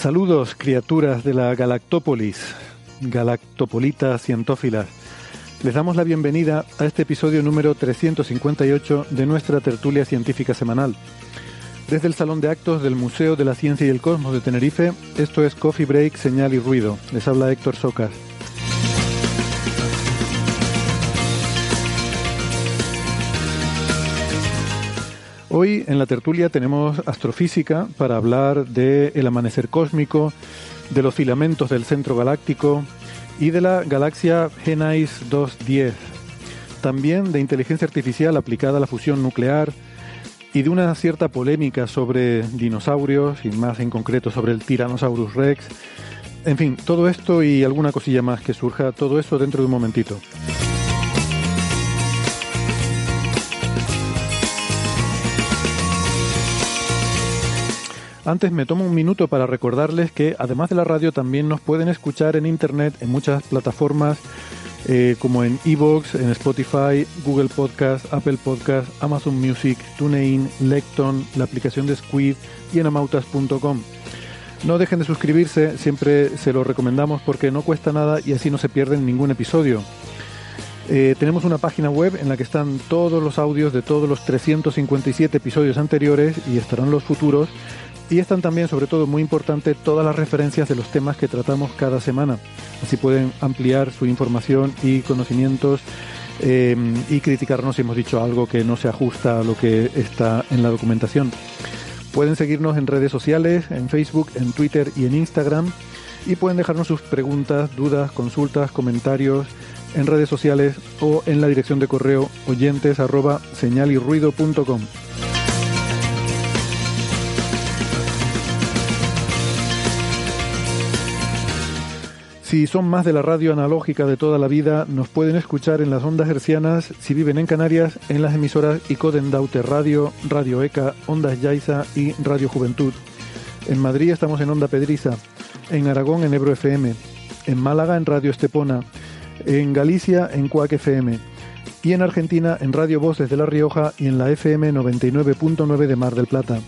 Saludos, criaturas de la Galactópolis, galactopolitas cientófilas. Les damos la bienvenida a este episodio número 358 de nuestra tertulia científica semanal. Desde el Salón de Actos del Museo de la Ciencia y el Cosmos de Tenerife, esto es Coffee Break, Señal y Ruido. Les habla Héctor Socas. Hoy en la tertulia tenemos astrofísica para hablar del el amanecer cósmico, de los filamentos del centro galáctico y de la galaxia Genais 210. También de inteligencia artificial aplicada a la fusión nuclear y de una cierta polémica sobre dinosaurios y más en concreto sobre el Tyrannosaurus Rex. En fin, todo esto y alguna cosilla más que surja, todo eso dentro de un momentito. Antes me tomo un minuto para recordarles que además de la radio también nos pueden escuchar en internet en muchas plataformas eh, como en Evox, en Spotify, Google Podcast, Apple Podcast, Amazon Music, TuneIn, Lecton, la aplicación de Squid y en amautas.com. No dejen de suscribirse, siempre se lo recomendamos porque no cuesta nada y así no se pierden ningún episodio. Eh, tenemos una página web en la que están todos los audios de todos los 357 episodios anteriores y estarán los futuros. Y están también, sobre todo, muy importante, todas las referencias de los temas que tratamos cada semana. Así pueden ampliar su información y conocimientos eh, y criticarnos si hemos dicho algo que no se ajusta a lo que está en la documentación. Pueden seguirnos en redes sociales, en Facebook, en Twitter y en Instagram. Y pueden dejarnos sus preguntas, dudas, consultas, comentarios en redes sociales o en la dirección de correo oyentes arroba señalirruido.com. Si son más de la radio analógica de toda la vida, nos pueden escuchar en las ondas hercianas si viven en Canarias en las emisoras Icoden Daute Radio, Radio ECA, Ondas Yaiza y Radio Juventud. En Madrid estamos en Onda Pedriza, en Aragón en Ebro FM, en Málaga en Radio Estepona, en Galicia en Cuac FM y en Argentina en Radio Voces de La Rioja y en la FM 99.9 de Mar del Plata.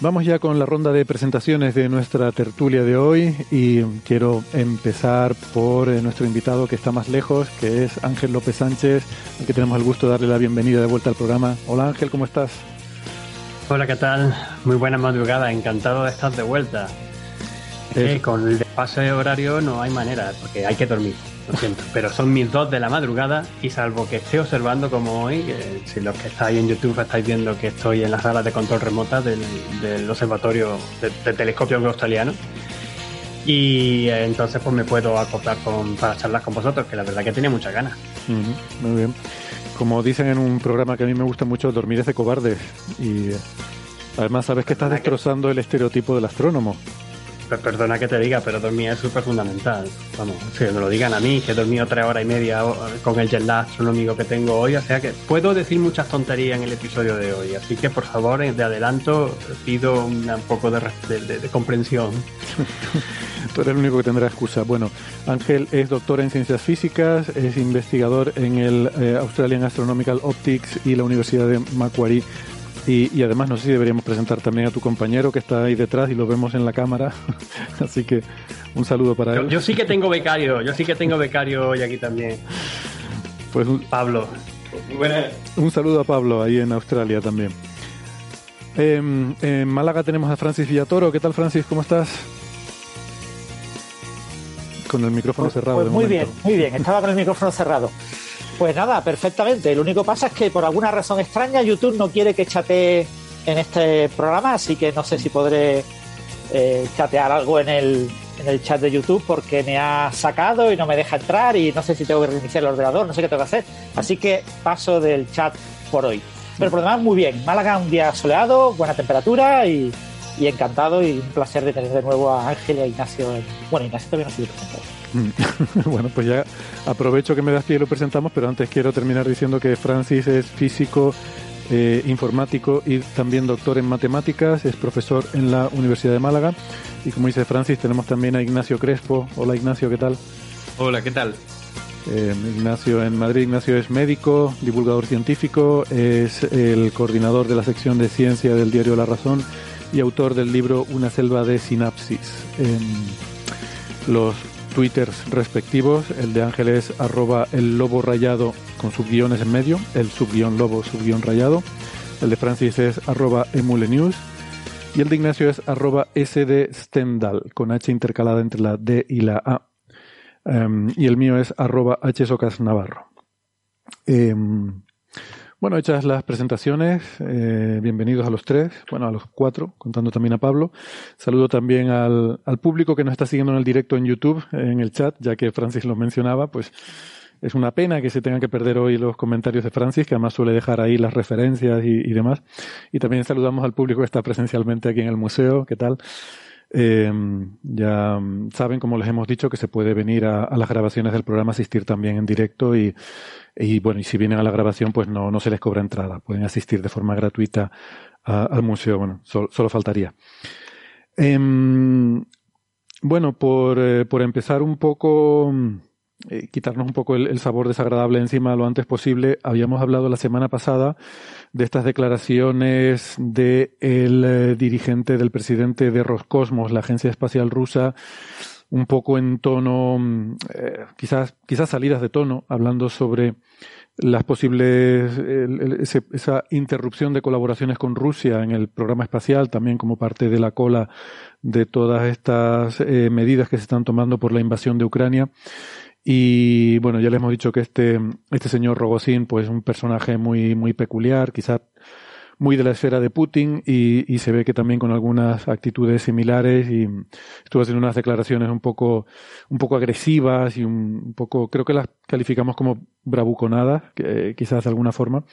Vamos ya con la ronda de presentaciones de nuestra tertulia de hoy y quiero empezar por eh, nuestro invitado que está más lejos, que es Ángel López Sánchez, al que tenemos el gusto de darle la bienvenida de vuelta al programa. Hola Ángel, ¿cómo estás? Hola, ¿qué tal? Muy buena madrugada, encantado de estar de vuelta. Es con el desfase horario no hay manera, porque hay que dormir, lo siento. Pero son mis dos de la madrugada y salvo que esté observando como hoy, si los que estáis en YouTube estáis viendo que estoy en la sala de control remota del, del observatorio de- telescopio australiano. Y eh, entonces pues me puedo acoplar con, para charlar con vosotros, que la verdad que tiene muchas ganas. Muy bien. Como dicen en un programa que a mí me gusta mucho, dormir es de cobardes. Y eh, además sabes que estás ¿Verdad que- destrozando el estereotipo del astrónomo. Perdona que te diga, pero dormir es súper fundamental. Vamos, si me lo digan a mí, que he dormido tres horas y media con el jet lag astronómico que tengo hoy, o sea que puedo decir muchas tonterías en el episodio de hoy. Así que, por favor, de adelanto, pido un poco de, de comprensión. Tú eres el único que tendrá excusa. Bueno, Ángel es doctor en ciencias físicas, es investigador en el eh, Australian Astronomical Optics y la Universidad de Macquarie. Y, además, no sé si deberíamos presentar también a tu compañero que está ahí detrás y lo vemos en la cámara. Así que un saludo para él. Yo sí que tengo becario, yo sí que tengo becario hoy aquí también. Pues Pablo. Un saludo a Pablo ahí en Australia también. Em, en Málaga tenemos a Francis Villatoro. ¿Qué tal, Francis? ¿Cómo estás? Con el micrófono pues, cerrado. Pues muy bien, muy bien. Estaba con el micrófono cerrado. Pues nada, perfectamente. Lo único que pasa es que por alguna razón extraña YouTube no quiere que chatee en este programa, así que no sé si podré eh, chatear algo en el, en el chat de YouTube porque me ha sacado y no me deja entrar y no sé si tengo que reiniciar el ordenador, no sé qué tengo que hacer. Así que paso del chat por hoy. Pero por lo demás, muy bien. Málaga, un día soleado, buena temperatura y, encantado y un placer de tener de nuevo a Ángel y a Ignacio. Bueno, Ignacio todavía no presentado. bueno, pues ya aprovecho que me das pie y lo presentamos, pero antes quiero terminar diciendo que Francis es físico, eh, informático y también doctor en matemáticas, es profesor en la Universidad de Málaga. Y como dice Francis, tenemos también a Ignacio Crespo. Hola Ignacio, ¿qué tal? Hola, ¿qué tal? Eh, Ignacio en Madrid. Ignacio es médico, divulgador científico, es el coordinador de la sección de ciencia del diario La Razón y autor del libro Una selva de sinapsis. los twitters respectivos, el de Ángel es arroba el lobo rayado con subguiones en medio, el subguión lobo subguión rayado, el de Francis es arroba emulenews y el de Ignacio es arroba sd stendal con h intercalada entre la d y la a. Em, y el mío es arroba hsocasnavarro. Eh, bueno, hechas las presentaciones, eh, bienvenidos a los tres, bueno, a los cuatro, contando también a Pablo. Saludo también al, al, público que nos está siguiendo en el directo en YouTube, en el chat, ya que Francis lo mencionaba, pues es una pena que se tengan que perder hoy los comentarios de Francis, que además suele dejar ahí las referencias y, y demás. Y también saludamos al público que está presencialmente aquí en el museo, ¿qué tal? Eh, ya saben, como les hemos dicho, que se puede venir a, las grabaciones del programa, asistir también en directo y, bueno, y si vienen a la grabación, pues no, no se les cobra entrada. Pueden asistir de forma gratuita al museo. Bueno, solo faltaría. Eh, bueno, por, eh, por empezar un poco, eh, quitarnos un poco el, sabor desagradable encima lo antes posible, habíamos hablado la semana pasada de estas declaraciones del de eh, dirigente del presidente de Roscosmos, la agencia espacial rusa, un poco en tono, mm, eh, quizás, quizás salidas de tono, hablando sobre las posibles, esa interrupción de colaboraciones con Rusia en el programa espacial, también como parte de la cola de todas estas medidas que se están tomando por la invasión de Ucrania. Y bueno, ya les hemos dicho que este, este señor Rogozin, pues es un personaje muy, muy peculiar, quizás muy de la esfera de Putin y, y, se ve que también con algunas actitudes similares y estuvo haciendo unas declaraciones un poco, un poco agresivas y un, poco, creo que las calificamos como bravuconadas, quizás de alguna forma,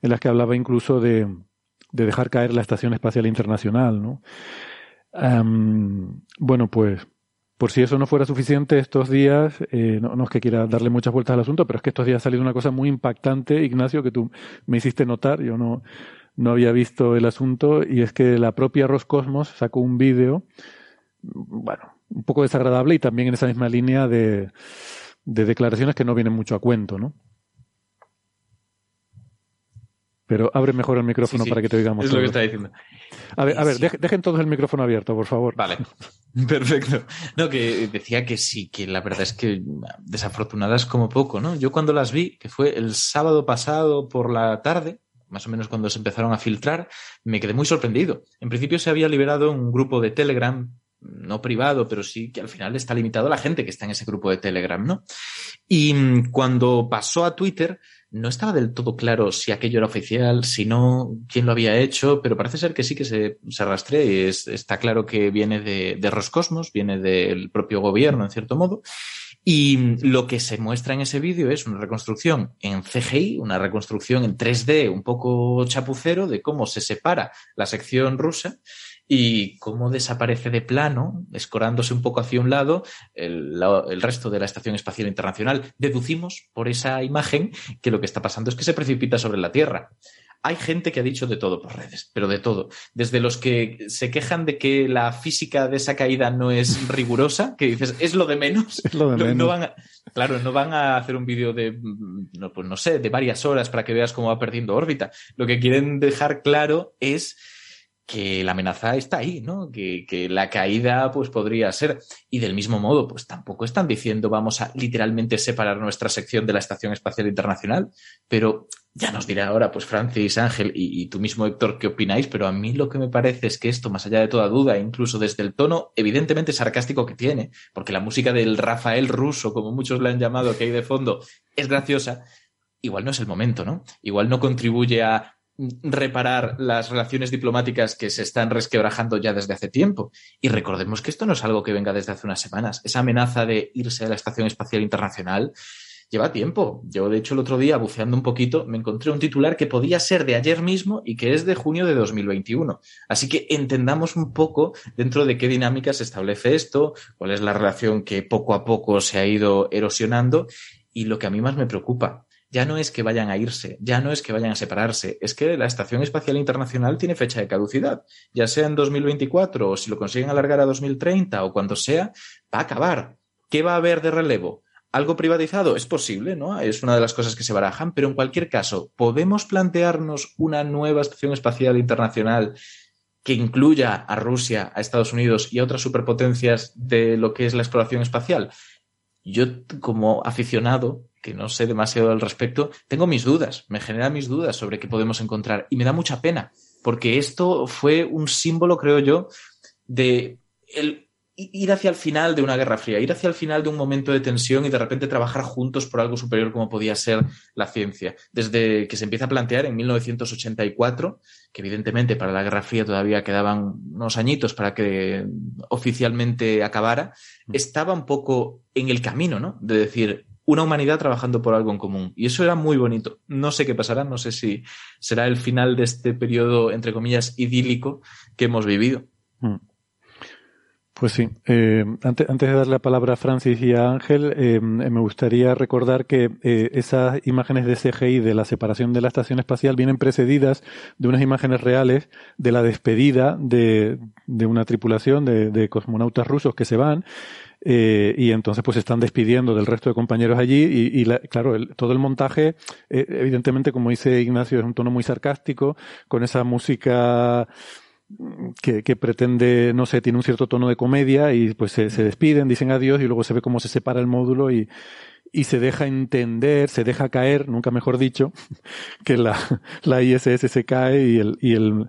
en las que hablaba incluso de, de dejar caer la Estación Espacial Internacional, ¿no? Bueno, pues por si eso no fuera suficiente, estos días, eh, no, es que quiera darle muchas vueltas al asunto, pero es que estos días ha salido una cosa muy impactante, Ignacio, que tú me hiciste notar, yo no, no había visto el asunto, y es que la propia Roscosmos sacó un vídeo, bueno, un poco desagradable y también en esa misma línea de, de declaraciones que no vienen mucho a cuento, ¿no? Pero abre mejor el micrófono sí, sí. para que te oigamos. Es lo que está diciendo. A ver, a ver, dejen todos el micrófono abierto, por favor. Vale. Perfecto. No, que decía que sí, que la verdad es que desafortunadas como poco, ¿no? Yo cuando las vi, que fue el sábado pasado por la tarde, más o menos cuando se empezaron a filtrar, me quedé muy sorprendido. En principio se había liberado un grupo de Telegram, no privado, pero sí que al final está limitado a la gente que está en ese grupo de Telegram, ¿no? Y cuando pasó a Twitter, no estaba del todo claro si aquello era oficial, si no, quién lo había hecho, pero parece ser que sí que se, se rastrea y es, está claro que viene de, de Roscosmos, viene del propio gobierno, en cierto modo. Y lo que se muestra en ese vídeo es una reconstrucción en CGI, una reconstrucción en 3D un poco chapucero de cómo se separa la sección rusa y cómo desaparece de plano, escorándose un poco hacia un lado, el, la- el resto de la Estación Espacial Internacional. Deducimos por esa imagen que lo que está pasando es que se precipita sobre la Tierra. Hay gente que ha dicho de todo por redes, pero de todo. Desde los que se quejan de que la física de esa caída no es rigurosa, que dices, es lo de menos. Es lo de No- no menos. van a- claro, no van a hacer un vídeo de, no, pues no sé, de varias horas para que veas cómo va perdiendo órbita. Lo que quieren dejar claro es que la amenaza está ahí, ¿no? Que, que la caída pues podría ser. Y del mismo modo, pues tampoco están diciendo vamos a literalmente separar nuestra sección de la Estación Espacial Internacional, pero ya nos dirá ahora, pues Francis, Ángel y, tú mismo, Héctor, qué opináis, pero a mí lo que me parece es que esto, más allá de toda duda, incluso desde el tono evidentemente sarcástico que tiene, porque la música del Rafael ruso, como muchos le han llamado, que hay de fondo, es graciosa, igual no es el momento, ¿no? Igual no contribuye a reparar las relaciones diplomáticas que se están resquebrajando ya desde hace tiempo. Y recordemos que esto no es algo que venga desde hace unas semanas. Esa amenaza de irse a la Estación Espacial Internacional lleva tiempo. Yo, de hecho, el otro día, buceando un poquito, me encontré un titular que podía ser de ayer mismo y que es de junio de 2021. Así que entendamos un poco dentro de qué dinámica se establece esto, cuál es la relación que poco a poco se ha ido erosionando y lo que a mí más me preocupa. Ya no es que vayan a irse, ya no es que vayan a separarse, es que la Estación Espacial Internacional tiene fecha de caducidad, ya sea en 2024 o si lo consiguen alargar a 2030 o cuando sea, va a acabar. ¿Qué va a haber de relevo? ¿Algo privatizado? Es posible, ¿no? Es una de las cosas que se barajan, pero en cualquier caso, ¿podemos plantearnos una nueva Estación Espacial Internacional que incluya a Rusia, a Estados Unidos y a otras superpotencias de lo que es la exploración espacial? Yo, como aficionado, que no sé demasiado al respecto, tengo mis dudas, me genera mis dudas sobre qué podemos encontrar y me da mucha pena, porque esto fue un símbolo, creo yo, de el ir hacia el final de una guerra fría, ir hacia el final de un momento de tensión y de repente trabajar juntos por algo superior como podía ser la ciencia. Desde que se empieza a plantear en 1984, que evidentemente para la guerra fría todavía quedaban unos añitos para que oficialmente acabara, estaba un poco en el camino, ¿no? De decir, una humanidad trabajando por algo en común. Y eso era muy bonito. No sé qué pasará, no sé si será el final de este periodo, entre comillas, idílico que hemos vivido. Mm. Pues sí. Eh, antes, antes, de dar la palabra a Francis y a Ángel, eh, me gustaría recordar que eh, esas imágenes de CGI de la separación de la estación espacial vienen precedidas de unas imágenes reales de la despedida de, de una tripulación de, cosmonautas rusos que se van. Eh, y entonces pues se están despidiendo del resto de compañeros allí y, y la, claro, todo el montaje, eh, evidentemente como dice Ignacio, es un tono muy sarcástico, con esa música que, que, pretende, no sé, tiene un cierto tono de comedia y pues se, se, despiden, dicen adiós y luego se ve cómo se separa el módulo y, y se deja entender, se deja caer, nunca mejor dicho, que la, la ISS se cae y el, y el,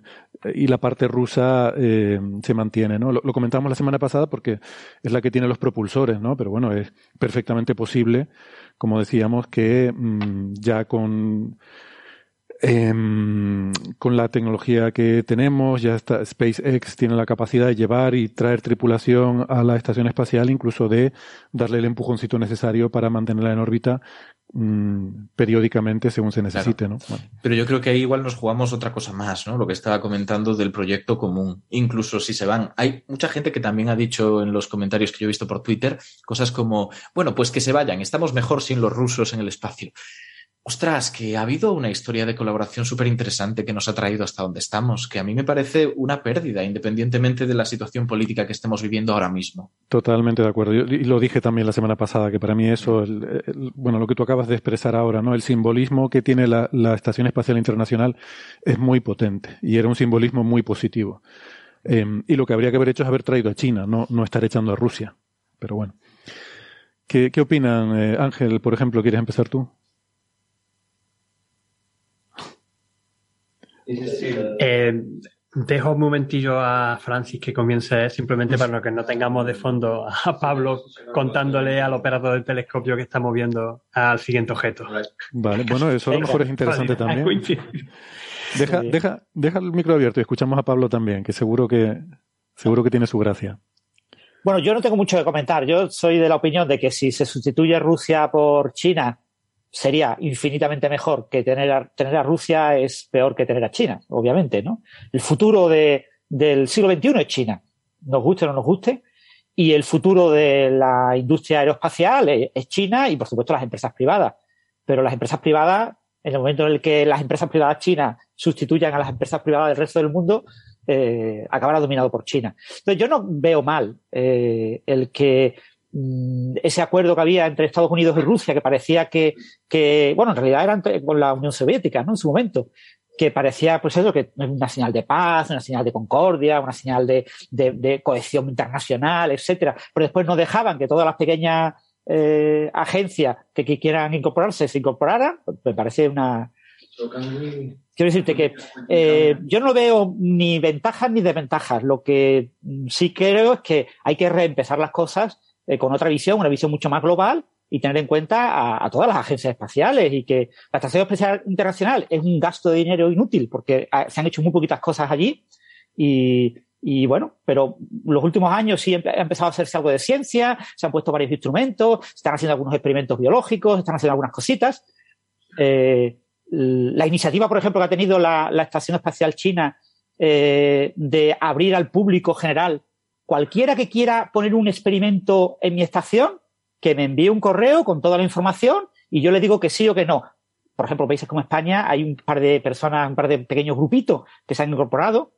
y la parte rusa eh, se mantiene, ¿no? Lo, lo, comentamos la semana pasada porque es la que tiene los propulsores, ¿no? Pero bueno, es perfectamente posible, como decíamos, que mmm, ya con eh, con la tecnología que tenemos, ya está, SpaceX tiene la capacidad de llevar y traer tripulación a la estación espacial, incluso de darle el empujoncito necesario para mantenerla en órbita mmm, periódicamente según se necesite, claro. ¿no? Bueno. Pero yo creo que ahí igual nos jugamos otra cosa más, ¿no? Lo que estaba comentando del proyecto común. Incluso si se van. Hay mucha gente que también ha dicho en los comentarios que yo he visto por Twitter cosas como, bueno, pues que se vayan, estamos mejor sin los rusos en el espacio. Ostras, que ha habido una historia de colaboración súper interesante que nos ha traído hasta donde estamos, que a mí me parece una pérdida, independientemente de la situación política que estemos viviendo ahora mismo. Totalmente de acuerdo. Yo, y lo dije también la semana pasada, que para mí eso, el, el, bueno, lo que tú acabas de expresar ahora, ¿no? El simbolismo que tiene la, la Estación Espacial Internacional es muy potente y era un simbolismo muy positivo. Eh, y lo que habría que haber hecho es haber traído a China, no, no estar echando a Rusia. Pero bueno. ¿Qué, qué opinan, eh, Ángel, por ejemplo? ¿Quieres empezar tú? Eh, dejo un momentillo a Francis que comience simplemente para que no tengamos de fondo a Pablo contándole al operador del telescopio que está moviendo al siguiente objeto. Vale, bueno, eso a lo mejor es interesante también. Deja, deja, deja el micro abierto y escuchamos a Pablo también, que seguro que seguro que tiene su gracia. Bueno, yo no tengo mucho que comentar. Yo soy de la opinión de que si se sustituye Rusia por China, sería infinitamente mejor que tener a, tener a Rusia es peor que tener a China, obviamente, ¿no? El futuro de, del siglo XXI es China, nos guste o no nos guste, y el futuro de la industria aeroespacial es, China y, por supuesto, las empresas privadas. Pero las empresas privadas, en el momento en el que las empresas privadas chinas sustituyan a las empresas privadas del resto del mundo, eh, acabará dominado por China. Entonces, yo no veo mal eh, el que ese acuerdo que había entre Estados Unidos y Rusia, que parecía que, bueno, en realidad era con la Unión Soviética, ¿no? En su momento, que parecía, pues eso, que una señal de paz, una señal de concordia, una señal de, cohesión internacional, etcétera. Pero después no dejaban que todas las pequeñas eh, agencias que, quieran incorporarse se incorporaran. Me parece una, Quiero decirte que eh, yo no veo ni ventajas ni desventajas. Lo que mm, sí creo es que hay que reempezar las cosas eh, con otra visión, una visión mucho más global y tener en cuenta a, todas las agencias espaciales y que la Estación Espacial Internacional es un gasto de dinero inútil porque ah, se han hecho muy poquitas cosas allí y, bueno, pero los últimos años sí ha empezado a hacerse algo de ciencia, se han puesto varios instrumentos, se están haciendo algunos experimentos biológicos, se están haciendo algunas cositas. Eh, la iniciativa, por ejemplo, que ha tenido la, la Estación Espacial China eh, de abrir al público general, cualquiera que quiera poner un experimento en mi estación, que me envíe un correo con toda la información y yo le digo que sí o que no. Por ejemplo, países como España hay un par de personas, un par de pequeños grupitos que se han incorporado,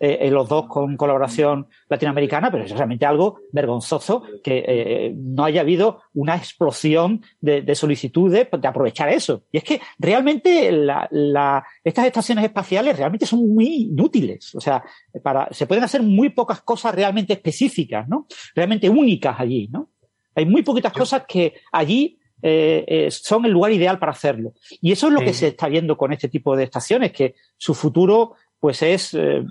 ¿eh? Eh, eh, los dos con colaboración latinoamericana, pero es realmente algo vergonzoso que eh, no haya habido una explosión de, de solicitudes de aprovechar eso. Y es que realmente la, la, estas estaciones espaciales realmente son muy inútiles. O sea, para, se pueden hacer muy pocas cosas realmente específicas, ¿no? Realmente únicas allí, ¿no? Hay muy poquitas cosas que allí eh, eh, son el lugar ideal para hacerlo. Y eso es lo Sí. que se está viendo con este tipo de estaciones, que su futuro pues es eh,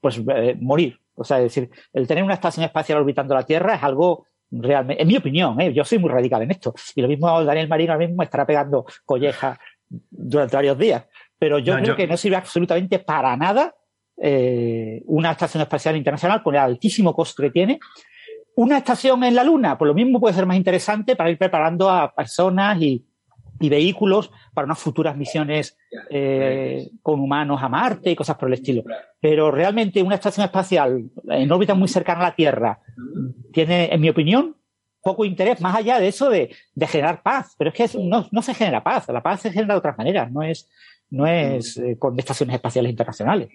pues eh, morir. O sea, es decir, el tener una estación espacial orbitando la Tierra es algo realmente, en mi opinión, ¿eh? yo soy muy radical en esto. Y lo mismo Daniel Marino ahora mismo estará pegando collejas durante varios días. Pero yo No, creo yo- que no sirve absolutamente para nada eh, una estación espacial internacional con el altísimo costo que tiene. Una estación en la Luna, pues lo mismo puede ser más interesante para ir preparando a personas y, y vehículos para unas futuras misiones eh, con humanos a Marte y cosas por el estilo. Pero realmente una estación espacial en órbita muy cercana a la Tierra tiene, en mi opinión, poco interés más allá de eso de, de generar paz. Pero es que no, no se genera paz. La paz se genera de otras maneras. No es, no es eh, con estaciones espaciales internacionales.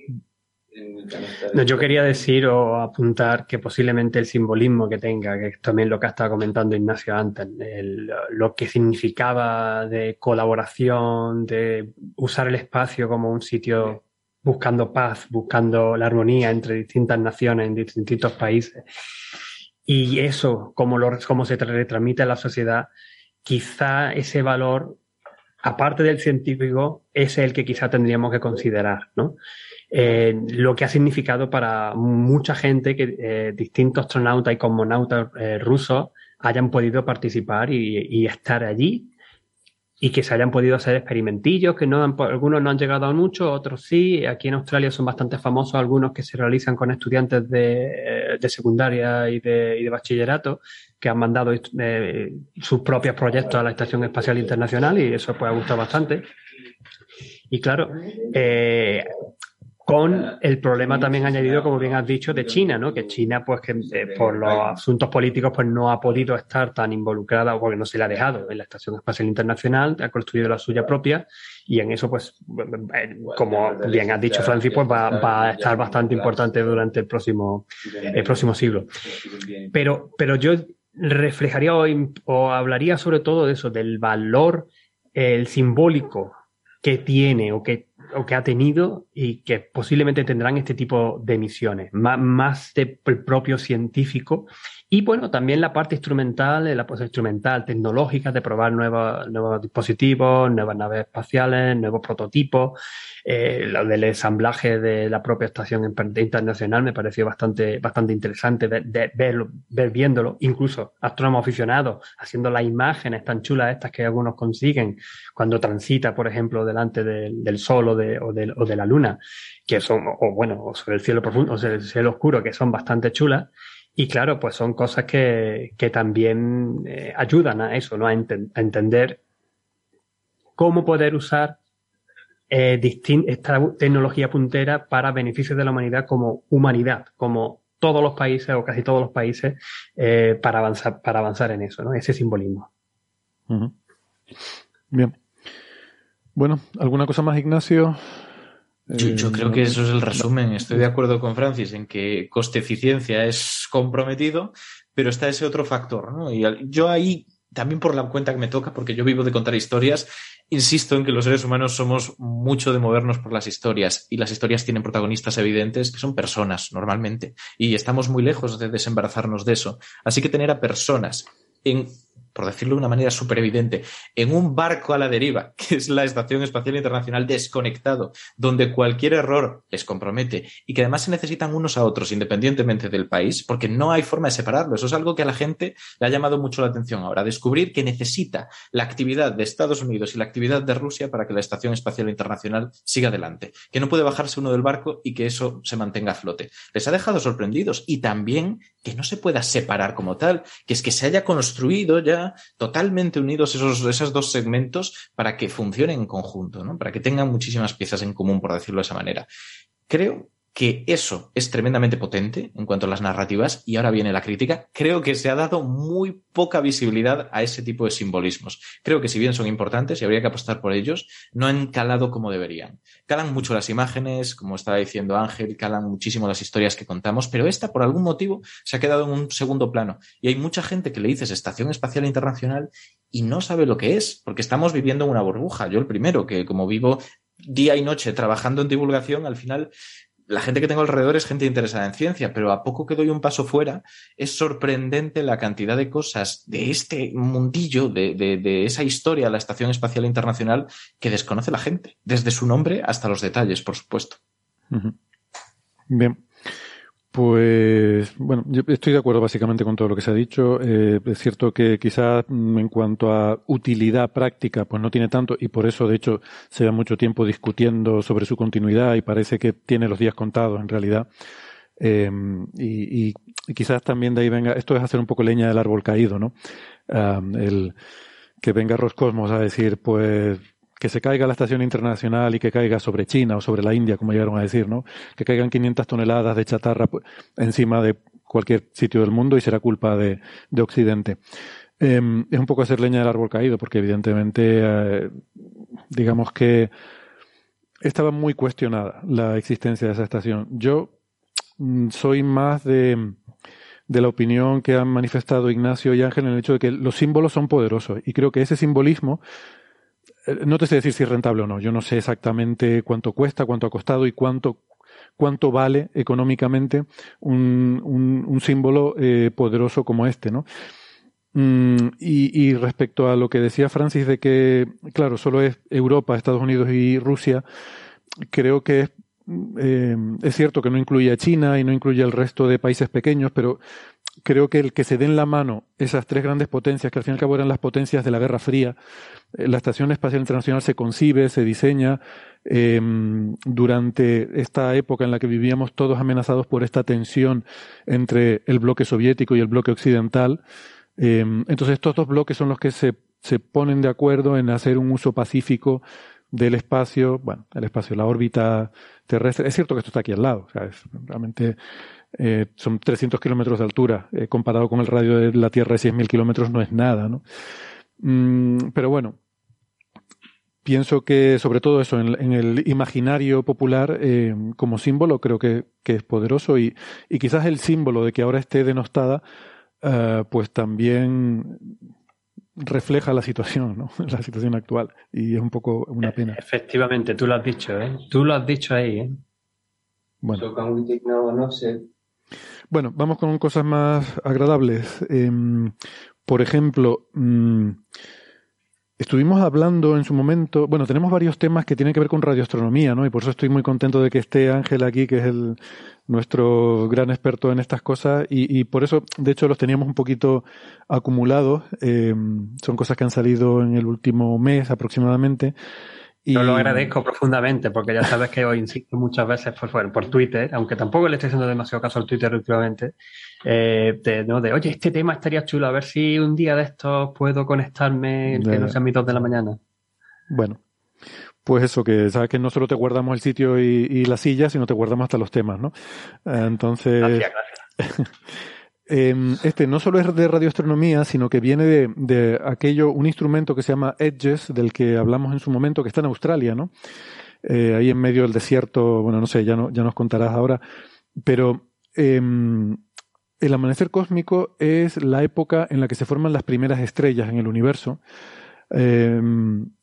No, yo quería decir o apuntar que posiblemente el simbolismo que tenga, que es también lo que ha estado comentando Ignacio antes, el- lo que significaba de colaboración, de usar el espacio como un sitio buscando paz, buscando la armonía entre distintas naciones en distintos países. Y eso, como, lo, como se retransmite a la sociedad, quizá ese valor, aparte del científico, es el que quizá tendríamos que considerar, ¿no? Eh, lo que ha significado para mucha gente que eh, distintos astronautas y cosmonautas eh, rusos hayan podido participar y, estar allí y que se hayan podido hacer experimentillos, que no han- algunos no han llegado a mucho, otros sí. Aquí en Australia son bastante famosos algunos que se realizan con estudiantes de, secundaria y de, bachillerato que han mandado sus propios proyectos a la Estación Espacial Internacional y eso pues ha gustado bastante. Y claro, con el problema también añadido, como bien has dicho, de China, ¿no? Que China, pues que eh, por los asuntos políticos, pues no ha podido estar tan involucrada, o porque no se le ha dejado en la Estación Espacial Internacional, ha construido la suya propia, y en eso, pues, eh, como bien has dicho, Francis, pues va, va a estar bastante importante durante el próximo, el próximo siglo. Pero, pero yo reflejaría o, o hablaría sobre todo de eso, del valor, el simbólico que tiene o que, o que ha tenido y que posiblemente tendrán este tipo de misiones, más, más del propio científico. Y bueno, también la parte instrumental, la parte instrumental, tecnológica, de probar nuevos, nuevos dispositivos, nuevas naves espaciales, nuevos prototipos. Eh, lo del ensamblaje de la propia estación internacional me pareció bastante, bastante interesante ver, de, ver viéndolo, incluso astrónomos aficionados haciendo las imágenes tan chulas estas que algunos consiguen cuando transita, por ejemplo, delante del, del sol o de, o, de, o de la luna, que son, o bueno, o sobre el cielo profundo, o sobre el cielo oscuro, que son bastante chulas. Y claro, pues son cosas que, que también eh, ayudan a eso, ¿no? A, enten- a entender cómo poder usar eh, esta tecnología puntera para beneficio de la humanidad como humanidad, como todos los países o casi todos los países eh, para avanzar para avanzar en eso, ¿no? Ese simbolismo. Bien. Bueno, ¿alguna cosa más, Ignacio? Yo, yo Eh, creo que eso es el resumen. Estoy de acuerdo con Francis en que coste-eficiencia es comprometido, pero está ese otro factor, ¿no? Y yo ahí, también por la cuenta que me toca, porque yo vivo de contar historias, insisto en que los seres humanos somos mucho de movernos por las historias y las historias tienen protagonistas evidentes que son personas normalmente y estamos muy lejos de desembarazarnos de eso. Así que tener a personas en por decirlo de una manera súper evidente, en un barco a la deriva, que es la Estación Espacial Internacional desconectado, donde cualquier error les compromete y que además se necesitan unos a otros independientemente del país, porque no hay forma de separarlo. Eso es algo que a la gente le ha llamado mucho la atención ahora, descubrir que necesita la actividad de Estados Unidos y la actividad de Rusia para que la Estación Espacial Internacional siga adelante, que no puede bajarse uno del barco y que eso se mantenga a flote. Les ha dejado sorprendidos y también que no se pueda separar como tal, que es que se haya construido ya totalmente unidos esos, esos dos segmentos para que funcionen en conjunto, ¿no? para que tengan muchísimas piezas en común, por decirlo de esa manera. Creo que eso es tremendamente potente en cuanto a las narrativas y ahora viene la crítica. Creo que se ha dado muy poca visibilidad a ese tipo de simbolismos. Creo que si bien son importantes y habría que apostar por ellos, no han calado como deberían. Calan mucho las imágenes, como estaba diciendo Ángel, calan muchísimo las historias que contamos, pero esta por algún motivo se ha quedado en un segundo plano. Y hay mucha gente que le dices Estación Espacial Internacional y no sabe lo que es, porque estamos viviendo en una burbuja. Yo el primero, que como vivo día y noche trabajando en divulgación, al final la gente que tengo alrededor es gente interesada en ciencia, pero a poco que doy un paso fuera, es sorprendente la cantidad de cosas de este mundillo, de, de, esa historia, la Estación Espacial Internacional, que desconoce la gente, desde su nombre hasta los detalles, por supuesto. Bien. Pues bueno, yo estoy de acuerdo básicamente con todo lo que se ha dicho. Eh, es cierto que quizás en cuanto a utilidad práctica, pues no tiene tanto y por eso de hecho se da mucho tiempo discutiendo sobre su continuidad y parece que tiene los días contados en realidad. Eh, y, y, quizás también de ahí venga, esto es hacer un poco leña del árbol caído, ¿no? El que venga Roscosmos a decir, pues que se caiga la estación internacional y que caiga sobre China o sobre la India, como llegaron a decir, ¿no? Que caigan 500 toneladas de chatarra encima de cualquier sitio del mundo y será culpa de, de Occidente. Eh, es un poco hacer leña del árbol caído, porque evidentemente, eh, digamos que estaba muy cuestionada la existencia de esa estación. Yo mm, soy más de, de la opinión que han manifestado Ignacio y Ángel en el hecho de que los símbolos son poderosos y creo que ese simbolismo no te sé decir si es rentable o no. Yo no sé exactamente cuánto cuesta, cuánto ha costado y cuánto, cuánto vale económicamente un, un, un símbolo eh, poderoso como este, ¿no? Mm, y, y, respecto a lo que decía Francis de que, claro, solo es Europa, Estados Unidos y Rusia, creo que es, eh, es cierto que no incluye a China y no incluye al resto de países pequeños, pero creo que el que se den la mano esas tres grandes potencias, que al fin y al cabo eran las potencias de la Guerra Fría, la Estación Espacial Internacional se concibe, se diseña eh, durante esta época en la que vivíamos todos amenazados por esta tensión entre el bloque soviético y el bloque occidental. Eh, entonces estos dos bloques son los que se, se ponen de acuerdo en hacer un uso pacífico del espacio, bueno, el espacio, la órbita terrestre. Es cierto que esto está aquí al lado, o realmente eh, son 300 kilómetros de altura, eh, comparado con el radio de la Tierra de 6.000 kilómetros no es nada, ¿no? Mm, pero bueno, pienso que sobre todo eso, en, en el imaginario popular, eh, como símbolo, creo que, que es poderoso y, y, quizás el símbolo de que ahora esté denostada, pues también refleja la situación, ¿no? la situación actual y es un poco una pena. Efectivamente, tú lo has dicho, ¿eh? Tú lo has dicho ahí, ¿eh? Bueno. No, no sé. Bueno, vamos con cosas más agradables. Eh, por ejemplo, mmm, estuvimos hablando en su momento, bueno, tenemos varios temas que tienen que ver con radioastronomía, ¿no? Y por eso estoy muy contento de que esté Ángel aquí, que es el, nuestro gran experto en estas cosas, y, por eso, de hecho, los teníamos un poquito acumulados. Eh, son cosas que han salido en el último mes aproximadamente. Yo lo agradezco profundamente porque ya sabes que os insisto muchas veces por Twitter, aunque tampoco le estoy haciendo demasiado caso al Twitter últimamente, eh, de, ¿no? de, oye, este tema estaría chulo, a ver si un día de estos puedo conectarme, que no sea mis dos de la mañana. Bueno, pues eso, que sabes que no solo te guardamos el sitio y, y la silla, sino te guardamos hasta los temas, ¿no? Entonces... Gracias, gracias. Em, este no solo es de radioastronomía, sino que viene de, de, aquello, un instrumento que se llama Edges, del que hablamos en su momento, que está en Australia, ¿no? Eh, ahí en medio del desierto, bueno, no sé, ya, no, ya nos contarás ahora, pero eh, el amanecer cósmico es la época en la que se forman las primeras estrellas en el universo. Eh,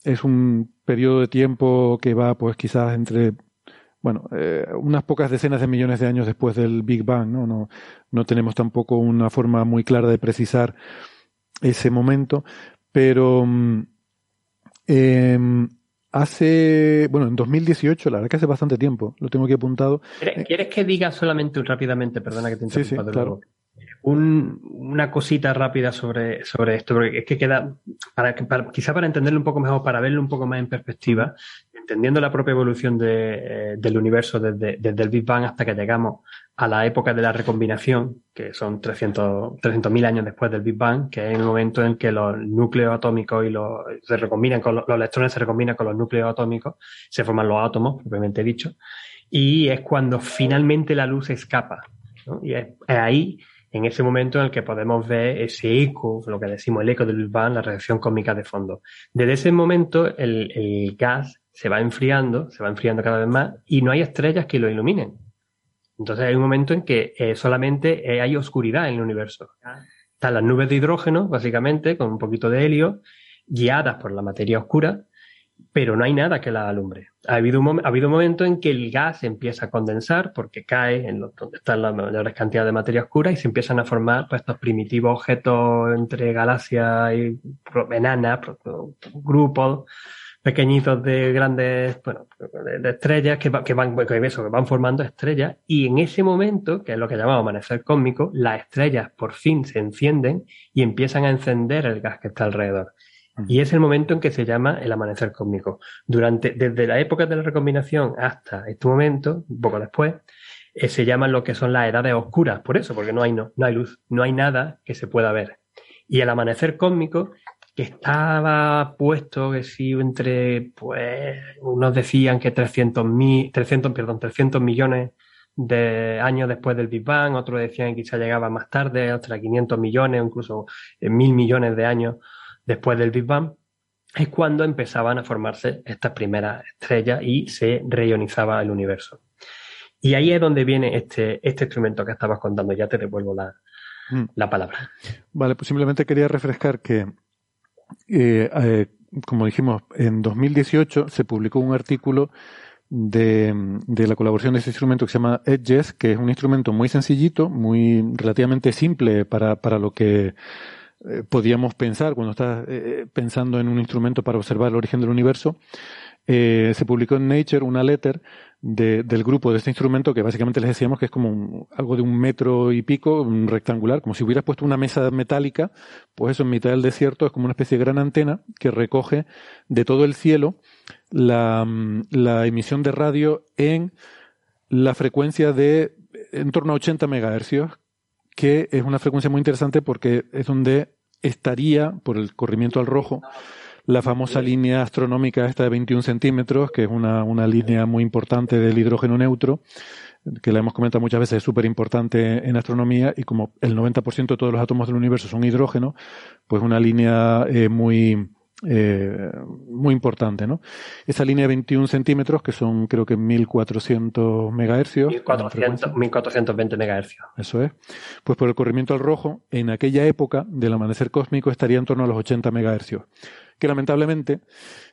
es un periodo de tiempo que va, pues, quizás entre bueno, eh, unas pocas decenas de millones de años después del Big Bang, ¿no? No, no tenemos tampoco una forma muy clara de precisar ese momento, pero eh, hace, bueno, en 2018, la verdad que hace bastante tiempo, lo tengo aquí apuntado. ¿Quieres que diga solamente rápidamente, perdona que te interrumpa sí, sí, de claro. Un, una cosita rápida sobre, sobre esto, porque es que queda, para, para, quizá para entenderlo un poco mejor, para verlo un poco más en perspectiva, entendiendo la propia evolución de, eh, del universo desde, desde, el Big Bang hasta que llegamos a la época de la recombinación, que son 300.000 300 años después del Big Bang, que es el momento en que los núcleos atómicos y los, se recombinan con los, los electrones se recombinan con los núcleos atómicos, se forman los átomos, propiamente dicho, y es cuando finalmente la luz escapa. ¿no? Y es, es ahí en ese momento en el que podemos ver ese eco, lo que decimos el eco del Big Bang, la reacción cósmica de fondo. Desde ese momento el, gas se va enfriando, se va enfriando cada vez más y no hay estrellas que lo iluminen. Entonces hay un momento en que eh, solamente eh, hay oscuridad en el universo. Están las nubes de hidrógeno, básicamente, con un poquito de helio, guiadas por la materia oscura, pero no hay nada que la alumbre. Ha habido un, ha habido un momento en que el gas empieza a condensar porque cae en lo, donde están las mayores cantidades de materia oscura y se empiezan a formar pues, estos primitivos objetos entre galaxias y enanas, grupos pequeñitos de grandes, bueno, de, estrellas que, que, van, eso, que van formando estrellas y en ese momento, que es lo que llamamos amanecer cósmico, las estrellas por fin se encienden y empiezan a encender el gas que está alrededor. Y es el momento en que se llama el amanecer cósmico. Durante, desde la época de la recombinación hasta este momento, un poco después, eh, se llaman lo que son las edades oscuras, por eso, porque no hay, no, no hay luz, no hay nada que se pueda ver. Y el amanecer cósmico, que estaba puesto, que sí, entre, pues, unos decían que 300, mil, 300, perdón, 300 millones de años después del Big Bang, otros decían que quizá llegaba más tarde, hasta 500 millones, incluso mil millones de años después del Big Bang, es cuando empezaban a formarse estas primeras estrellas y se reionizaba el universo. Y ahí es donde viene este, este instrumento que estabas contando. Ya te devuelvo la, mm. la palabra. Vale, pues simplemente quería refrescar que, eh, eh, como dijimos, en 2018 se publicó un artículo de, de, la colaboración de este instrumento que se llama Edges, que es un instrumento muy sencillito, muy relativamente simple para, para lo que eh, podíamos pensar cuando estás eh, pensando en un instrumento para observar el origen del universo. Eh, se publicó en Nature una letter de, del grupo de este instrumento que básicamente les decíamos que es como un, algo de un metro y pico, un rectangular, como si hubieras puesto una mesa metálica, pues eso en mitad del desierto es como una especie de gran antena que recoge de todo el cielo la, la emisión de radio en la frecuencia de en torno a 80 megahercios, que es una frecuencia muy interesante porque es donde estaría, por el corrimiento al rojo, la famosa línea astronómica esta de 21 centímetros, que es una, una línea muy importante del hidrógeno neutro, que la hemos comentado muchas veces, es súper importante en astronomía, y como el 90% de todos los átomos del universo son hidrógeno, pues una línea eh, muy, eh, muy importante, ¿no? Esa línea de 21 centímetros, que son creo que 1400 megahercios. 1400, 1420 megahercios. Eso es. Pues por el corrimiento al rojo, en aquella época del amanecer cósmico estaría en torno a los 80 megahercios, que lamentablemente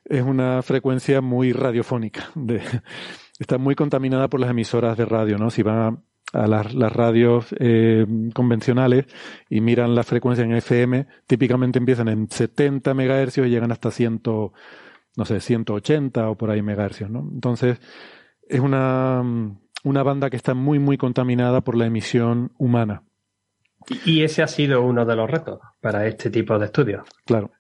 es una frecuencia muy radiofónica. De, está muy contaminada por las emisoras de radio, ¿no? Si van a las, las radios eh, convencionales y miran la frecuencia en FM, típicamente empiezan en 70 megahercios y llegan hasta 100, no sé, 180 o por ahí megahercios, ¿no? Entonces, es una, una banda que está muy, muy contaminada por la emisión humana. Y ese ha sido uno de los retos para este tipo de estudios. Claro.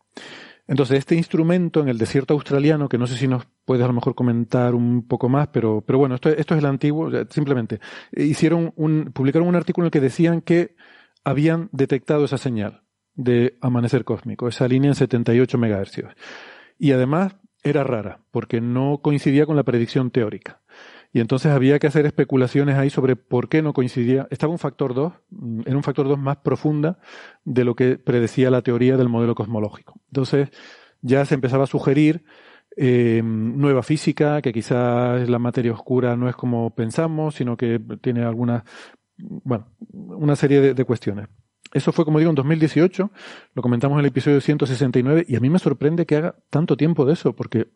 Entonces, este instrumento en el desierto australiano, que no sé si nos puedes a lo mejor comentar un poco más, pero, pero bueno, esto, esto es el antiguo, simplemente. Hicieron un, publicaron un artículo en el que decían que habían detectado esa señal de amanecer cósmico, esa línea en 78 MHz. Y además era rara, porque no coincidía con la predicción teórica. Y entonces había que hacer especulaciones ahí sobre por qué no coincidía. Estaba un factor 2, mm, era un factor 2 más profunda de lo que predecía la teoría del modelo cosmológico. Entonces ya se empezaba a sugerir eh, nueva física, que quizás la materia oscura no es como pensamos, sino que tiene alguna, bueno, una serie de, de cuestiones. Eso fue, como digo, en 2018, lo comentamos en el episodio 169, y a mí me sorprende que haga tanto tiempo de eso, porque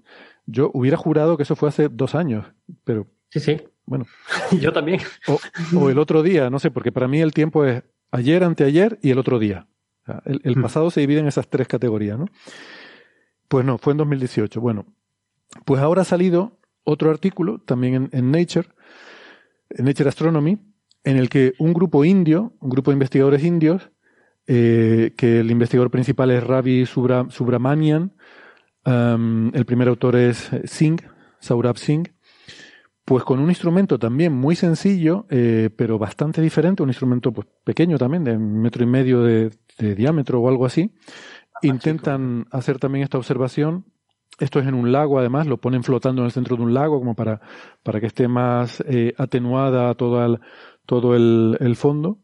yo hubiera jurado que eso fue hace dos años, pero Sí, sí. bueno, Yo también. o, o el otro día, no sé, porque para mí el tiempo es ayer, anteayer y el otro día. O sea, el, el Mm. pasado se divide en esas tres categorías, ¿no? Pues no, fue en 2018. Bueno, pues ahora ha salido otro artículo, también en, en Nature, en Nature Astronomy, en el que un grupo indio, un grupo de investigadores indios, eh, que el investigador principal es Ravi Subra- Subramanian, um, el primer autor es Singh, Saurabh Singh, pues con un instrumento también muy sencillo, eh, pero bastante diferente, un instrumento pues, pequeño también, de un metro y medio de, de diámetro o algo así, intentan hacer también esta observación. Esto es en un lago, además, lo ponen flotando en el centro de un lago como para, para que esté más eh, atenuada todo, el, todo el, el fondo.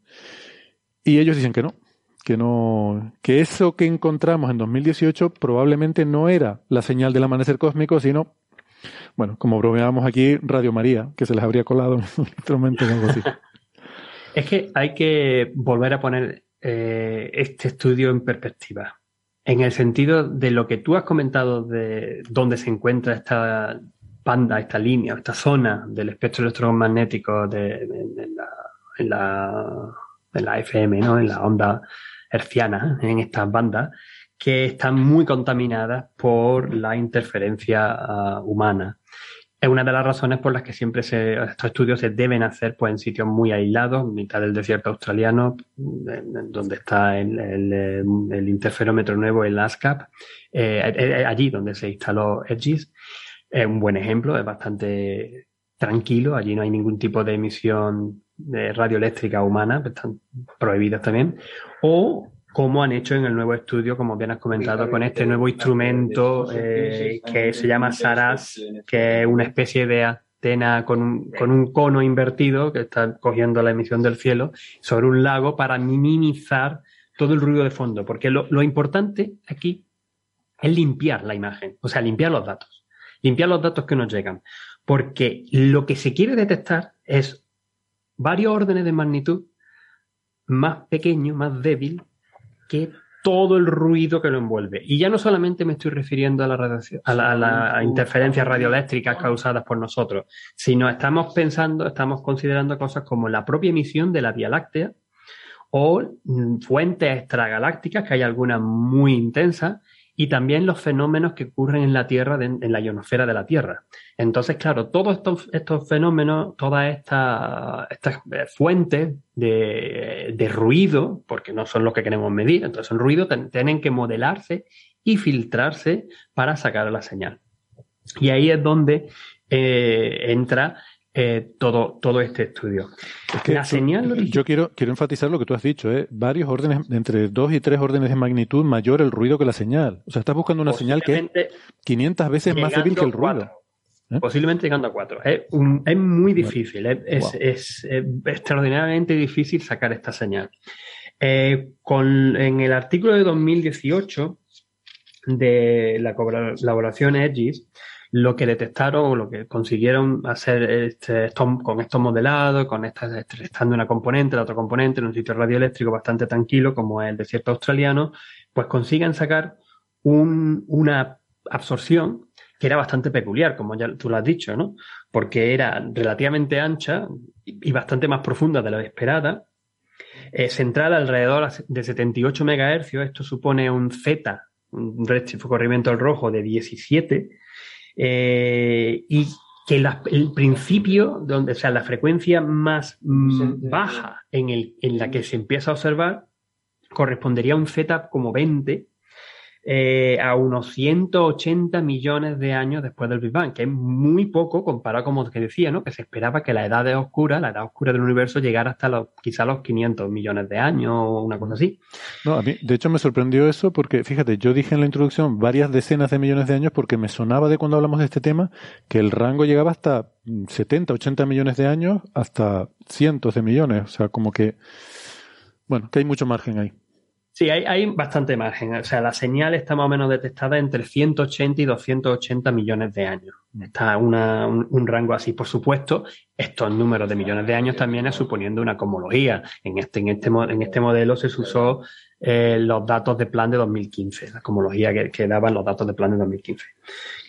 Y ellos dicen que no, que no, que eso que encontramos en 2018 probablemente no era la señal del amanecer cósmico, sino, bueno, como bromeábamos aquí, Radio María, que se les habría colado un instrumento o. Es que hay que volver a poner eh, este estudio en perspectiva. En el sentido de lo que tú has comentado de dónde se encuentra esta banda, esta línea, esta zona del espectro electromagnético de, la, en, la, en la FM, ¿no? en la onda herciana, en estas bandas, que están muy contaminadas por la interferencia ah, humana es una de las razones por las que siempre estos estudios se deben hacer pues, en sitios muy aislados, en mitad del desierto australiano, donde está el, el, interferómetro nuevo, el ASCAP, eh, allí donde se instaló EGIS. Es un buen ejemplo, es bastante tranquilo, allí no hay ningún tipo de emisión de radioeléctrica humana, están prohibidas también. O como han hecho en el nuevo estudio, como bien has comentado, con este nuevo instrumento eh, que se llama SARAS, que es una especie de antena con un, con un cono invertido que está cogiendo la emisión del cielo sobre un lago para minimizar todo el ruido de fondo. Porque lo, lo importante aquí es limpiar la imagen, o sea, limpiar los datos, limpiar los datos que nos llegan. Porque lo que se quiere detectar es varios órdenes de magnitud más pequeño, más débil que todo el ruido que lo envuelve. Y ya no solamente me estoy refiriendo a la, radiación, a la, a la interferencias radioeléctricas causadas por nosotros, sino estamos pensando, estamos considerando cosas como la propia emisión de la Vía Láctea o mm, fuentes extragalácticas, que hay algunas muy intensas, y también los fenómenos que ocurren en la Tierra, en la ionosfera de la Tierra. Entonces, claro, todos estos, estos fenómenos, todas estas, estas eh, fuentes de, de ruido, porque no son los que queremos medir, entonces son ruido, tienen que modelarse y filtrarse para sacar la señal. Y ahí es donde eh, entra eh, todo, todo este estudio. Es que La señal yo quiero, quiero enfatizar lo que tú has dicho, ¿eh? varios órdenes, entre dos y tres órdenes de magnitud mayor el ruido que la señal. O sea, estás buscando una señal que es Posiblemente 500 veces más débil que el ruido. ¿Eh? Posiblemente llegando a cuatro. Es, un- es muy difícil, es, es- Wow. es, eh, extraordinariamente difícil sacar esta señal. Eh, con, en el artículo de 2018 de la colaboración EGIS, lo que detectaron o lo que consiguieron hacer este, estos- con estos modelados, con estas, estando una componente, la otra componente, en un sitio radioeléctrico bastante tranquilo como es el desierto australiano, pues consiguen sacar un- una absorción que era bastante peculiar, como ya tú lo has dicho, ¿no? Porque era relativamente ancha y bastante más profunda de la esperada, eh, central alrededor de 78 MHz, esto supone un Z, un corrimiento al rojo de 17, eh, y que la- el principio, donde, o sea, la frecuencia más mm, baja en, el, en la que se empieza a observar correspondería a un Z como 20, eh, a unos 180 millones de años después del Big Bang, que es muy poco comparado con lo que decía, ¿no? Que se esperaba que la edad de oscura, la edad oscura del universo, llegara hasta los, quizá los 500 millones de años o una cosa así. No, a mí, de hecho, me sorprendió eso porque, fíjate, yo dije en la introducción varias decenas de millones de años porque me sonaba de cuando hablamos de este tema que el rango llegaba hasta 70, 80 millones de años hasta cientos de millones. O sea, como que, bueno, que hay mucho margen ahí. Sí, hay, hay, bastante margen. O sea, la señal está más o menos detectada entre 180 y 280 millones de años. Está un, un, rango así. Por supuesto, estos números de millones de años también es suponiendo una cosmología. En este, en este, en este modelo se usó eh, los datos de plan de 2015, la cosmología que, que, daban los datos de plan de 2015.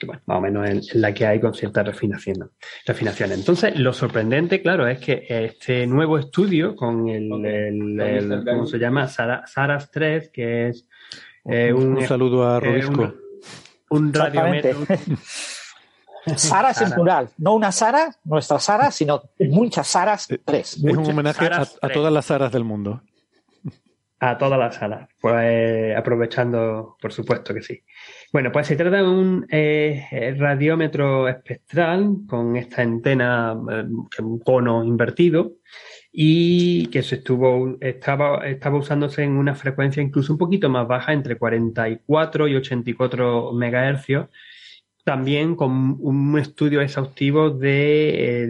Que, bueno, más o menos es la que hay con ciertas refinaciones. refinaciones. Entonces, lo sorprendente, claro, es que este nuevo estudio con el, el, el ¿cómo se llama? Saras 3, que es eh, un, un, saludo a Robisco. Eh, un, un radiometro. Saras en plural, no una Sara, nuestra Sara, sino muchas Saras, tres. Es un homenaje a, a, todas las Saras del mundo. A todas las salas, pues aprovechando, por supuesto que sí. Bueno, pues se trata de un eh, radiómetro espectral con esta antena, eh, un cono invertido, y que se estuvo, estaba, estaba usándose en una frecuencia incluso un poquito más baja, entre 44 y 84 megahercios, también con un estudio exhaustivo de,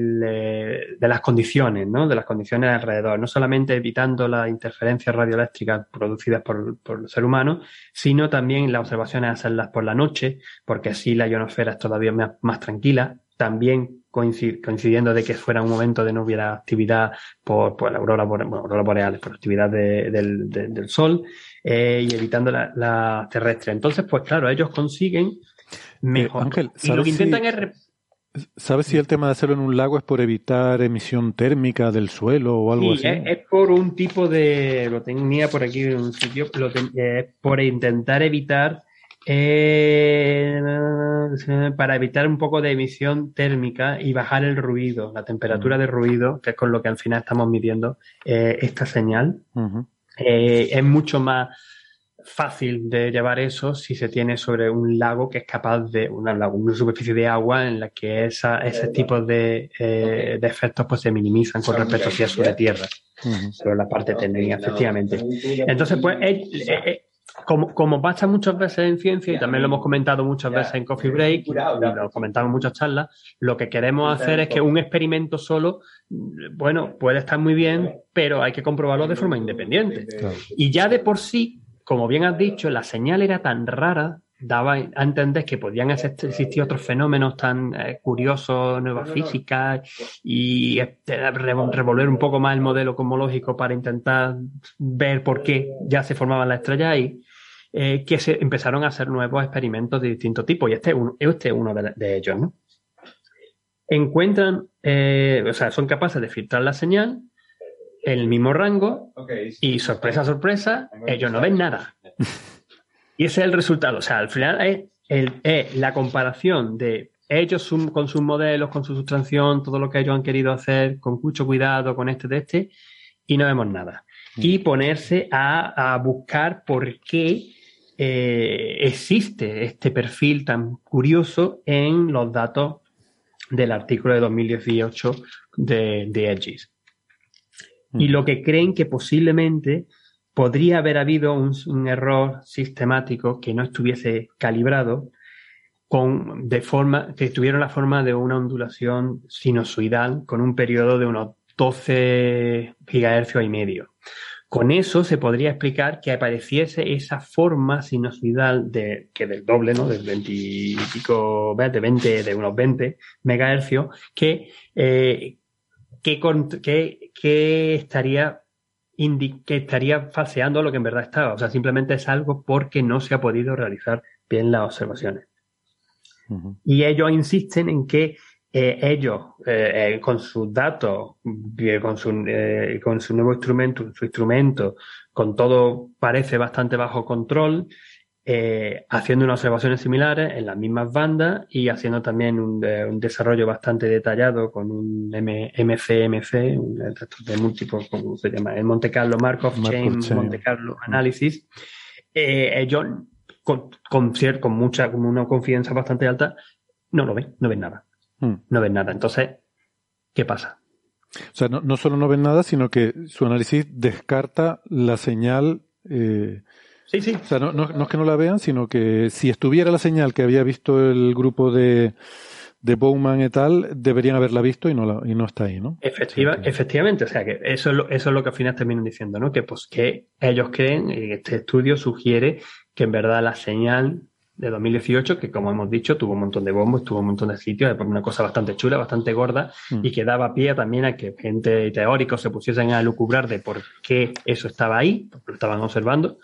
de las condiciones, de las condiciones alrededor, no solamente evitando las interferencias radioeléctricas producidas por, el ser humano, sino también las observaciones hacerlas por la noche, porque así la ionosfera es todavía más, tranquila, también coincidiendo de que fuera un momento de no hubiera actividad por, la aurora, boreales, por actividad de, del, de, del Sol, eh, y evitando la terrestre. Entonces, pues claro, ellos consiguen mejor. Eh, Ángel, y lo que intentan si, es. ¿Sabes si el tema de hacerlo en un lago es por evitar emisión térmica del suelo o algo sí, así? Es, es, por un tipo de. Lo tenía por aquí en un sitio. Lo ten, eh, por intentar evitar. Eh, para evitar un poco de emisión térmica y bajar el ruido, la temperatura de ruido, que es con lo que al final estamos midiendo eh, esta señal. Uh -huh. es mucho más fácil de llevar eso si se tiene sobre un lago que es capaz de una, una superficie de agua en la que esa, ese tipo de, eh, de, efectos pues se minimizan con respecto a si es sobre tierra. Uh -huh. sobre la parte técnica efectivamente. Entonces pues eh, eh, como, como pasa muchas veces en ciencia y también lo hemos comentado muchas veces en Coffee Break y lo comentamos en muchas charlas, lo que queremos hacer es que un experimento solo, bueno, puede estar muy bien, pero hay que comprobarlo de forma independiente. Y ya de por sí, como bien has dicho, la señal era tan rara, daba a entender que podían existir otros fenómenos tan eh, curiosos, nuevas físicas, y este, revolver un poco más el modelo cosmológico para intentar ver por qué ya se formaban las estrellas ahí, eh, que se empezaron a hacer nuevos experimentos de distinto tipo, y este es uno, este es uno de, de ellos, ¿no? Encuentran, eh, o sea, son capaces de filtrar la señal en el mismo rango, okay. y sorpresa, sorpresa, ellos no ven nada. Y ese es el resultado. O sea, al final es, el, es la comparación de ellos con sus modelos, con su sustracción, todo lo que ellos han querido hacer, con mucho cuidado, con este de este, y no vemos nada. Mm. Y ponerse a, a, buscar por qué eh, existe este perfil tan curioso en los datos del artículo de 2018 de, de Edges. Mm. Y lo que creen que posiblemente podría haber habido un, un, error sistemático que no estuviese calibrado con, de forma, que tuviera la forma de una ondulación sinusoidal con un periodo de unos 12 gigahercios y medio. Con eso se podría explicar que apareciese esa forma sinusoidal de, que del doble, ¿no? Del 20 y pico, de 20, de unos 20 megahercios, que, eh, que, que, que estaría que estaría falseando lo que en verdad estaba. O sea, simplemente es algo porque no se ha podido realizar bien las observaciones. Uh -huh. Y ellos insisten en que eh, ellos, eh, eh, con sus datos, con su, eh, con su nuevo instrumento, su instrumento, con todo parece bastante bajo control, eh, haciendo unas observaciones similares en las mismas bandas y haciendo también un, de, un desarrollo bastante detallado con un M, MCMC, un de múltiples, ¿cómo se llama? El Monte Carlo Markov, Markov Chain, Chain, Monte Carlo Analysis. Eh, ellos con, con, con mucha, con una confianza bastante alta, no lo ven, no ven nada. Hmm. No ven nada. Entonces, ¿qué pasa? O sea, no, no, solo no ven nada, sino que su análisis descarta la señal. Eh, sí, sí. O sea, no, no, no, es que no la vean, sino que si estuviera la señal que había visto el grupo de, de Bowman y tal, deberían haberla visto y no, la, y no está ahí, ¿no? Efectiva, Efectivamente, o sea, que eso es, lo, eso es lo que al final terminan diciendo, ¿no? Que pues que ellos creen, y este estudio sugiere que en verdad la señal de 2018, que como hemos dicho, tuvo un montón de bombos, tuvo un montón de sitios, una cosa bastante chula, bastante gorda, mm. y que daba pie también a que gente teóricos se pusiesen a lucubrar de por qué eso estaba ahí, porque lo estaban observando.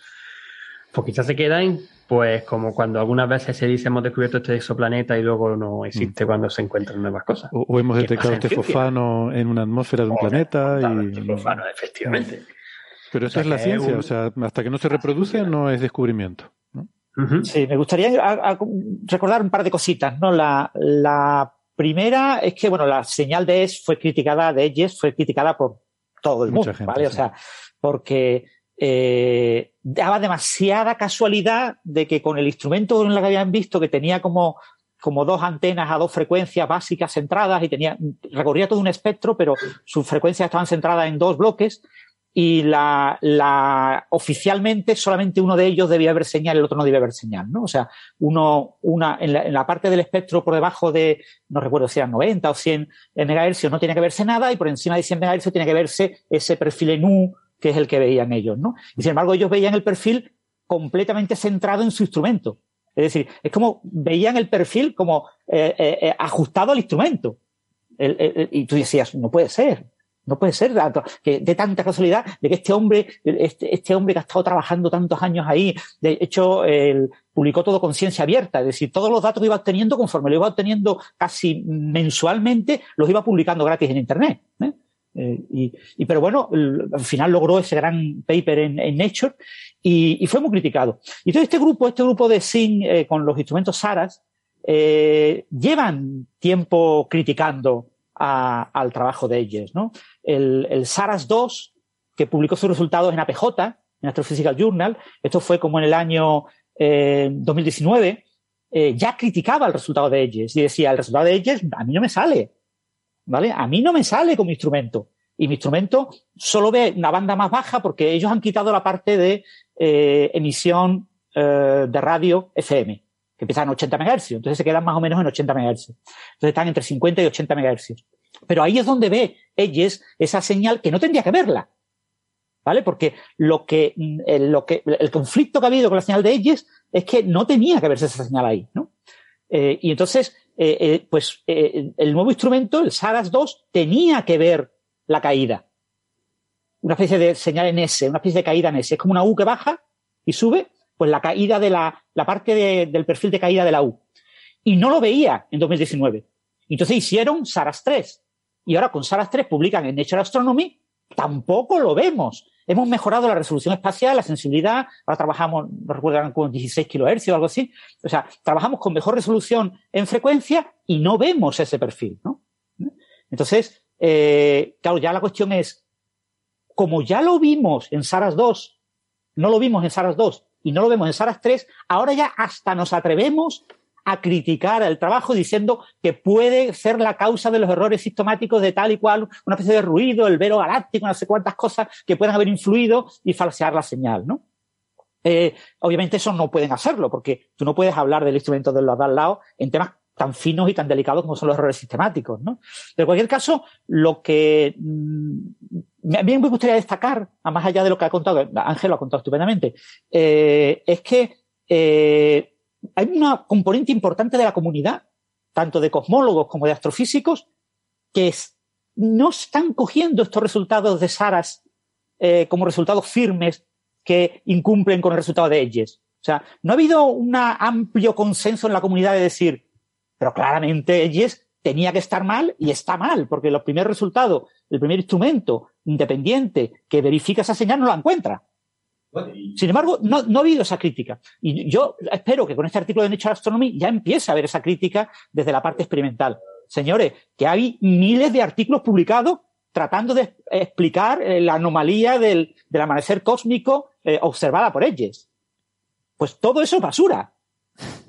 Pues quizás se quedan, pues como cuando algunas veces se dice hemos descubierto este exoplaneta y luego no existe mm. cuando se encuentran nuevas cosas. O, hemos detectado este fofano en una atmósfera de un planeta. Y... Este fofano, efectivamente. Pero eso es la ciencia, o sea, hasta que no se reproduce no es descubrimiento. Sí, me gustaría recordar un par de cositas, ¿no? La, la primera es que, bueno, la señal de ES fue criticada, de ES fue criticada por todo el mundo, ¿vale? O sea, porque eh, daba demasiada casualidad de que con el instrumento en el que habían visto que tenía como, como dos antenas a dos frecuencias básicas centradas y tenía, recorría todo un espectro, pero sus frecuencias estaban centradas en dos bloques y la, la, oficialmente solamente uno de ellos debía haber señal, el otro no debía haber señal, ¿no? O sea, uno, una, en la, parte del espectro por debajo de, no recuerdo si eran 90 o 100 MHz no tiene que verse nada y por encima de 100 MHz tiene que verse ese perfil en U que es el que veían ellos, ¿no? Y sin embargo ellos veían el perfil completamente centrado en su instrumento. Es decir, es como veían el perfil como eh, eh, eh ajustado al instrumento. El, el, y tú decías, no puede ser. No puede ser que de tanta casualidad de que este hombre, este, este hombre que ha estado trabajando tantos años ahí, de hecho, el, publicó todo con ciencia abierta, es decir, todos los datos que iba obteniendo, conforme lo iba obteniendo casi mensualmente, los iba publicando gratis en Internet. ¿eh? Eh, y, y, pero bueno, al final logró ese gran paper en, en Nature y, y, fue muy criticado. Y todo este grupo, este grupo de SIN eh, con los instrumentos SARAS, eh, llevan tiempo criticando a, al trabajo de ellos. ¿no? El, el, SARAS 2, que publicó sus resultados en APJ, en Astrophysical Journal, esto fue como en el año eh, 2019, eh, ya criticaba el resultado de ellos y decía, el resultado de ellos a mí no me sale. ¿Vale? A mí no me sale como instrumento. Y mi instrumento solo ve una banda más baja porque ellos han quitado la parte de eh, emisión eh, de radio FM que empiezan en 80 MHz, entonces se quedan más o menos en 80 MHz. Entonces están entre 50 y 80 MHz. Pero ahí es donde ve ellos esa señal que no tendría que verla. ¿Vale? Porque lo que, el, lo que, el conflicto que ha habido con la señal de ellos es que no tenía que verse esa señal ahí, ¿no? Eh, y entonces, eh, eh, pues eh, el nuevo instrumento, el SARAS 2, tenía que ver la caída. Una especie de señal en S, una especie de caída en S. Es como una U que baja y sube, pues la caída de la, la parte de, del perfil de caída de la U. Y no lo veía en 2019. Entonces hicieron SARAS 3. Y ahora con SARAS 3 publican en Nature Astronomy, tampoco lo vemos. Hemos mejorado la resolución espacial, la sensibilidad, ahora trabajamos, no recuerdo, con 16 kHz o algo así. O sea, trabajamos con mejor resolución en frecuencia y no vemos ese perfil, ¿no? Entonces, eh, claro, ya la cuestión es, como ya lo vimos en SARAS 2, no lo vimos en SARAS 2 y no lo vemos en Saras 3, ahora ya hasta nos atrevemos a criticar el trabajo diciendo que puede ser la causa de los errores sistemáticos de tal y cual, una especie de ruido, el velo galáctico, no sé cuántas cosas que puedan haber influido y falsear la señal, ¿no? Eh, obviamente eso no pueden hacerlo, porque tú no puedes hablar del instrumento de los dos lados en temas tan finos y tan delicados como son los errores sistemáticos, ¿no? Pero en cualquier caso, lo que mm, a mí me gustaría destacar, a más allá de lo que ha contado, Ángel lo ha contado estupendamente, eh, es que eh, hay una componente importante de la comunidad, tanto de cosmólogos como de astrofísicos, que no están cogiendo estos resultados de Saras eh, como resultados firmes que incumplen con el resultado de ellos. O sea, no ha habido un amplio consenso en la comunidad de decir, pero claramente Yes tenía que estar mal y está mal, porque los primeros resultados, el primer instrumento independiente que verifica esa señal no la encuentra. Sin embargo, no, ha habido esa crítica. Y yo espero que con este artículo de Nature Astronomy ya empiece a haber esa crítica desde la parte experimental. Señores, que hay miles de artículos publicados tratando de explicar eh, la anomalía del, del amanecer cósmico eh, observada por ellos. pues todo eso es basura.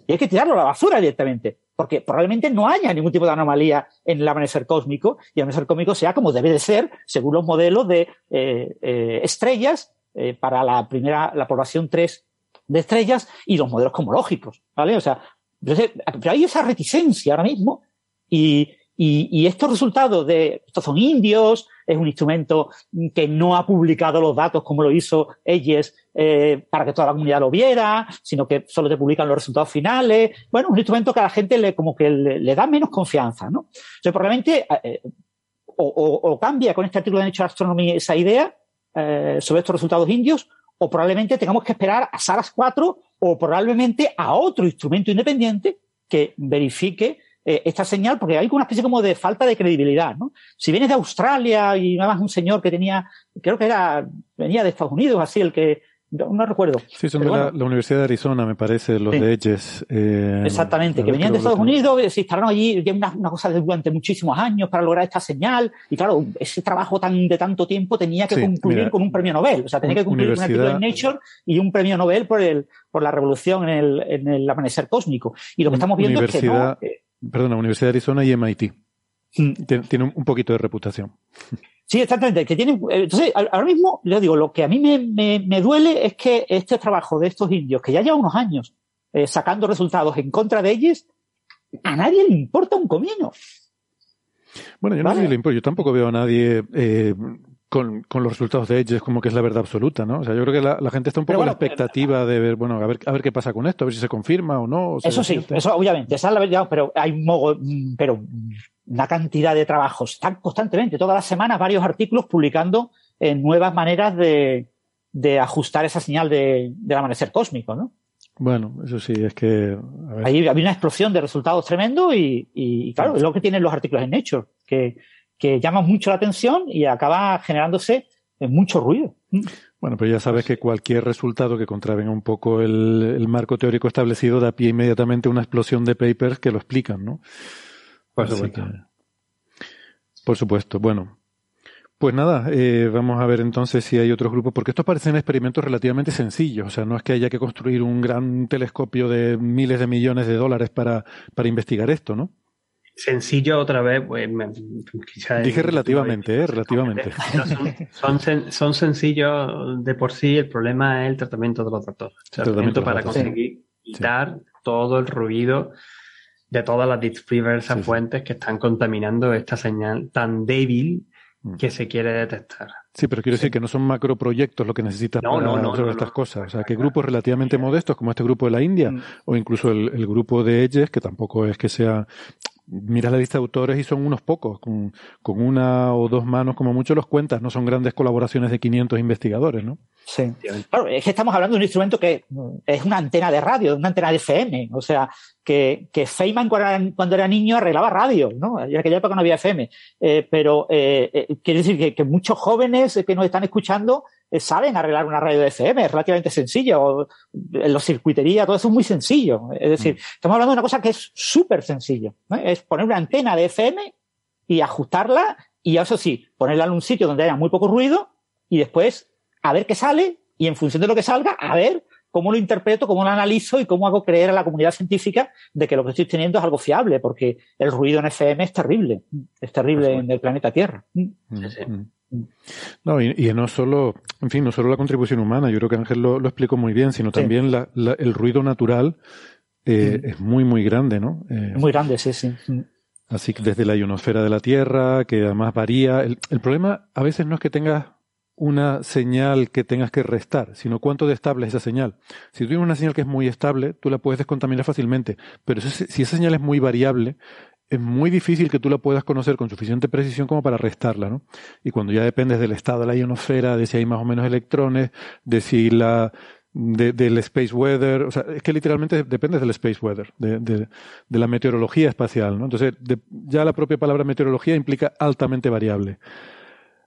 Y hay que tirarlo a la basura directamente, porque probablemente no haya ningún tipo de anomalía en el amanecer cósmico y el amanecer cósmico sea como debe de ser según los modelos de eh, estrellas eh, para la primera, la población 3 de estrellas y los modelos cosmológicos, ¿vale? O sea, pero hay esa reticencia ahora mismo y, y, y, estos resultados de, estos son indios, es un instrumento que no ha publicado los datos como lo hizo Eyes eh, para que toda la comunidad lo viera, sino que solo te publican los resultados finales. Bueno, un instrumento que a la gente le, como que le, le da menos confianza, ¿no? O sea, probablemente eh, o, o, o, cambia con este artículo de Nature Astronomy esa idea eh, sobre estos resultados indios, o probablemente tengamos que esperar a SARAS 4 o probablemente a otro instrumento independiente que verifique eh, esta señal, porque hay una especie como de falta de credibilidad, ¿no? Si vienes de Australia y nada más un señor que tenía, creo que era, venía de Estados Unidos, así el que, no, no recuerdo. Sí, son de bueno. la, la, Universidad de Arizona, me parece, los sí. de Edges. Eh, Exactamente, que venían de Estados Unidos, se instalaron allí una, una cosa de, durante muchísimos años para lograr esta señal. Y claro, ese trabajo tan de tanto tiempo tenía que sí, concluir mira, con un premio Nobel. O sea, tenía que concluir con un artículo en Nature y un premio Nobel por, el, por la revolución en el, en el amanecer cósmico. Y lo que estamos viendo es que no. Eh, Perdona, Universidad de Arizona y MIT. Mm. Tiene un poquito de reputación. Sí, exactamente. Que tiene, entonces, ahora mismo, yo digo, lo que a mí me, me, me, duele es que este trabajo de estos indios, que ya lleva unos años eh, sacando resultados en contra de ellos, a nadie le importa un comino. Bueno, yo no sé si le importa. Yo tampoco veo a nadie eh, con, con, los resultados de ellos como que es la verdad absoluta, ¿no? O sea, yo creo que la, la gente está un poco bueno, a la expectativa de ver, bueno, a ver, a ver qué pasa con esto, a ver si se confirma o no. O eso sí, eso obviamente, esa es la verdad, pero hay un mogo, pero una cantidad de trabajos, están constantemente, todas las semanas, varios artículos publicando eh, nuevas maneras de, de, ajustar esa señal de, del amanecer cósmico, ¿no? Bueno, eso sí, es que... Ahí había una explosión de resultados tremendo y, y, y claro, es lo que tienen los artículos en Nature, que, que llaman mucho la atención y acaba generándose mucho ruido. Bueno, pero ya sabes que cualquier resultado que contravenga un poco el, el, marco teórico establecido da pie inmediatamente a una explosión de papers que lo explican, ¿no? Por supuesto. Que, por supuesto. Bueno, pues nada, eh, vamos a ver entonces si hay otros grupos, porque estos parecen experimentos relativamente sencillos, o sea, no es que haya que construir un gran telescopio de miles de millones de dólares para, para investigar esto, ¿no? Sencillo otra vez, pues quizá Dije relativamente, ¿eh? Relativamente. Son, son, son, sencillos de por sí, el problema es el tratamiento de los datos. O sea, el tratamiento para conseguir sí. quitar sí. todo el ruido de todas las diversas sí, fuentes que están contaminando esta señal tan débil que se quiere detectar. Sí, pero quiero decir que no son macroproyectos lo que necesitas no, para no, estas cosas. O sea, que grupos relativamente modestos, como este grupo de la India, mm. o incluso el, el, grupo de Edges, que tampoco es que sea miras la lista de autores y son unos pocos, con, con, una o dos manos como mucho los cuentas, no son grandes colaboraciones de 500 investigadores, ¿no? Sí. Claro, es que estamos hablando de un instrumento que es una antena de radio, una antena de FM, o sea, que, que Feynman cuando era, niño arreglaba radio, ¿no? En aquella época no había FM, eh, pero eh, eh, quiere decir que, muchos jóvenes que nos están escuchando saben arreglar una radio de FM, es relativamente sencillo, en los circuitería, todo eso es muy sencillo. Es decir, mm. estamos hablando de una cosa que es súper sencillo, ¿no? es poner una antena de FM y ajustarla y eso sí, ponerla en un sitio donde haya muy poco ruido y después a ver qué sale y en función de lo que salga, a ver cómo lo interpreto, cómo lo analizo y cómo hago creer a la comunidad científica de que lo que estoy teniendo es algo fiable, porque el ruido en FM es terrible, es terrible en el planeta Tierra. Sí, sí. No, y, y, no solo, en fin, no solo la contribución humana, yo creo que Ángel lo, lo explicó muy bien, sino también sí. la, la, el ruido natural eh, es muy, muy grande, ¿no? Eh, muy grande, sí, sí. Así que desde la ionosfera de la Tierra, que además varía. El, el problema a veces no es que tengas una señal que tengas que restar, sino cuánto de estable es esa señal. Si tú tienes una señal que es muy estable, tú la puedes descontaminar fácilmente, pero si esa señal es muy variable, es muy difícil que tú la puedas conocer con suficiente precisión como para restarla, ¿no? Y cuando ya dependes del estado de la ionosfera, de si hay más o menos electrones, de si la de, del space weather, o sea, es que literalmente depende del space weather, de, de, de la meteorología espacial, ¿no? Entonces, ya la propia palabra meteorología implica altamente variable.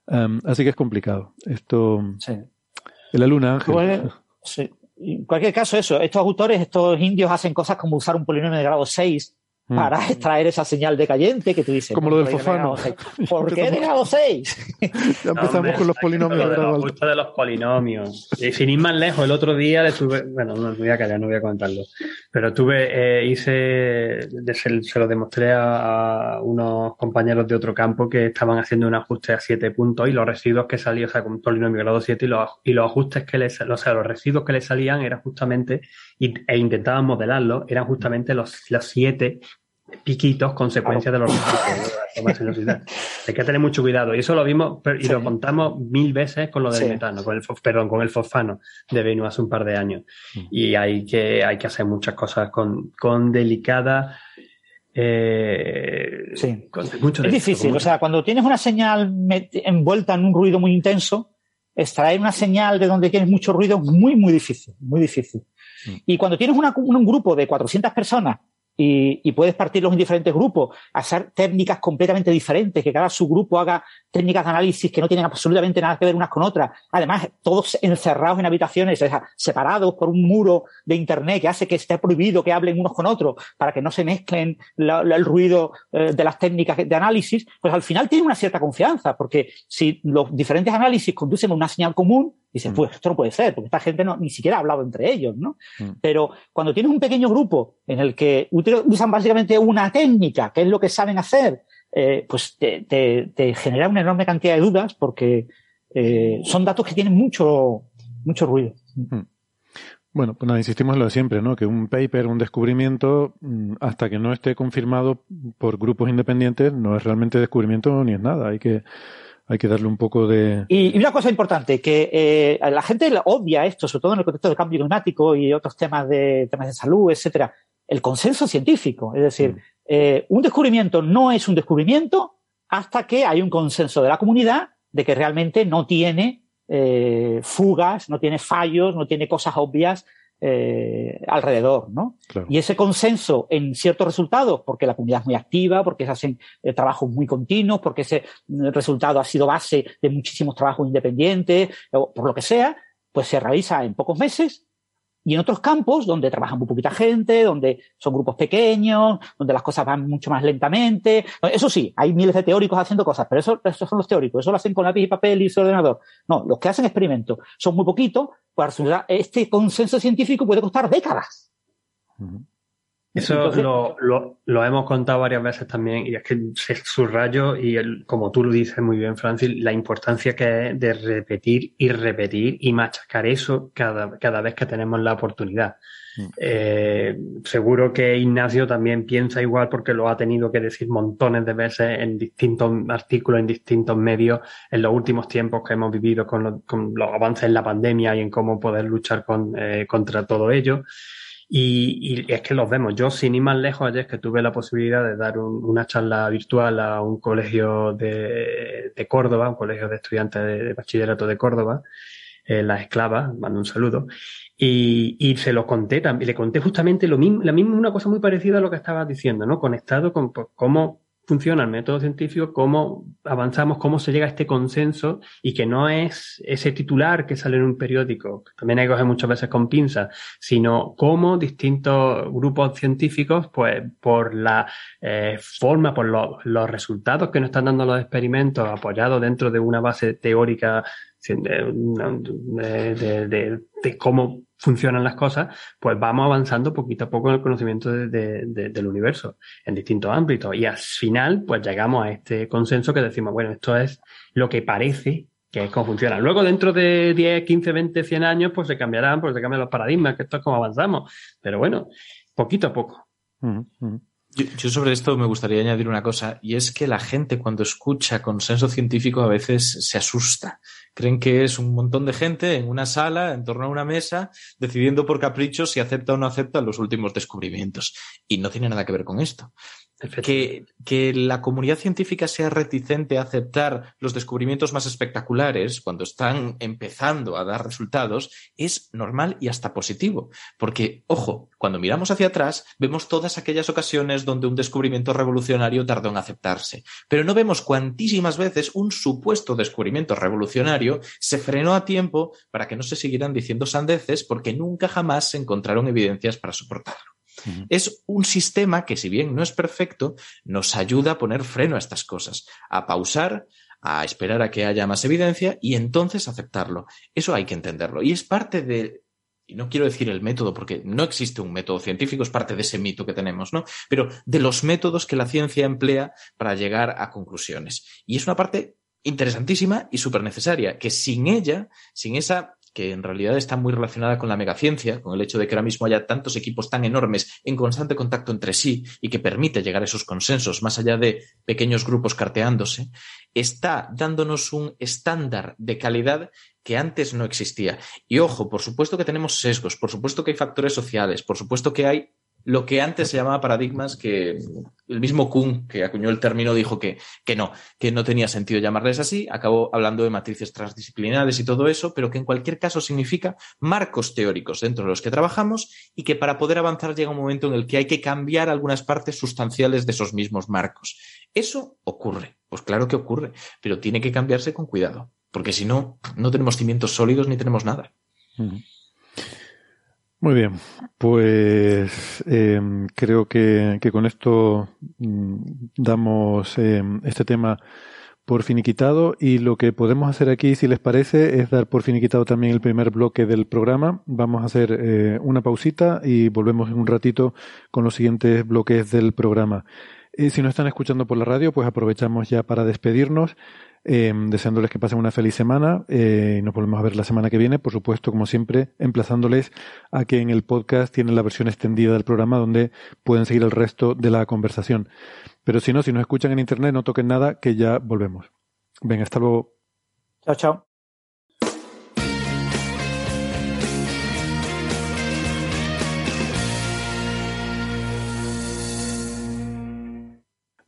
Um, así que es complicado. Esto. Sí. En la luna, Ángel. Bueno, sí. En cualquier caso, eso, estos autores, estos indios hacen cosas como usar un polinomio de grado 6 Mm. para extraer esa señal decayente que tú dices. Como lo del ¿por qué he fofano. ¿Por qué dejado seis? Ya empezamos hombre, con los polinomios Lo de los, justo de los polinomios. Y sin ir más lejos, el otro día le tuve, bueno, no me voy a callar, no voy a contarlo. Pero tuve, eh, hice, se, se lo demostré a, a unos compañeros de otro campo que estaban haciendo un ajuste a 7 puntos y los residuos que salían, o sea, con un polinomio grado 7 y los, y los ajustes que les, o sea, los residuos que le salían eran justamente, y- e intentaban modelarlo, eran justamente los, los 7 piquitos consecuencias de los residuos de la. Hay que tener mucho cuidado. Y eso lo vimos pero- y Sí. lo contamos mil veces con lo del Sí. metano, con el, perdón, con el fosfano de Venus hace un par de años. Mm. Y hay que, hay que hacer muchas cosas con, con delicada. Eh, Sí. con mucho Es difícil, o sea, cuando tienes una señal envuelta en un ruido muy intenso, extraer una señal de donde tienes mucho ruido es muy, muy difícil, muy difícil. Mm. Y cuando tienes una- un grupo de 400 personas y, puedes partirlos en diferentes grupos, hacer técnicas completamente diferentes, que cada subgrupo haga técnicas de análisis que no tienen absolutamente nada que ver unas con otras, además todos encerrados en habitaciones, separados por un muro de internet que hace que esté prohibido que hablen unos con otros para que no se mezclen el ruido eh, de las técnicas de análisis, pues al final tiene una cierta confianza, porque si los diferentes análisis conducen a una señal común, dices, Mm. pues esto no puede ser, porque esta gente no, ni siquiera ha hablado entre ellos, ¿no? Mm. Pero cuando tienes un pequeño grupo en el que usan básicamente una técnica, que es lo que saben hacer, eh, pues te, te- te genera una enorme cantidad de dudas porque eh, son datos que tienen mucho, mucho ruido. Bueno, pues nada, insistimos en lo de siempre, ¿no? Que un paper, un descubrimiento, mm, hasta que no esté confirmado por grupos independientes, no es realmente descubrimiento ni es nada. Hay que, hay que darle un poco de. Y, y una cosa importante, que eh, la gente odia esto, sobre todo en el contexto del cambio climático y otros temas de, temas de salud, etcétera, el consenso científico. Es decir, Mm. eh, un descubrimiento no es un descubrimiento hasta que hay un consenso de la comunidad de que realmente no tiene eh, fugas, no tiene fallos, no tiene cosas obvias eh, alrededor, ¿no? Claro. Y ese consenso en ciertos resultados, porque la comunidad es muy activa, porque se hacen eh, trabajos muy continuos, porque ese mm, resultado ha sido base de muchísimos trabajos independientes, o por lo que sea, pues se realiza en pocos meses. Y en otros campos, donde trabaja muy poquita gente, donde son grupos pequeños, donde las cosas van mucho más lentamente. Eso sí, hay miles de teóricos haciendo cosas, pero eso, esos son los teóricos. Eso lo hacen con lápiz y papel y su ordenador. No, los que hacen experimentos son muy poquitos, pues este consenso científico puede costar décadas. Eso Entonces- lo, lo, lo hemos contado varias veces también y es que se subrayo y el- como tú lo dices muy bien, Francis, la importancia que es de repetir y repetir y machacar eso cada, cada vez que tenemos la oportunidad. Mm. Eh, seguro que Ignacio también piensa igual porque lo ha tenido que decir montones de veces en distintos artículos, en distintos medios, en los últimos tiempos que hemos vivido con, los- con los avances en la pandemia y en cómo poder luchar con, eh, contra todo ello. Y, y es que los vemos. Yo, sin ir más lejos, ayer que tuve la posibilidad de dar un- una charla virtual a un colegio de, de Córdoba, un colegio de estudiantes de, de bachillerato de Córdoba, eh, Las Esclavas, mando un saludo, y, y se lo conté también, le conté justamente lo mismo, la misma, una cosa muy parecida a lo que estabas diciendo, ¿no? Conectado con pues, cómo funciona el método científico, cómo avanzamos, cómo se llega a este consenso y que no es ese titular que sale en un periódico, que también hay que coger muchas veces con pinzas, sino cómo distintos grupos científicos, pues por la eh, forma, por los, resultados que nos están dando los experimentos apoyados dentro de una base teórica de cómo funcionan las cosas, pues vamos avanzando poquito a poco en el conocimiento de- de- de- del universo en distintos ámbitos. Y al final, pues llegamos a este consenso que decimos, bueno, esto es lo que parece que es como funciona. Luego, dentro de 10, 15, 20, 100 años, pues se cambiarán, pues se cambian los paradigmas, que esto es como avanzamos. Pero bueno, poquito a poco. Yo, yo sobre esto me gustaría añadir una cosa, y es que la gente cuando escucha consenso científico a veces se asusta. Creen que es un montón de gente en una sala, en torno a una mesa, decidiendo por capricho si acepta o no acepta los últimos descubrimientos. Y no tiene nada que ver con esto. Que, que la comunidad científica sea reticente a aceptar los descubrimientos más espectaculares cuando están empezando a dar resultados es normal y hasta positivo. Porque, ojo, cuando miramos hacia atrás, vemos todas aquellas ocasiones donde un descubrimiento revolucionario tardó en aceptarse. Pero no vemos cuantísimas veces un supuesto descubrimiento revolucionario se frenó a tiempo para que no se siguieran diciendo sandeces porque nunca jamás se encontraron evidencias para soportarlo. Es un sistema que, si bien no es perfecto, nos ayuda a poner freno a estas cosas, a pausar, a esperar a que haya más evidencia y entonces aceptarlo. Eso hay que entenderlo. Y es parte de, y no quiero decir el método, porque no existe un método científico, es parte de ese mito que tenemos, ¿no? Pero de los métodos que la ciencia emplea para llegar a conclusiones. Y es una parte interesantísima y súper necesaria, que sin ella, sin esa que en realidad está muy relacionada con la megaciencia, con el hecho de que ahora mismo haya tantos equipos tan enormes en constante contacto entre sí y que permite llegar a esos consensos más allá de pequeños grupos carteándose, está dándonos un estándar de calidad que antes no existía. Y ojo, por supuesto que tenemos sesgos, por supuesto que hay factores sociales, por supuesto que hay lo que antes se llamaba paradigmas, que el mismo Kuhn, que acuñó el término, dijo que, que no, que no tenía sentido llamarles así, acabó hablando de matrices transdisciplinares y todo eso, pero que en cualquier caso significa marcos teóricos dentro de los que trabajamos y que para poder avanzar llega un momento en el que hay que cambiar algunas partes sustanciales de esos mismos marcos. Eso ocurre, pues claro que ocurre, pero tiene que cambiarse con cuidado, porque si no, no tenemos cimientos sólidos ni tenemos nada. Muy bien, pues em, creo que, con esto mm, damos em, este tema por finiquitado y lo que podemos hacer aquí, si les parece, es dar por finiquitado también el primer bloque del programa. Vamos a hacer eh, una pausita y volvemos en un ratito con los siguientes bloques del programa. Y si no están escuchando por la radio, pues aprovechamos ya para despedirnos. Eh, deseándoles que pasen una feliz semana eh, nos volvemos a ver la semana que viene. Por supuesto, como siempre, emplazándoles a que en el podcast tienen la versión extendida del programa donde pueden seguir el resto de la conversación. Pero si no, si nos escuchan en internet, no toquen nada, que ya volvemos. Venga, hasta luego. Chao, chao.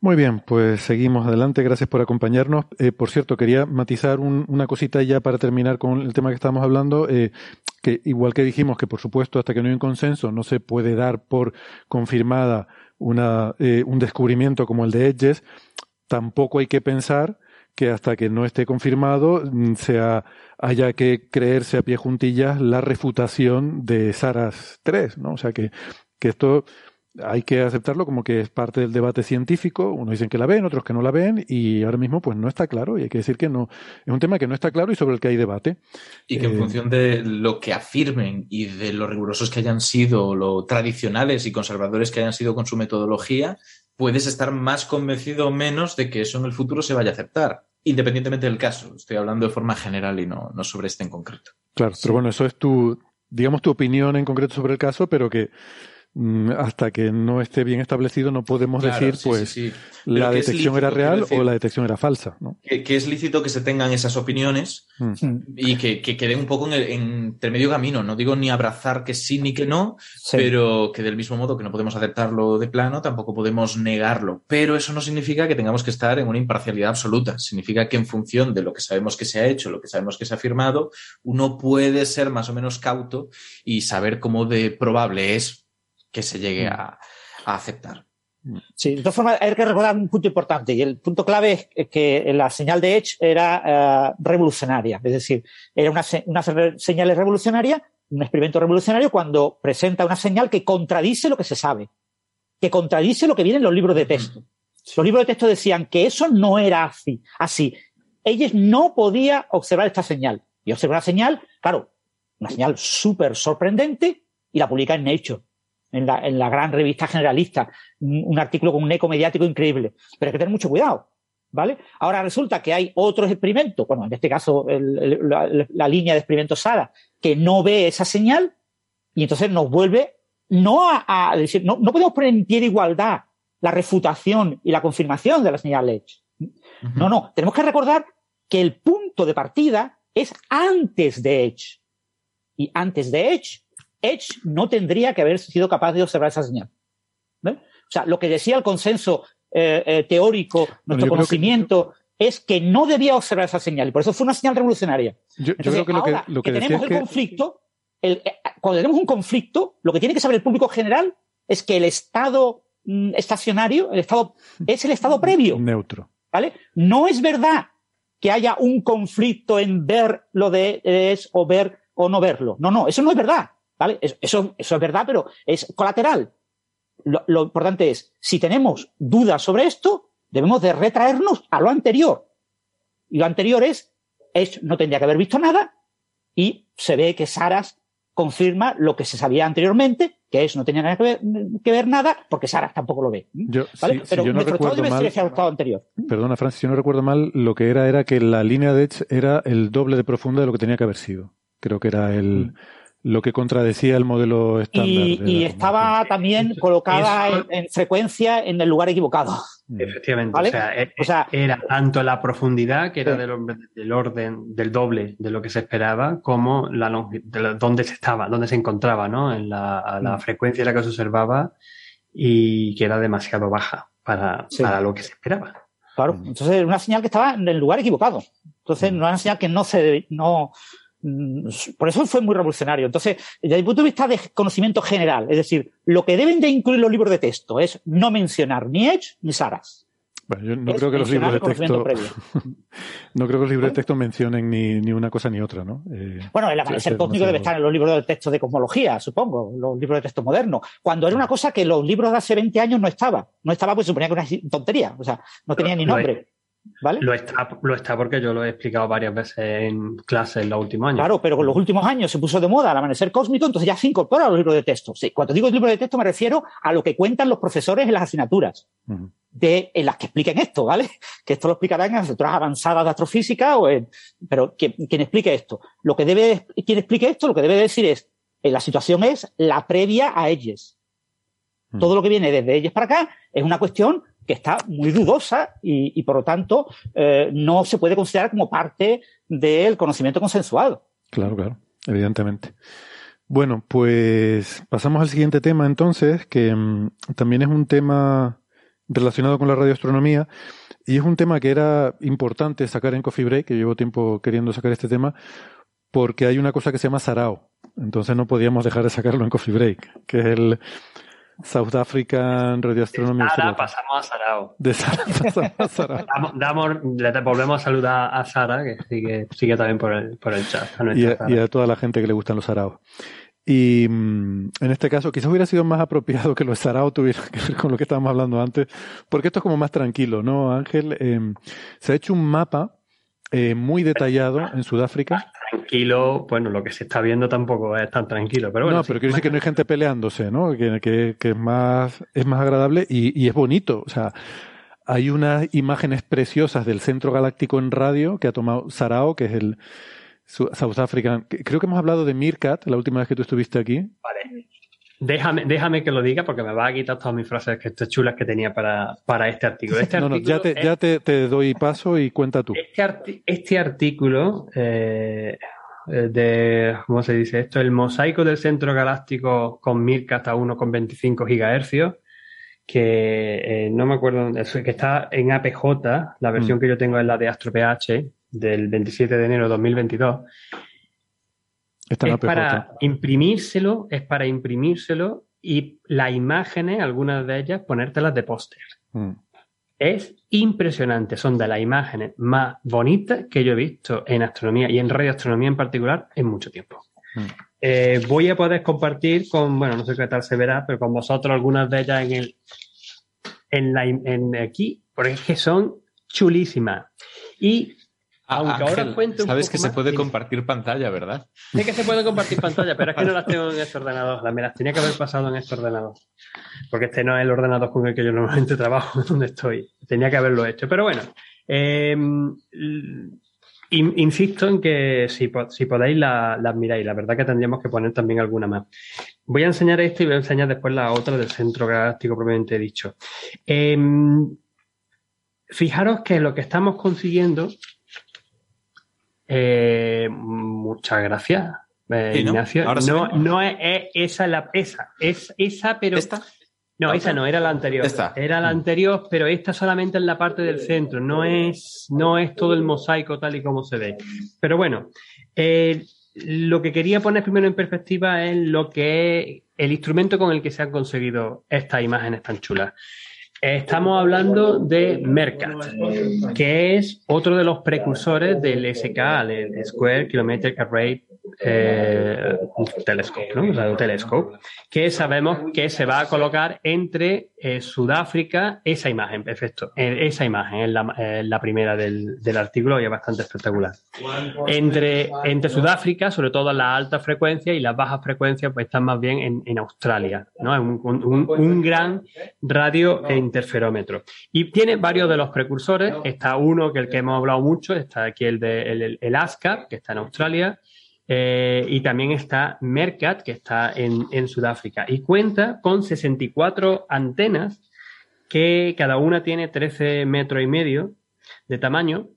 Muy bien, pues seguimos adelante. Gracias por acompañarnos. Eh, por cierto, quería matizar una cosita ya para terminar con el tema que estábamos hablando. Eh, que igual que dijimos que, por supuesto, hasta que no hay un consenso, no se puede dar por confirmada una, eh, un descubrimiento como el de Edges, tampoco hay que pensar que hasta que no esté confirmado mm, sea, haya que creerse a pie juntillas la refutación de Saras 3, ¿no? O sea que, que esto hay que aceptarlo como que es parte del debate científico. Unos dicen que la ven, otros que no la ven, y ahora mismo pues no está claro. Y hay que decir que no. Es un tema que no está claro y sobre el que hay debate. Y que en Eh, función de lo que afirmen y de lo rigurosos que hayan sido, lo tradicionales y conservadores que hayan sido con su metodología, puedes estar más convencido o menos de que eso en el futuro se vaya a aceptar, independientemente del caso. Estoy hablando de forma general y no, no sobre este en concreto. Claro, pero bueno, eso es tu, digamos, tu opinión en concreto sobre el caso, pero que hasta que no esté bien establecido no podemos Claro, decir, sí, pues, sí, sí. la detección era lícito, real decir. o la detección era falsa, ¿no? Que, que es lícito que se tengan esas opiniones Mm. y que, que queden un poco en, el, en intermedio camino. No digo ni abrazar que sí ni que no, Sí. pero que del mismo modo que no podemos aceptarlo de plano, tampoco podemos negarlo. Pero eso no significa que tengamos que estar en una imparcialidad absoluta. Significa que en función de lo que sabemos que se ha hecho, lo que sabemos que se ha firmado, uno puede ser más o menos cauto y saber cómo de probable es que se llegue a, a aceptar. Sí, de todas formas, hay que recordar un punto importante, y el punto clave es que la señal de Edge era eh, revolucionaria, es decir, era una, una se- señal revolucionaria, un experimento revolucionario cuando presenta una señal que contradice lo que se sabe, que contradice lo que viene en los libros de texto. Los libros de texto decían que eso no era así. así. Ellos no podía observar esta señal. Y observa una señal, claro, una señal súper sorprendente, y la publica en Nature, en la, en la gran revista generalista un, un artículo con un eco mediático increíble. Pero hay que tener mucho cuidado, ¿vale? Ahora resulta que hay otros experimentos, bueno, en este caso el- el- la, la línea de experimentos SARA, que no ve esa señal y entonces nos vuelve no a, a decir, no, no podemos poner en pie de igualdad la refutación y la confirmación de la señal Edge. No, no, tenemos que recordar que el punto de partida es antes de Edge. Y antes de Edge, Edge no tendría que haber sido capaz de observar esa señal. O sea, lo que decía el consenso eh, eh, teórico, Bueno, nuestro que- conocimiento, es que no debía observar esa señal. Y por eso fue una señal revolucionaria. Yo, creo que lo que, lo tenemos el que conflicto, el- eh, cuando tenemos un conflicto, lo que tiene que saber el público general es que el estado mm, estacionario, el estado, es el estado previo. neutro. ¿vale? No es verdad que haya un conflicto en ver lo de es o ver o no verlo. No, no, eso no es verdad, ¿vale? Es- Eso, eso es verdad, pero es colateral. lo, lo importante es, si tenemos dudas sobre esto, debemos de retraernos a lo anterior. Y lo anterior es, Edge no tendría que haber visto nada y se ve que Saras confirma lo que se sabía anteriormente, que Edge no tenía nada que ver, que ver nada, porque Saras tampoco lo ve. Yo, ¿vale? si- si Pero yo no nuestro estado recuerdo debe mal- ser estado anterior. Perdona, Francis, si no recuerdo mal, lo que era era que la línea de Edge era el doble de profunda de lo que tenía que haber sido. Creo que era el lo que contradecía el modelo estándar. Y, y estaba también colocada eso- en, en frecuencia en el lugar equivocado. comunicación. Efectivamente, ¿Vale? o, sea, e- O sea- era tanto la profundidad, que era Sí. del, orden- del orden, del doble de lo que se esperaba, como la la- dónde se estaba, dónde se encontraba, ¿no? En la, a la Mm. frecuencia en la que se observaba y que era demasiado baja para, Sí. para lo que se esperaba. Claro. Mm. Entonces, era una señal que estaba en el lugar equivocado. Entonces, no era una señal que no se no mm, por eso fue muy revolucionario. Entonces, desde el punto de vista de conocimiento general, es decir, lo que deben de incluir los libros de texto es no mencionar ni Edge ni Saras. Bueno, yo no Es creo que los libros de texto no creo que los libros de texto mencionen ni, ni una cosa ni otra, ¿no? Eh, Bueno, el amanecer cósmico debe estar en los libros de texto de cosmología, supongo, los libros de texto modernos. Cuando era una cosa que los libros de hace 20 años no estaba. No estaba, pues suponía que era una tontería. O sea, no tenía ni nombre. ¿Vale? Lo está, lo está porque yo lo he explicado varias veces en clase en los últimos años. Claro, pero con los últimos años se puso de moda el amanecer cósmico, entonces ya se incorpora a los libros de texto. Sí, cuando digo libros de texto me refiero a lo que cuentan los profesores en las asignaturas, de, en las que expliquen esto, ¿vale? Que esto lo explicarán en asignaturas avanzadas de astrofísica, o en, pero quien, quien explique esto. Lo que debe, quien explique esto, lo que debe decir es, eh, la situación es la previa a ellos. Mm. Todo lo que viene desde ellos para acá es una cuestión que está muy dudosa y, por lo tanto eh, no se puede considerar como parte del conocimiento consensuado. Claro, claro, evidentemente. Bueno, pues pasamos al siguiente tema entonces, que mm, también es un tema relacionado con la radioastronomía y es un tema que era importante sacar en Coffee Break, que llevo tiempo queriendo sacar este tema, porque hay una cosa que se llama Sarao. Entonces no podíamos dejar de sacarlo en Coffee Break, que es el South African Radio Astronomy Observatory. pasamos a Sarao. De Sara- pasamos a Sarao. Damos, damos- le volvemos a saludar a Sara, que sigue, sigue también por el, por el chat. a y a, Sara. y a toda la gente que le gustan los saraos. Y mm, en este caso, quizás hubiera sido más apropiado que los saraos tuvieran que ver con lo que estábamos hablando antes, porque esto es como más tranquilo, ¿no, Ángel? Eh, se ha hecho un mapa eh, muy detallado en Sudáfrica. Tranquilo, bueno, lo que se está viendo tampoco es tan tranquilo, pero bueno. no, sí, pero quiero decir que no hay gente peleándose, ¿no? Que, que- que es más es más agradable y, y es bonito. O sea, hay unas imágenes preciosas del centro galáctico en radio que ha tomado Sarao, que es el South African. Creo que hemos hablado de Meerkat la última vez que tú estuviste aquí. Vale. Déjame, déjame que lo diga porque me va a quitar todas mis frases que chulas que tenía para, para este artículo. Este No, no, artículo ya te, es- ya te, te doy paso y cuenta tú. Este, arti- este artículo eh, eh, de, ¿cómo se dice esto? El mosaico del centro galáctico con Meerkat a 1,25 gigahercios, que eh, no me acuerdo, que está en APJ, la versión Mm. que yo tengo es la de AstroPH del 27 de enero de 2022. Es para imprimírselo, es para imprimírselo y las imágenes, algunas de ellas, ponértelas de póster. Mm. Es impresionante, son de las imágenes más bonitas que yo he visto en astronomía y en radioastronomía en particular en mucho tiempo. Mm. Eh, voy a poder compartir con, bueno, no sé qué tal se verá, pero con vosotros algunas de ellas en el, en la, en aquí, porque es que son chulísimas. Y Ah, Aunque ahora cuente un Sabes poco que se puede compartir pantalla, ¿verdad? sé que se puede compartir pantalla, pero es que no las tengo en este ordenador. Las- Me las tenía que haber pasado en este ordenador. Porque este no es el ordenador con el que yo normalmente trabajo, donde estoy. Tenía que haberlo hecho. Pero bueno, eh, in- insisto en que si, po- si podéis la- las miráis. La verdad que tendríamos que poner también alguna más. Voy a enseñar esto y voy a enseñar después la otra del centro galáctico propiamente dicho. Eh, fijaros que lo que estamos consiguiendo. Eh, muchas gracias, eh, Sí, ¿no? Ignacio. Ahora no, no es, es esa la esa, es esa, pero ¿Esta? no, ¿La esa no, era la anterior. Esta. Era la anterior, pero esta solamente en la parte del centro, no es, no es todo el mosaico tal y como se ve. Pero bueno, eh, lo que quería poner primero en perspectiva es lo que es el instrumento con el que se han conseguido estas imágenes tan chulas. Estamos hablando de Mercat, que es otro de los precursores del SK, el Square Kilometric Array eh, Telescope, ¿no? Radio Telescope, que sabemos que se va a colocar entre eh, Sudáfrica, esa imagen, perfecto, eh, esa imagen es la, primera del, artículo y es bastante espectacular. Entre, entre Sudáfrica, sobre todo las altas frecuencias y las bajas frecuencias, pues están más bien en, Australia, ¿no? Es un, gran radio interferómetro. Y tiene varios de los precursores, está uno que el que hemos hablado mucho, está aquí el de el, el ASCAP, que está en Australia, eh, y también está Mercat, que está en, Sudáfrica. Y cuenta con 64 antenas que cada una tiene 13 metros y medio de tamaño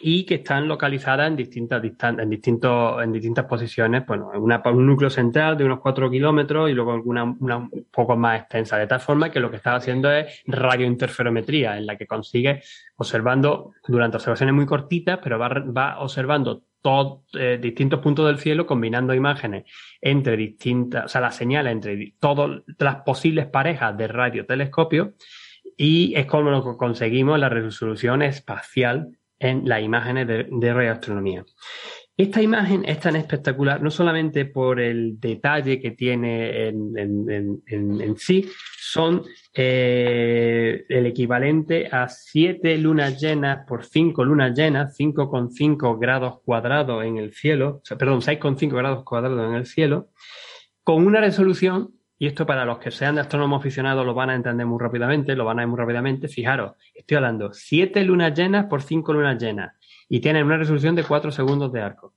y que están localizadas en distintas en distintos en distintas posiciones bueno una, un núcleo central de unos 4 kilómetros y luego alguna una un poco más extensa de tal forma que lo que está haciendo es radiointerferometría en la que consigue observando durante observaciones muy cortitas pero va, va observando todos eh, distintos puntos del cielo combinando imágenes entre distintas, o sea, las señales entre todas las posibles parejas de radiotelescopio y es como lo que conseguimos la resolución espacial en las imágenes de, de radioastronomía. Esta imagen es tan espectacular no solamente por el detalle que tiene en, sí, son eh, el equivalente a 7 lunas llenas por 5 lunas llenas, 5,5 grados cuadrados en el cielo, o sea, perdón, 6,5 grados cuadrados en el cielo, con una resolución, y esto para los que sean de astrónomos aficionados lo van a entender muy rápidamente, lo van a ver muy rápidamente, fijaros, estoy hablando 7 lunas llenas por 5 lunas llenas y tienen una resolución de 4 segundos de arco.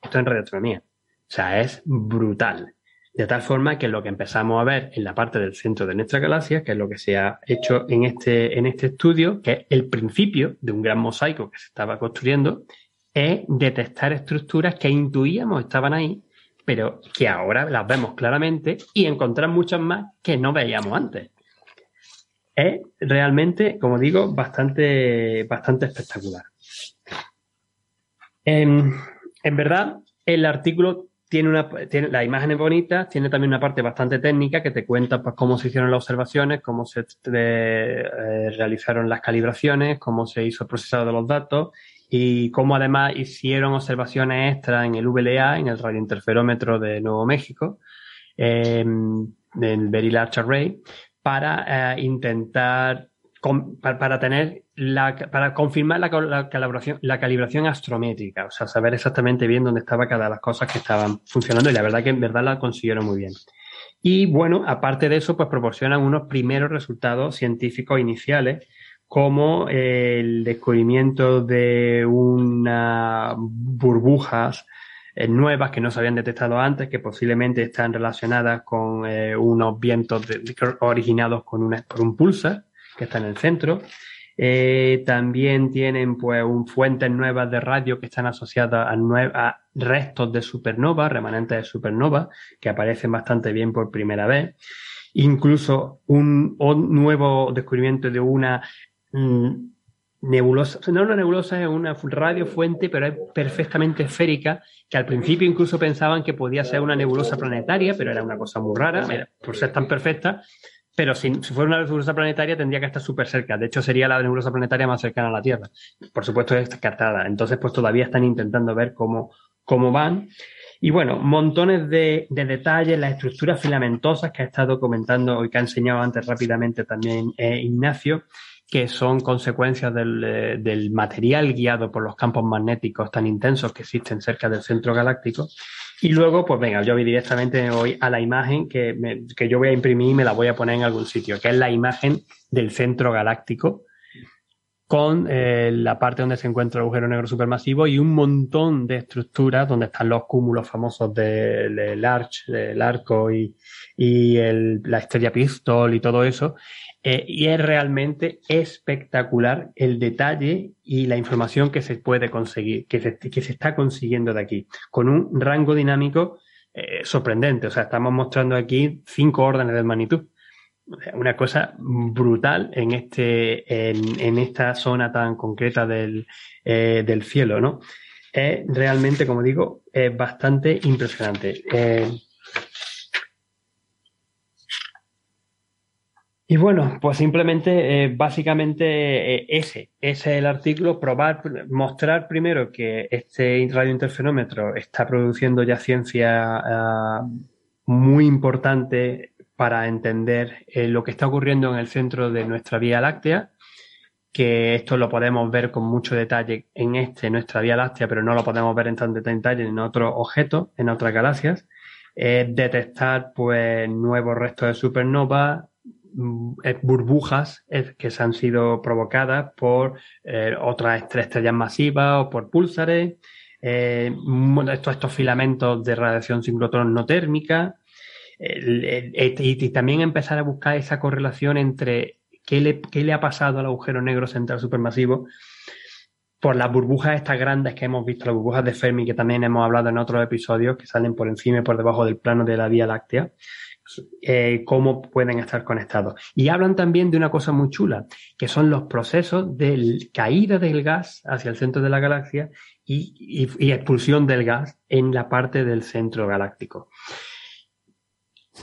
Esto en radioastronomía. O sea, es brutal. De tal forma que lo que empezamos a ver en la parte del centro de nuestra galaxia, que es lo que se ha hecho en este, en este estudio, que es el principio de un gran mosaico que se estaba construyendo, es detectar estructuras que intuíamos estaban ahí, pero que ahora las vemos claramente y encontrar muchas más que no veíamos antes. Es realmente, como digo, bastante, bastante espectacular. En, verdad, el artículo tiene una tiene, las imágenes bonitas, tiene también una parte bastante técnica que te cuenta pues, cómo se hicieron las observaciones, cómo se eh, realizaron las calibraciones, cómo se hizo el procesado de los datos y cómo además hicieron observaciones extras en el VLA, en el radiointerferómetro de Nuevo México, eh, del Very Large Array, para eh, intentar para, tener la, para confirmar la, calibración, la calibración astrométrica, o sea, saber exactamente bien dónde estaba cada de las cosas que estaban funcionando y la verdad que en verdad la consiguieron muy bien. Y bueno, aparte de eso, pues proporcionan unos primeros resultados científicos iniciales, como el descubrimiento de unas burbujas eh, nuevas que no se habían detectado antes, que posiblemente están relacionadas con eh, unos vientos originados con una, por un pulsar que está en el centro. Eh, también tienen pues un, fuentes nuevas de radio que están asociadas a, restos de supernova, remanentes de supernova, que aparecen bastante bien por primera vez. Incluso un, nuevo descubrimiento de una mm, nebulosa, no una nebulosa, es una radio fuente, pero es perfectamente esférica, que al principio incluso pensaban que podía ser una nebulosa planetaria, pero era una cosa muy rara, por ser tan perfecta, pero si, fuera una nebulosa planetaria tendría que estar súper cerca. De hecho, sería la nebulosa planetaria más cercana a la Tierra. Por supuesto, es descartada. Entonces, pues todavía están intentando ver cómo, cómo van. Y bueno, montones de, detalles, las estructuras filamentosas que ha estado comentando y que ha enseñado antes rápidamente también eh, Ignacio, que son consecuencias eh, del material guiado por los campos magnéticos tan intensos que existen cerca del centro galáctico y luego, pues venga, yo directamente voy a la imagen que, que yo voy a imprimir y me la voy a poner en algún sitio, que es la imagen del centro galáctico con eh, la parte donde se encuentra el agujero negro supermasivo y un montón de estructuras donde están los cúmulos famosos del, arch, del arco y, y el, la estrella pistol y todo eso. Eh, y es realmente espectacular el detalle y la información que se puede conseguir, que se, que se está consiguiendo de aquí, con un rango dinámico eh, sorprendente. O sea, estamos mostrando aquí cinco órdenes de magnitud. Una cosa brutal en este, en, en esta zona tan concreta del, eh, del cielo, ¿no? Es realmente, como digo, es bastante impresionante. Y bueno, pues simplemente, eh, básicamente eh, ese, es el artículo, probar, mostrar primero que este radiointerferómetro está produciendo ya ciencia uh, muy importante para entender eh, lo que está ocurriendo en el centro de nuestra Vía Láctea, que esto lo podemos ver con mucho detalle en este, nuestra Vía Láctea, pero no lo podemos ver en tanto detalle en otros objetos, en otras galaxias. detectar pues nuevos restos de supernova, burbujas que se han sido provocadas por eh, otras estrellas masivas o por púlsares, eh, estos, estos, filamentos de radiación sincrotrón no térmica, y, también empezar a buscar esa correlación entre qué le, qué le ha pasado al agujero negro central supermasivo por las burbujas estas grandes que hemos visto, las burbujas de Fermi que también hemos hablado en otros episodios que salen por encima y por debajo del plano de la Vía Láctea. Eh, cómo pueden estar conectados. Y hablan también de una cosa muy chula, que son los procesos de caída del gas hacia el centro de la galaxia y, expulsión del gas en la parte del centro galáctico.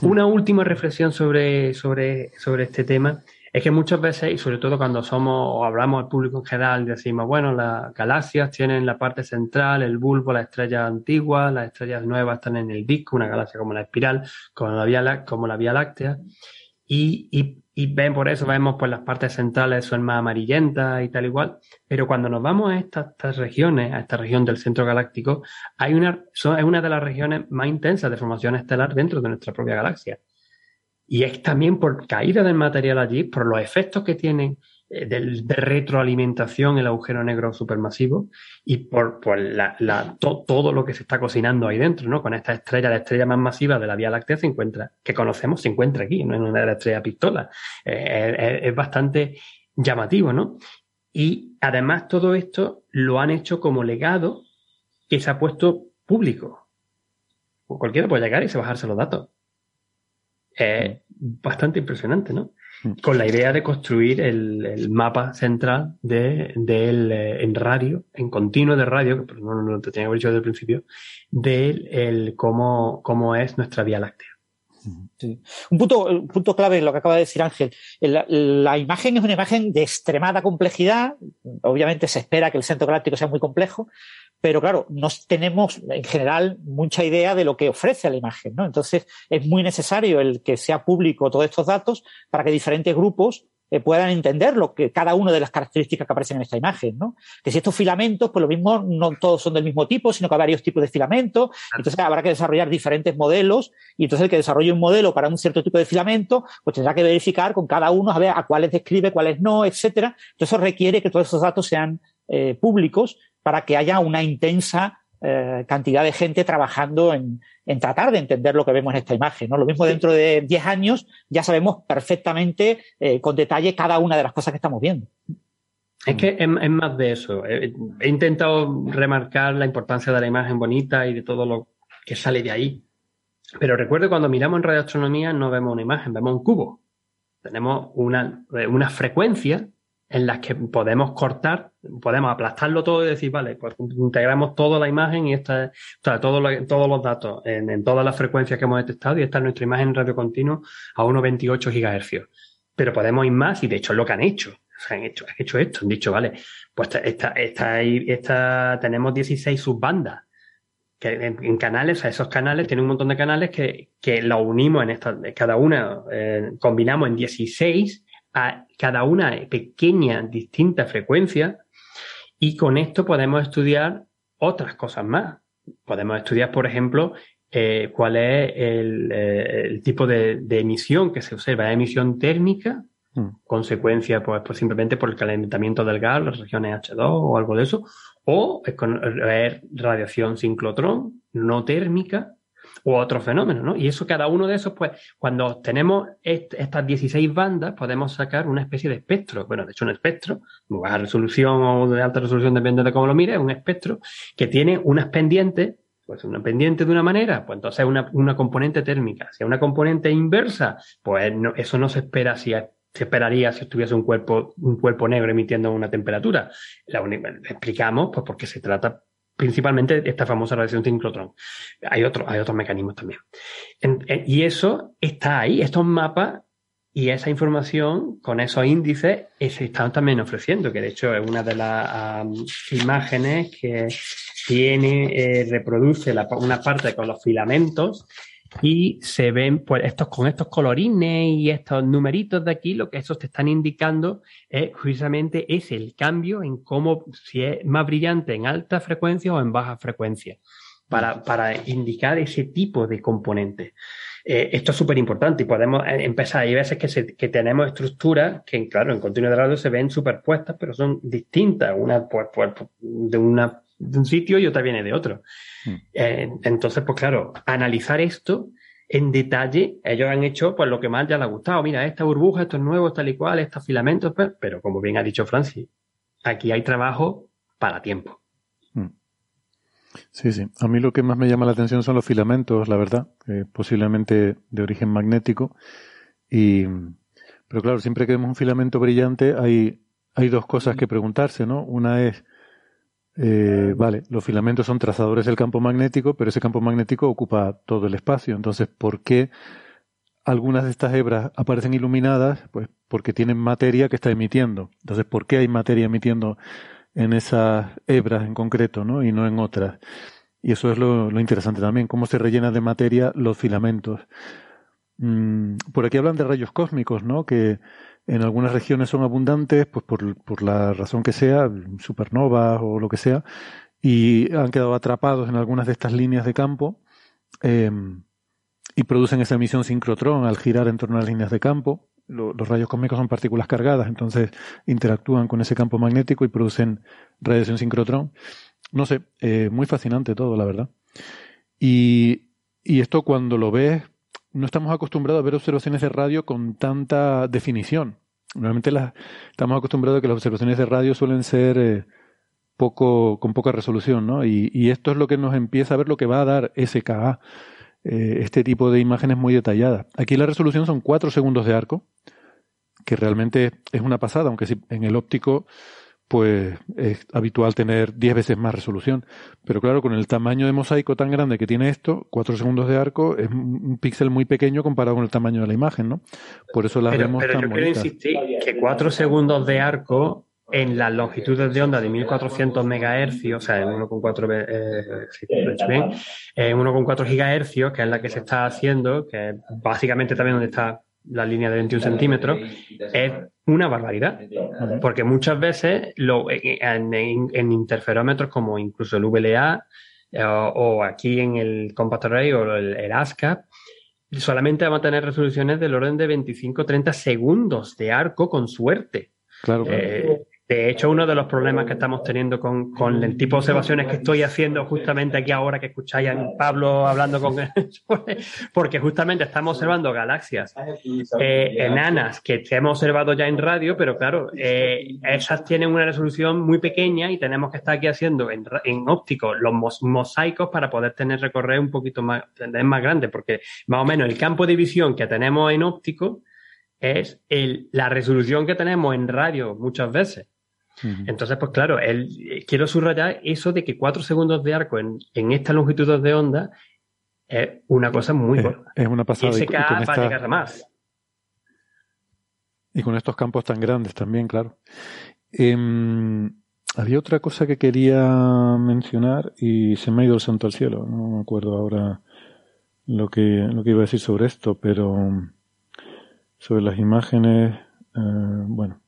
Una última reflexión sobre, sobre, sobre este tema es que muchas veces, y sobre todo cuando somos o hablamos al público en general, decimos, bueno, las galaxias tienen la parte central, el bulbo, las estrellas antiguas, las estrellas nuevas están en el disco, una galaxia como la espiral, como la Vía, Láctea, y, ven por eso, vemos pues las partes centrales son más amarillentas y tal igual, pero cuando nos vamos a estas, regiones, a esta región del centro galáctico, hay una, es una de las regiones más intensas de formación estelar dentro de nuestra propia galaxia. Y es también por caída del material allí, por los efectos que tienen eh, de, retroalimentación el agujero negro supermasivo y por, la, todo lo que se está cocinando ahí dentro, ¿no? Con esta estrella, la estrella más masiva de la Vía Láctea se encuentra, que conocemos, se encuentra aquí, no en una de las estrellas pistola. Eh, es bastante llamativo, ¿no? Y además todo esto lo han hecho como legado que se ha puesto público. Cualquiera puede llegar y se bajarse los datos es bastante impresionante, ¿no? Mm. Con la idea de construir el, mapa central de, eh, en radio, en continuo de radio, que no, no, te tenía que haber dicho desde el principio, de el, cómo, cómo es nuestra Vía Láctea. Un punto, un punto clave, lo que acaba de decir Ángel. La, la, imagen es una imagen de extremada complejidad. Obviamente se espera que el centro galáctico sea muy complejo, pero claro, no tenemos en general mucha idea de lo que ofrece la imagen, ¿no? Entonces es muy necesario el que sea público todos estos datos para que diferentes grupos eh, puedan entender lo que cada una de las características que aparecen en esta imagen, ¿no? Que si estos filamentos, pues lo mismo, no todos son del mismo tipo, sino que hay varios tipos de filamentos, entonces habrá que desarrollar diferentes modelos, y entonces el que desarrolle un modelo para un cierto tipo de filamento, pues tendrá que verificar con cada uno a ver a cuáles describe, cuáles no, etcétera. Entonces eso requiere que todos esos datos sean eh, públicos para que haya una intensa eh, cantidad de gente trabajando en, tratar de entender lo que vemos en esta imagen. ¿no? Lo mismo dentro de 10 años ya sabemos perfectamente eh, con detalle cada una de las cosas que estamos viendo. Es que es, más de eso. He, intentado remarcar la importancia de la imagen bonita y de todo lo que sale de ahí. Pero recuerdo cuando miramos en radioastronomía no vemos una imagen, vemos un cubo. Tenemos una, una frecuencia en las que podemos cortar, podemos aplastarlo todo y decir, vale, pues integramos toda la imagen y esta, o sea, todos los datos en, todas las frecuencias que hemos detectado y esta es nuestra imagen en radio continuo a 1,28 GHz. Pero podemos ir más y de hecho es lo que han hecho. O han hecho, han hecho esto, han dicho, vale, pues esta, esta, esta, tenemos 16 subbandas que en, canales, a esos canales, tienen un montón de canales que, que lo unimos en esta, cada una, eh, combinamos en 16 a cada una pequeña, distinta frecuencia y con esto podemos estudiar otras cosas más. Podemos estudiar, por ejemplo, eh, cuál es el, eh, tipo de, emisión que se observa. emisión térmica? Mm. Consecuencia, pues, pues, simplemente por el calentamiento del gas, las regiones H2 o algo de eso. O es, es radiación sincrotrón, no térmica, u otro fenómeno, ¿no? Y eso, cada uno de esos, pues, cuando tenemos estas 16 bandas, podemos sacar una especie de espectro. Bueno, de hecho, un espectro, de baja resolución o de alta resolución, depende de cómo lo mires, un espectro que tiene unas pendientes, pues una pendiente de una manera, pues entonces una, una componente térmica. Si es una componente inversa, pues eso no se espera si se esperaría si estuviese un cuerpo, un cuerpo negro emitiendo una temperatura. La, explicamos, pues porque se trata principalmente esta famosa radiación sincrotrón. Hay, otro, hay otros mecanismos también. y eso está ahí, estos mapas y esa información con esos índices eh, se están también ofreciendo, que de hecho es una de las imágenes que tiene, eh, reproduce una parte con los filamentos y se ven pues estos con estos colorines y estos numeritos de aquí, lo que esos te están indicando es justamente es el cambio en cómo si es más brillante en alta frecuencia o en baja frecuencia, para, para indicar ese tipo de componentes. Eh, esto es súper importante y podemos eh, empezar. Hay veces que, que tenemos estructuras que, claro, en continuo de radio se ven superpuestas, pero son distintas. Una pues, pues, de, una, de un sitio y otra viene de otro. Hmm. Eh, entonces, pues claro, analizar esto en detalle, ellos han hecho pues lo que más ya les ha gustado. Mira, esta burbuja, estos nuevos, tal y cual, estos filamentos, pero, pues, pero como bien ha dicho Francis, aquí hay trabajo para tiempo. Sí, sí. A mí lo que más me llama la atención son los filamentos, la verdad, posiblemente de origen magnético. Y, pero claro, siempre que vemos un filamento brillante hay, hay dos cosas que preguntarse, ¿no? Una es, eh, vale, los filamentos son trazadores del campo magnético, pero ese campo magnético ocupa todo el espacio. Entonces, ¿por qué algunas de estas hebras aparecen iluminadas? Pues porque tienen materia que está emitiendo. Entonces, ¿por qué hay materia emitiendo en esas hebras en concreto, ¿no? Y no en otras. Y eso es lo, interesante también, cómo se rellenan de materia los filamentos. Mm, por aquí hablan de rayos cósmicos, ¿no? Que en algunas regiones son abundantes, pues por, por la razón que sea, supernovas o lo que sea, y han quedado atrapados en algunas de estas líneas de campo eh, y producen esa emisión sincrotrón al girar en torno a las líneas de campo los rayos cósmicos son partículas cargadas, entonces interactúan con ese campo magnético y producen radiación sincrotrón. No sé, eh, muy fascinante todo, la verdad. Y, y esto cuando lo ves, no estamos acostumbrados a ver observaciones de radio con tanta definición. Normalmente las, estamos acostumbrados a que las observaciones de radio suelen ser eh, poco, con poca resolución, ¿no? Y, esto es lo que nos empieza a ver lo que va a dar SKA. Eh, este tipo de imágenes muy detalladas. Aquí la resolución son 4 segundos de arco, que realmente es una pasada, aunque en el óptico pues es habitual tener 10 veces más resolución. Pero claro, con el tamaño de mosaico tan grande que tiene esto, 4 segundos de arco es un píxel muy pequeño comparado con el tamaño de la imagen, ¿no? Por eso las vemos pero tan yo quiero insistir que 4 segundos de arco en las longitudes de onda de 1400 MHz, o sea, en 1,4 eh, 1,4 GHz, que es la que se está haciendo, que es básicamente también donde está la línea de 21 centímetros, es una barbaridad. Porque muchas veces lo, en, interferómetros como incluso el VLA eh, o, aquí en el Compact Array o el, el ASCAP, solamente vamos a tener resoluciones del orden de 25-30 segundos de arco con suerte. Claro, claro. Eh, de hecho, uno de los problemas que estamos teniendo con, con, el tipo de observaciones que estoy haciendo justamente aquí ahora que escucháis a Pablo hablando con él, porque justamente estamos observando galaxias eh, enanas que, hemos observado ya en radio, pero claro, eh, esas tienen una resolución muy pequeña y tenemos que estar aquí haciendo en, en óptico los mosaicos para poder tener recorrer un poquito más, más grande, porque más o menos el campo de visión que tenemos en óptico es la resolución que tenemos en radio muchas veces. Entonces, pues claro, él, eh, quiero subrayar eso de que cuatro segundos de arco en, en esta longitud de onda es una cosa muy buena. Es una pasada. Y, va a llegar a más. Y con estos campos tan grandes también, claro. Em, había otra cosa que quería mencionar y se me ha ido el santo al cielo. No me acuerdo ahora lo que, lo que iba a decir sobre esto, pero sobre las imágenes, eh, bueno,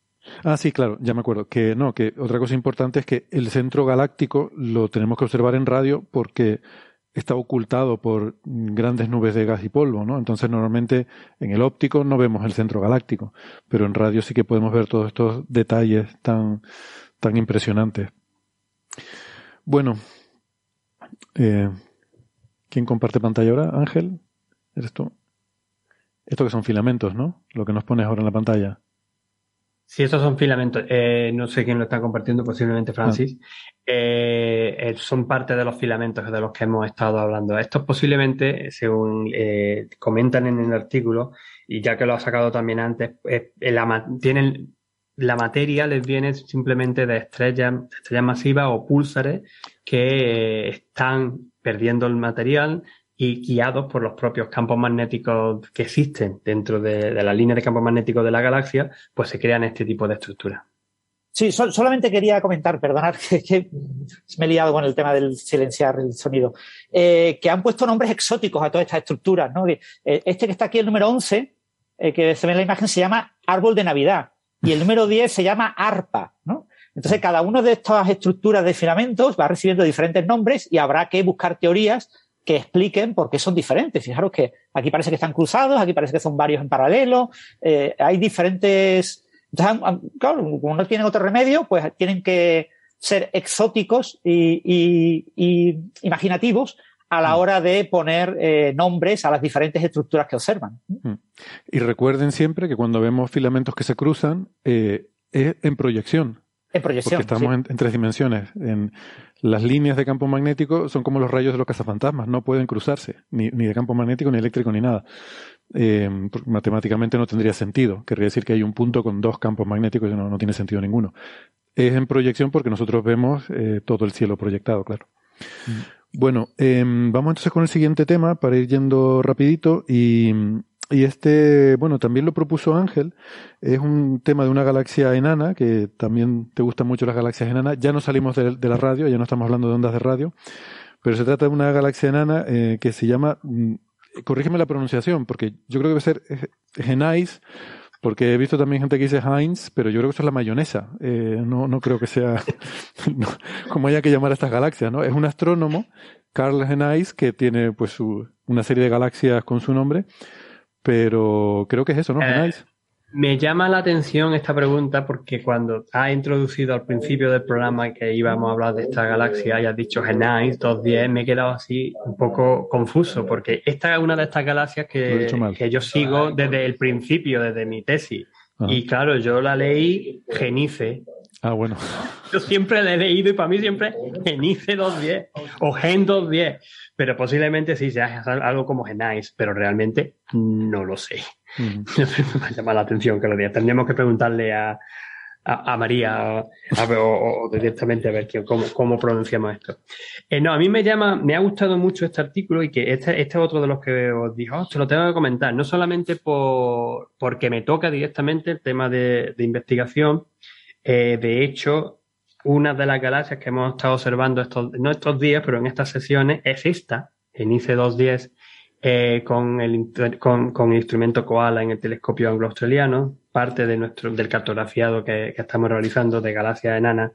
Ah, sí, claro, ya me acuerdo. Que no, que otra cosa importante es que el centro galáctico lo tenemos que observar en radio porque está ocultado por grandes nubes de gas y polvo, ¿no? Entonces normalmente en el óptico no vemos el centro galáctico, pero en radio sí que podemos ver todos estos detalles tan, tan impresionantes. Bueno, eh, ¿quién comparte pantalla ahora? Ángel, ¿eres tú? Esto que son filamentos, ¿no? Lo que nos pones ahora en la pantalla. Sí, estos son filamentos. Eh, no sé quién lo está compartiendo, posiblemente Francis. Eh, eh, son parte de los filamentos de los que hemos estado hablando. Estos posiblemente, según comentan en el artículo, y ya que lo ha sacado también antes, la, tienen, la materia les viene simplemente de estrellas, estrellas masivas o púlsares que están perdiendo el material y guiados por los propios campos magnéticos que existen dentro de, la línea de campos magnéticos de la galaxia, pues se crean este tipo de estructuras. Sí, sol, solamente quería comentar, perdonad que, me he liado con el tema del silenciar el sonido, eh, que han puesto nombres exóticos a todas estas estructuras. ¿no? Este que está aquí, el número 11, eh, que se ve en la imagen, se llama árbol de Navidad y el número 10 se llama arpa. ¿no? Entonces, cada una de estas estructuras de filamentos va recibiendo diferentes nombres y habrá que buscar teorías que expliquen por qué son diferentes. Fijaros que aquí parece que están cruzados, aquí parece que son varios en paralelo, eh, hay diferentes entonces, claro, como no tienen otro remedio, pues tienen que ser exóticos y, y, y imaginativos a la hora de poner eh, nombres a las diferentes estructuras que observan. Y recuerden siempre que cuando vemos filamentos que se cruzan, eh, es en proyección. En proyección. Porque estamos sí. en, en, tres dimensiones. En las líneas de campo magnético son como los rayos de los cazafantasmas, no pueden cruzarse, ni, ni de campo magnético, ni eléctrico, ni nada. Eh, matemáticamente no tendría sentido. Querría decir que hay un punto con dos campos magnéticos y no, no tiene sentido ninguno. Es en proyección porque nosotros vemos eh, todo el cielo proyectado, claro. Mm. Bueno, eh, vamos entonces con el siguiente tema para ir yendo rapidito y, y este, bueno, también lo propuso Ángel. Es un tema de una galaxia enana, que también te gustan mucho las galaxias enanas. Ya no salimos de, la radio, ya no estamos hablando de ondas de radio, pero se trata de una galaxia enana eh, que se llama corrígeme la pronunciación, porque yo creo que debe ser Genais, porque he visto también gente que dice Heinz, pero yo creo que eso es la mayonesa. Eh, no, no creo que sea como haya que llamar a estas galaxias, ¿no? Es un astrónomo, Carl Genais, que tiene pues su, una serie de galaxias con su nombre, pero creo que es eso, ¿no? Eh. Me llama la atención esta pregunta porque cuando ha introducido al principio del programa que íbamos a hablar de esta galaxia y has dicho Genais 210, me he quedado así un poco confuso porque esta es una de estas galaxias que, que yo sigo desde el principio, desde mi tesis. Ajá. Y claro, yo la leí Genice. Ah, bueno. Yo siempre la he leído y para mí siempre Genice 210 o Gen 210, pero posiblemente sí sea algo como Genais, pero realmente no lo sé. Mm. me llama la atención que lo diga. Tendríamos que preguntarle a, a, a María a ver, o, o, directamente a ver cómo, cómo, pronunciamos esto. Eh, no, a mí me llama, me ha gustado mucho este artículo y que este, este es otro de los que os dijo, oh, te lo tengo que comentar, no solamente por, porque me toca directamente el tema de, de investigación, eh, de hecho, una de las galaxias que hemos estado observando estos, no estos días, pero en estas sesiones, es esta, en ICE 210, eh, con, el, con, con, el instrumento Koala en el telescopio anglo-australiano, parte de nuestro, del cartografiado que, que estamos realizando de galaxias enanas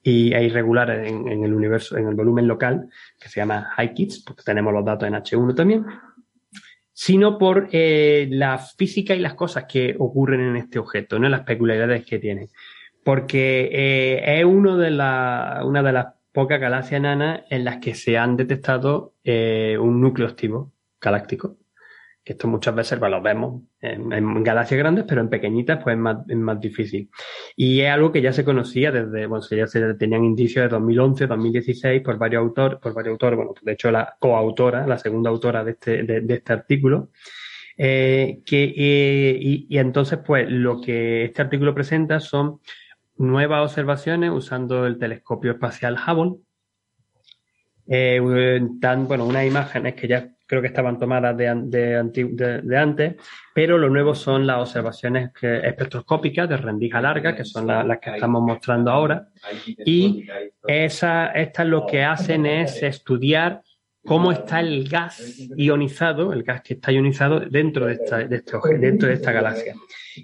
y, e irregulares en, el universo, en el volumen local, que se llama HiKids, porque tenemos los datos en H1 también, sino por eh, la física y las cosas que ocurren en este objeto, ¿no? las peculiaridades que tiene. Porque eh, es uno de la, una de las pocas galaxias enanas en las que se han detectado eh, un núcleo activo galáctico. Esto muchas veces pues, lo vemos en, galaxias grandes, pero en pequeñitas pues es más, es más, difícil. Y es algo que ya se conocía desde, bueno, ya se tenían indicios de 2011, 2016 por varios autores, por varios autores, bueno, de hecho la coautora, la segunda autora de este, de, este artículo, eh, que, y, y, entonces pues lo que este artículo presenta son nuevas observaciones usando el telescopio espacial Hubble, eh, tan, bueno, unas imágenes que ya creo que estaban tomadas de, de, de, de, antes, pero lo nuevo son las observaciones que, espectroscópicas de rendija larga, que son la, las que estamos mostrando ahora, y esa, estas lo que hacen es estudiar cómo está el gas ionizado, el gas que está ionizado dentro de esta, de dentro de esta galaxia.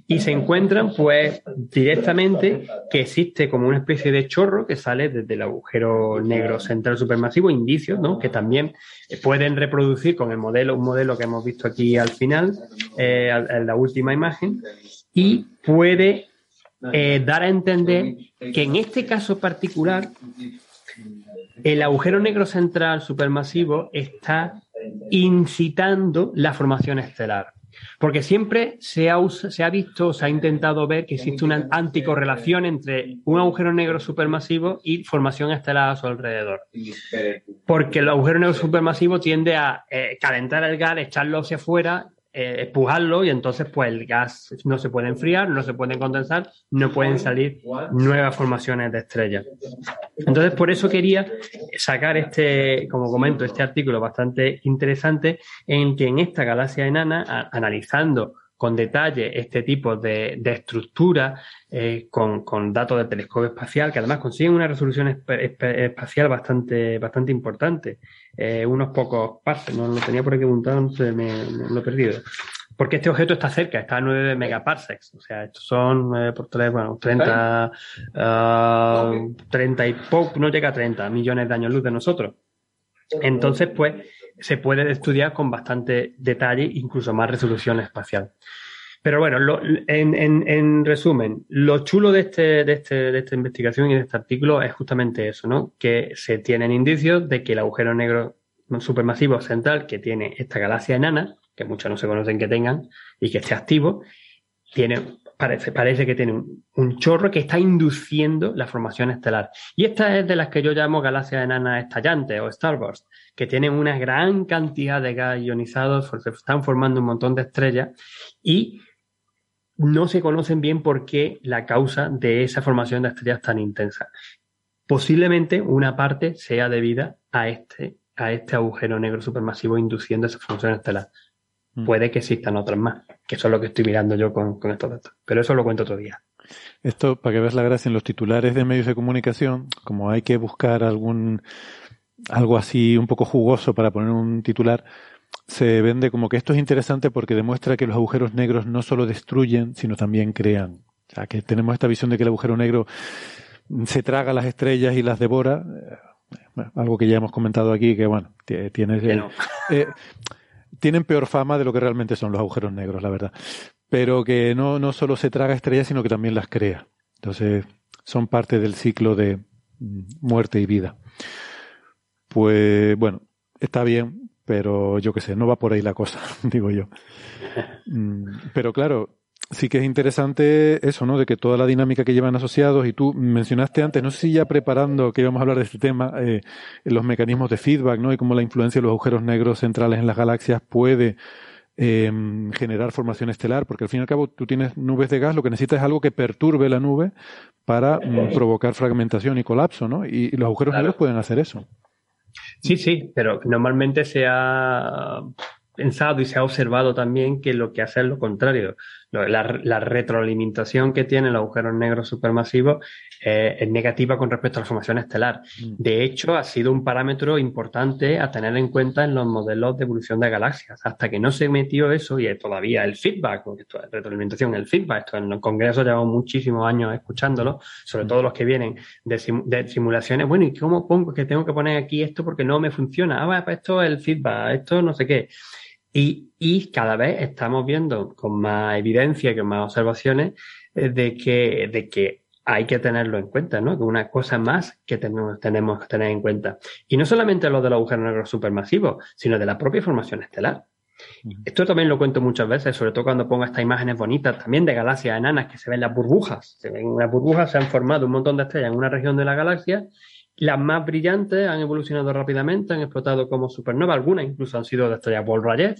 Y se encuentran, pues, directamente que existe como una especie de chorro que sale desde el agujero negro central supermasivo, indicios, ¿no? Que también pueden reproducir con el modelo, un modelo que hemos visto aquí al final, eh, en la última imagen, y puede eh, dar a entender que en este caso particular el agujero negro central supermasivo está incitando la formación estelar. Porque siempre se ha, se ha, visto, se ha intentado ver que existe una anticorrelación entre un agujero negro supermasivo y formación estelar a su alrededor. Porque el agujero negro supermasivo tiende a eh, calentar el gas, echarlo hacia afuera eh, y entonces pues el gas no se puede enfriar, no se puede condensar, no pueden salir nuevas formaciones de estrellas. Entonces por eso quería sacar este, como comento, este artículo bastante interesante en que en esta galaxia enana, analizando con detalle este tipo de, estructura eh, con, datos del telescopio espacial, que además consiguen una resolución espacial bastante, bastante importante. Eh, unos pocos parsecs, no lo tenía por aquí apuntado, me, me, lo he perdido. Porque este objeto está cerca, está a 9 megaparsecs. O sea, estos son eh, por tres, bueno, 30, 30 y poco, no llega a 30 millones de años luz de nosotros. Entonces, pues, se puede estudiar con bastante detalle, incluso más resolución espacial. Pero bueno, en, resumen, lo chulo de, este, de, este, de esta investigación y de este artículo es justamente eso, ¿no? Que se tienen indicios de que el agujero negro supermasivo central que tiene esta galaxia enana, que muchos no se conocen que tengan, y que esté activo, tiene parece, parece que tiene un, chorro que está induciendo la formación estelar. Y esta es de las que yo llamo galaxias enanas estallantes o starburst, que tienen una gran cantidad de gas ionizados, se están formando un montón de estrellas y no se conocen bien por qué la causa de esa formación de estrellas tan intensa. Posiblemente una parte sea debida a este, a este agujero negro supermasivo induciendo esa formación estelar. Mm. Puede que existan otras más, que eso es lo que estoy mirando yo con, estos datos. Pero eso lo cuento otro día. Esto, para que veas la gracia, en los titulares de medios de comunicación, como hay que buscar algún algo así un poco jugoso para poner un titular, se vende como que esto es interesante porque demuestra que los agujeros negros no solo destruyen, sino también crean. O sea, que tenemos esta visión de que el agujero negro se traga las estrellas y las devora. Eh, algo que ya hemos comentado aquí, que bueno, tiene... Eh, tienen peor fama de lo que realmente son los agujeros negros, la verdad. Pero que no, no solo se traga estrellas, sino que también las crea. Entonces, son parte del ciclo de mm, muerte y vida. Pues bueno, está bien, pero yo qué sé, no va por ahí la cosa, digo yo. Mm, pero claro, sí que es interesante eso, ¿no? De que toda la dinámica que llevan asociados, y tú mencionaste antes, no sé si ya preparando que íbamos a hablar de este tema, eh, los mecanismos de feedback, ¿no? Y cómo la influencia de los agujeros negros centrales en las galaxias puede em, generar formación estelar, porque al fin y al cabo tú tienes nubes de gas, lo que necesitas es algo que perturbe la nube para mm, provocar fragmentación y colapso, ¿no? Y, los agujeros negros pueden hacer eso. Sí, sí, pero normalmente se ha pensado y se ha observado también que lo que hace es lo contrario. La, retroalimentación que tiene el agujero negro supermasivo eh, es negativa con respecto a la formación estelar. Mm. De hecho, ha sido un parámetro importante a tener en cuenta en los modelos de evolución de galaxias. Hasta que no se metió eso y todavía el feedback, esto es retroalimentación, el feedback, esto en el Congreso llevamos muchísimos años escuchándolo, sobre mm. todo los que vienen de, simulaciones. Bueno, ¿y cómo pongo que tengo que poner aquí esto porque no me funciona? Ah, pues esto es el feedback, esto no sé qué. Y, cada vez estamos viendo con más evidencia, y con más observaciones, eh, de que, de que hay que tenerlo en cuenta, ¿no? Que una cosa más que tenemos, tenemos que tener en cuenta. Y no solamente lo del agujero negro supermasivo, sino de la propia formación estelar. Esto también lo cuento muchas veces, sobre todo cuando pongo estas imágenes bonitas también de galaxias enanas que se ven las burbujas. Se ven las burbujas, se han formado un montón de estrellas en una región de la galaxia. Las más brillantes han evolucionado rápidamente, han explotado como supernova, algunas incluso han sido de estrellas Paul-Rayet,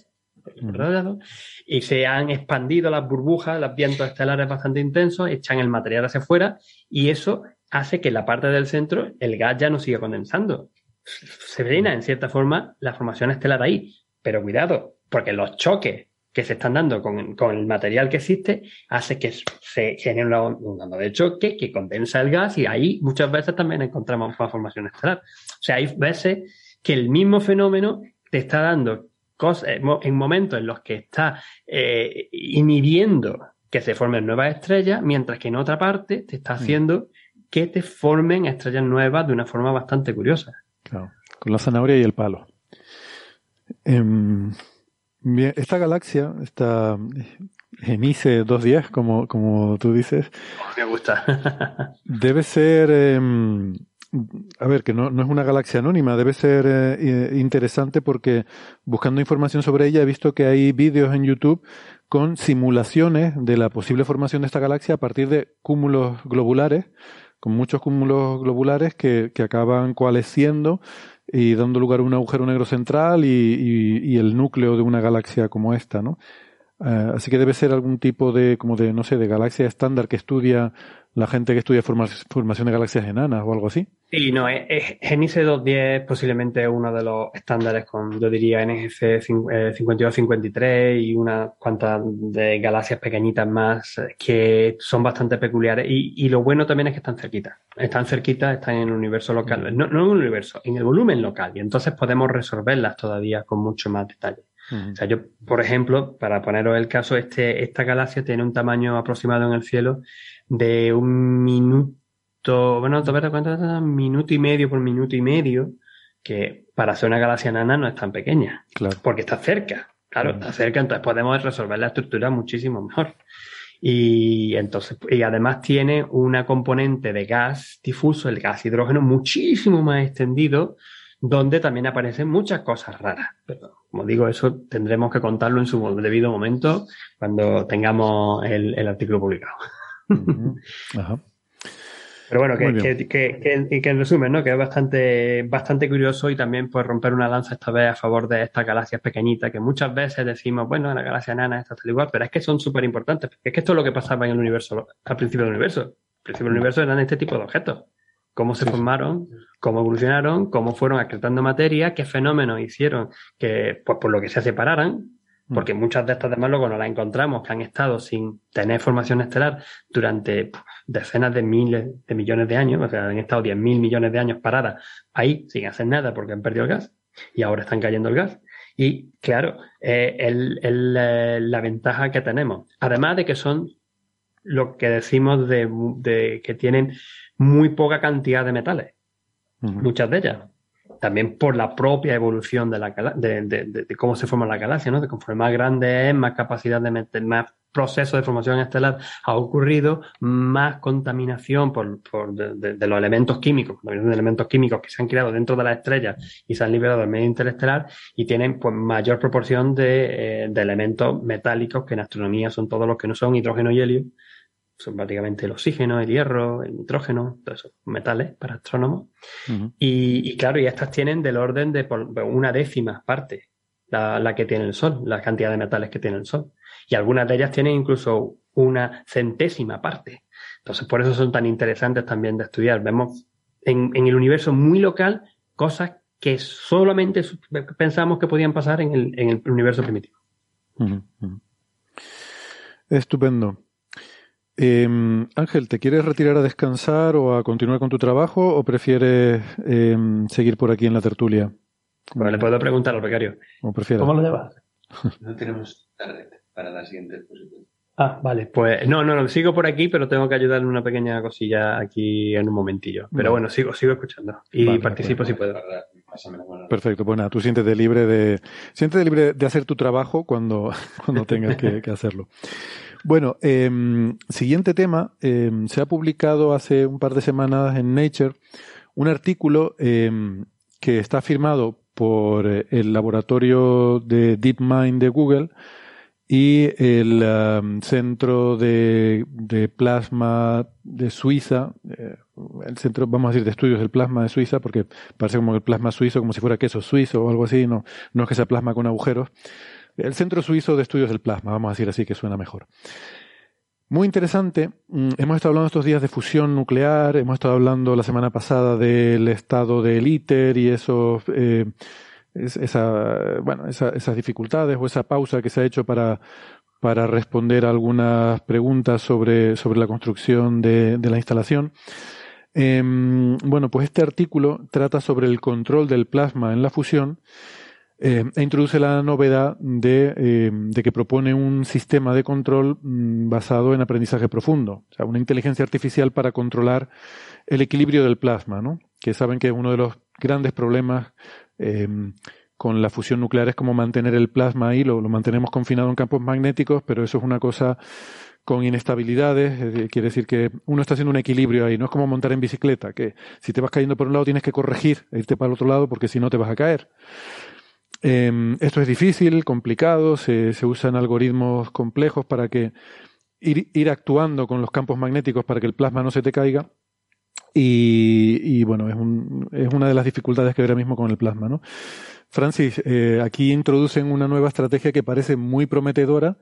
y se han expandido las burbujas, los vientos estelares bastante intensos, echan el material hacia afuera y eso hace que en la parte del centro el gas ya no siga condensando. Se frena en cierta forma la formación estelar ahí, pero cuidado, porque los choques que se están dando con, el material que existe hace que se genere un onda de choque que condensa el gas y ahí muchas veces también encontramos una formación estelar. O sea, hay veces que el mismo fenómeno te está dando cosas, eh, en momentos en los que está eh, inhibiendo que se formen nuevas estrellas, mientras que en otra parte te está mm. haciendo que te formen estrellas nuevas de una forma bastante curiosa. Claro, con la zanahoria y el palo. Em, esta galaxia, esta Genice 210, como, como tú dices. Me gusta. debe ser, em, a ver, que no, no, es una galaxia anónima, debe ser eh, interesante porque buscando información sobre ella he visto que hay vídeos en YouTube con simulaciones de la posible formación de esta galaxia a partir de cúmulos globulares, con muchos cúmulos globulares que, que acaban coalesciendo y dando lugar a un agujero negro central y, y- y el núcleo de una galaxia como esta, ¿no? Eh, así que debe ser algún tipo de, como de, no sé, de galaxia estándar que estudia la gente que estudia forma- formación de galaxias enanas o algo así. Sí, no, es, es- GNIS 210 posiblemente uno de los estándares con, yo diría, NGC eh, 52-53 y unas cuantas de galaxias pequeñitas más eh, que son bastante peculiares. Y, y lo bueno también es que están cerquitas. Están cerquitas, están en el universo local. No, no en el universo, en el volumen local. Y entonces podemos resolverlas todavía con mucho más detalle. O sea, yo, por ejemplo, para poneros el caso, este, esta galaxia tiene un tamaño aproximado en el cielo de un minuto, bueno, ¿te cuenta? Minuto y medio por minuto y medio, que para ser una galaxia enana no es tan pequeña, Claro. porque está cerca. Claro, está cerca, entonces podemos resolver la estructura muchísimo mejor. Y entonces, y además tiene una componente de gas difuso, el gas hidrógeno, muchísimo más extendido, donde también aparecen muchas cosas raras. Pero, como digo, eso tendremos que contarlo en su debido momento cuando tengamos el, el artículo publicado. Ajá. Pero bueno, que, que, que, que- en resumen, ¿no? Que es bastante, bastante curioso y también pues romper una lanza esta vez a favor de estas galaxias pequeñitas, que muchas veces decimos, bueno, la galaxia nana está tal igual, pero es que son súper importantes. Es que esto es lo que pasaba en el universo, al principio del universo. Al principio del universo eran este tipo de objetos. Cómo se formaron, cómo evolucionaron, cómo fueron acretando materia, qué fenómenos hicieron que, pues por lo que se separaran, porque muchas de estas demás luego no las encontramos que han estado sin tener formación estelar durante decenas de miles de millones de años, o sea, han estado 10.000 millones de años paradas ahí sin hacer nada porque han perdido el gas y ahora están cayendo el gas. Y claro, eh, el- el, eh, la ventaja que tenemos, además de que son lo que decimos de, de que tienen muy poca cantidad de metales, muchas de ellas. También por la propia evolución de, la, de, de- de- cómo se forma la galaxia, ¿no? De conforme más grande es, más capacidad de meter, más proceso de formación estelar ha ocurrido, más contaminación por, por de, de- de los elementos químicos, contaminación de elementos químicos que se han creado dentro de las estrellas y se han liberado al medio interestelar y tienen pues mayor proporción de, eh, de elementos metálicos que en astronomía son todos los que no son hidrógeno y helio, son prácticamente el oxígeno, el hierro, el nitrógeno, todos esos metales para astrónomos. Y, y claro, y estas tienen del orden de por una décima parte la, la que tiene el Sol, la cantidad de metales que tiene el Sol. Y algunas de ellas tienen incluso una centésima parte. Entonces, por eso son tan interesantes también de estudiar. Vemos en, en el universo muy local cosas que solamente pensamos que podían pasar en el, en el universo primitivo. Estupendo. Eh, Ángel, ¿te quieres retirar a descansar o a continuar con tu trabajo o prefieres eh, seguir por aquí en la tertulia? Bueno, le puedo preguntar al becario. Prefieras. ¿Cómo lo llevas? No tenemos target para la siguiente exposición. Ah, vale. Pues no, no, no, sigo por aquí, pero tengo que ayudar en una pequeña cosilla aquí en un momentillo. Pero Vale. bueno, sigo, sigo escuchando. Y Vale, participo si puedo. Bueno, Perfecto, pues nada, tú siéntete libre de, siéntete libre de hacer tu trabajo cuando, cuando tengas que, hacerlo. Bueno, em, siguiente tema, em, se ha publicado hace un par de semanas en Nature un artículo em, que está firmado por el laboratorio de DeepMind de Google y el em, centro de, de plasma de Suiza, eh, el centro, vamos a decir, de estudios del plasma de Suiza, porque parece como el plasma suizo, como si fuera queso suizo o algo así, no, no es que sea plasma con agujeros. El Centro Suizo de Estudios del Plasma, vamos a decir así, que suena mejor. Muy interesante. Mm, Hemos estado hablando estos días de fusión nuclear, hemos estado hablando la semana pasada del estado del ITER y esos, eh, es- bueno, esa- esas dificultades o esa pausa que se ha hecho para, para responder algunas preguntas sobre, sobre la construcción de, la instalación. Em, bueno, pues este artículo trata sobre el control del plasma en la fusión eh, e introduce la novedad de, eh, de que propone un sistema de control mm, basado en aprendizaje profundo, o sea, una inteligencia artificial para controlar el equilibrio del plasma, ¿no? Que saben que uno de los grandes problemas eh, con la fusión nuclear es como mantener el plasma ahí, lo, lo mantenemos confinado en campos magnéticos, pero eso es una cosa con inestabilidades, quiere decir que uno está haciendo un equilibrio ahí, no es como montar en bicicleta, que si te vas cayendo por un lado tienes que corregir e irte para el otro lado porque si no te vas a caer. Eh, esto es difícil, complicado, se, se usan algoritmos complejos para que ir, ir actuando con los campos magnéticos para que el plasma no se te caiga. Y, y bueno, es, un, es una de las dificultades que hay ahora mismo con el plasma, ¿no? Francis, eh, aquí introducen una nueva estrategia que parece muy prometedora,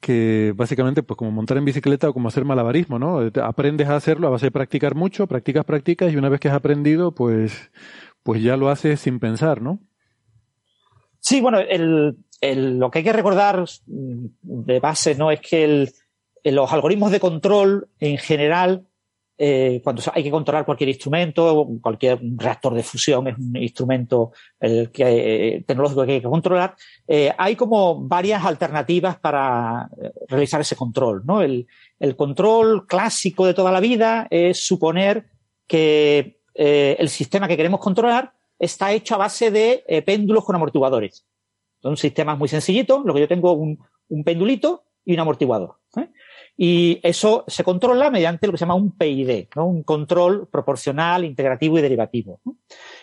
que básicamente, pues como montar en bicicleta o como hacer malabarismo, ¿no? Aprendes a hacerlo a base de practicar mucho, practicas, practicas, y una vez que has aprendido, pues, pues ya lo haces sin pensar, ¿no? Sí, bueno, el, lo que hay que recordar de base, ¿no? Es que el, los algoritmos de control en general eh, cuando hay que controlar cualquier instrumento, cualquier reactor de fusión es un instrumento eh, tecnológico que hay que controlar, eh, hay como varias alternativas para realizar ese control. El, control clásico de toda la vida es suponer que el sistema que queremos controlar está hecho a base de péndulos con amortiguadores. Son sistemas muy sencillitos, lo que yo tengo un, un pendulito y un amortiguador. Y eso se controla mediante lo que se llama un PID, ¿no? un control proporcional, integrativo y derivativo.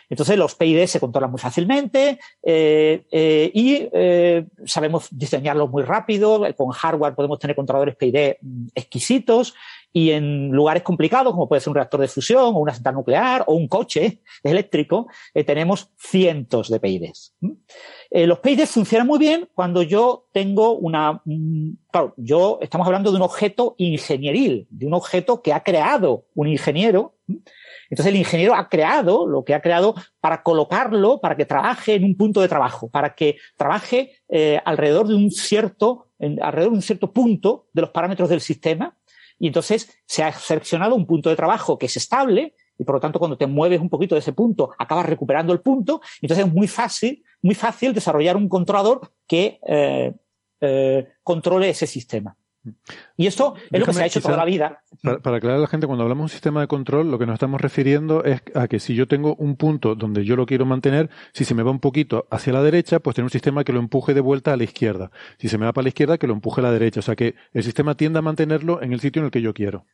Entonces los PID se controlan muy fácilmente eh, eh, y eh, sabemos diseñarlos muy rápido. Con hardware podemos tener controladores PID exquisitos y en lugares complicados, como puede ser un reactor de fusión o una central nuclear o un coche eléctrico, eh, tenemos cientos de PIDs. Eh, los PIDs funcionan muy bien cuando yo tengo una... Claro, yo estamos hablando de un objeto ingenieril, de un objeto que ha creado un ingeniero. Entonces el ingeniero ha creado lo que ha creado para colocarlo, para que trabaje en un punto de trabajo, para que trabaje eh, alrededor de un cierto, en, alrededor de un cierto punto de los parámetros del sistema y entonces se ha seleccionado un punto de trabajo que es estable y por lo tanto cuando te mueves un poquito de ese punto acabas recuperando el punto. Entonces es muy fácil, muy fácil desarrollar un controlador que eh, eh, controle ese sistema. Y esto es Déjame, lo que se ha hecho toda la vida. Para, para, aclarar a la gente, cuando hablamos de un sistema de control, lo que nos estamos refiriendo es a que si yo tengo un punto donde yo lo quiero mantener, si se me va un poquito hacia la derecha, pues tener un sistema que lo empuje de vuelta a la izquierda. Si se me va para la izquierda, que lo empuje a la derecha. O sea que el sistema tiende a mantenerlo en el sitio en el que yo quiero.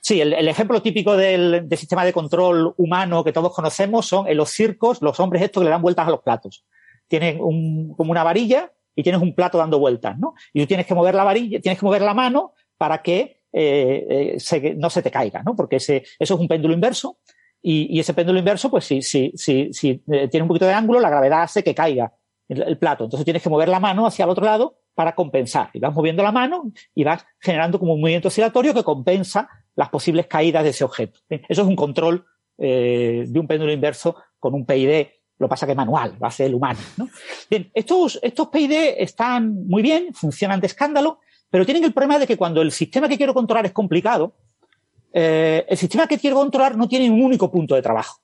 Sí, el, el ejemplo típico del, del, sistema de control humano que todos conocemos son en los circos los hombres estos que le dan vueltas a los platos. Tienen un, como una varilla y tienes un plato dando vueltas, ¿no? Y tú tienes que mover la varilla, tienes que mover la mano para que eh, eh, no se te caiga, ¿no? Porque ese, eso es un péndulo inverso y, y ese péndulo inverso, pues si, si, si, si eh, tiene un poquito de ángulo, la gravedad hace que caiga el, el, plato. Entonces tienes que mover la mano hacia el otro lado para compensar. Y vas moviendo la mano y vas generando como un movimiento oscilatorio que compensa las posibles caídas de ese objeto. Eso es un control eh, de un péndulo inverso con un PID lo pasa que manual, a ser el humano. ¿no? Bien, estos, estos PID están muy bien, funcionan de escándalo, pero tienen el problema de que cuando el sistema que quiero controlar es complicado, eh, el sistema que quiero controlar no tiene un único punto de trabajo.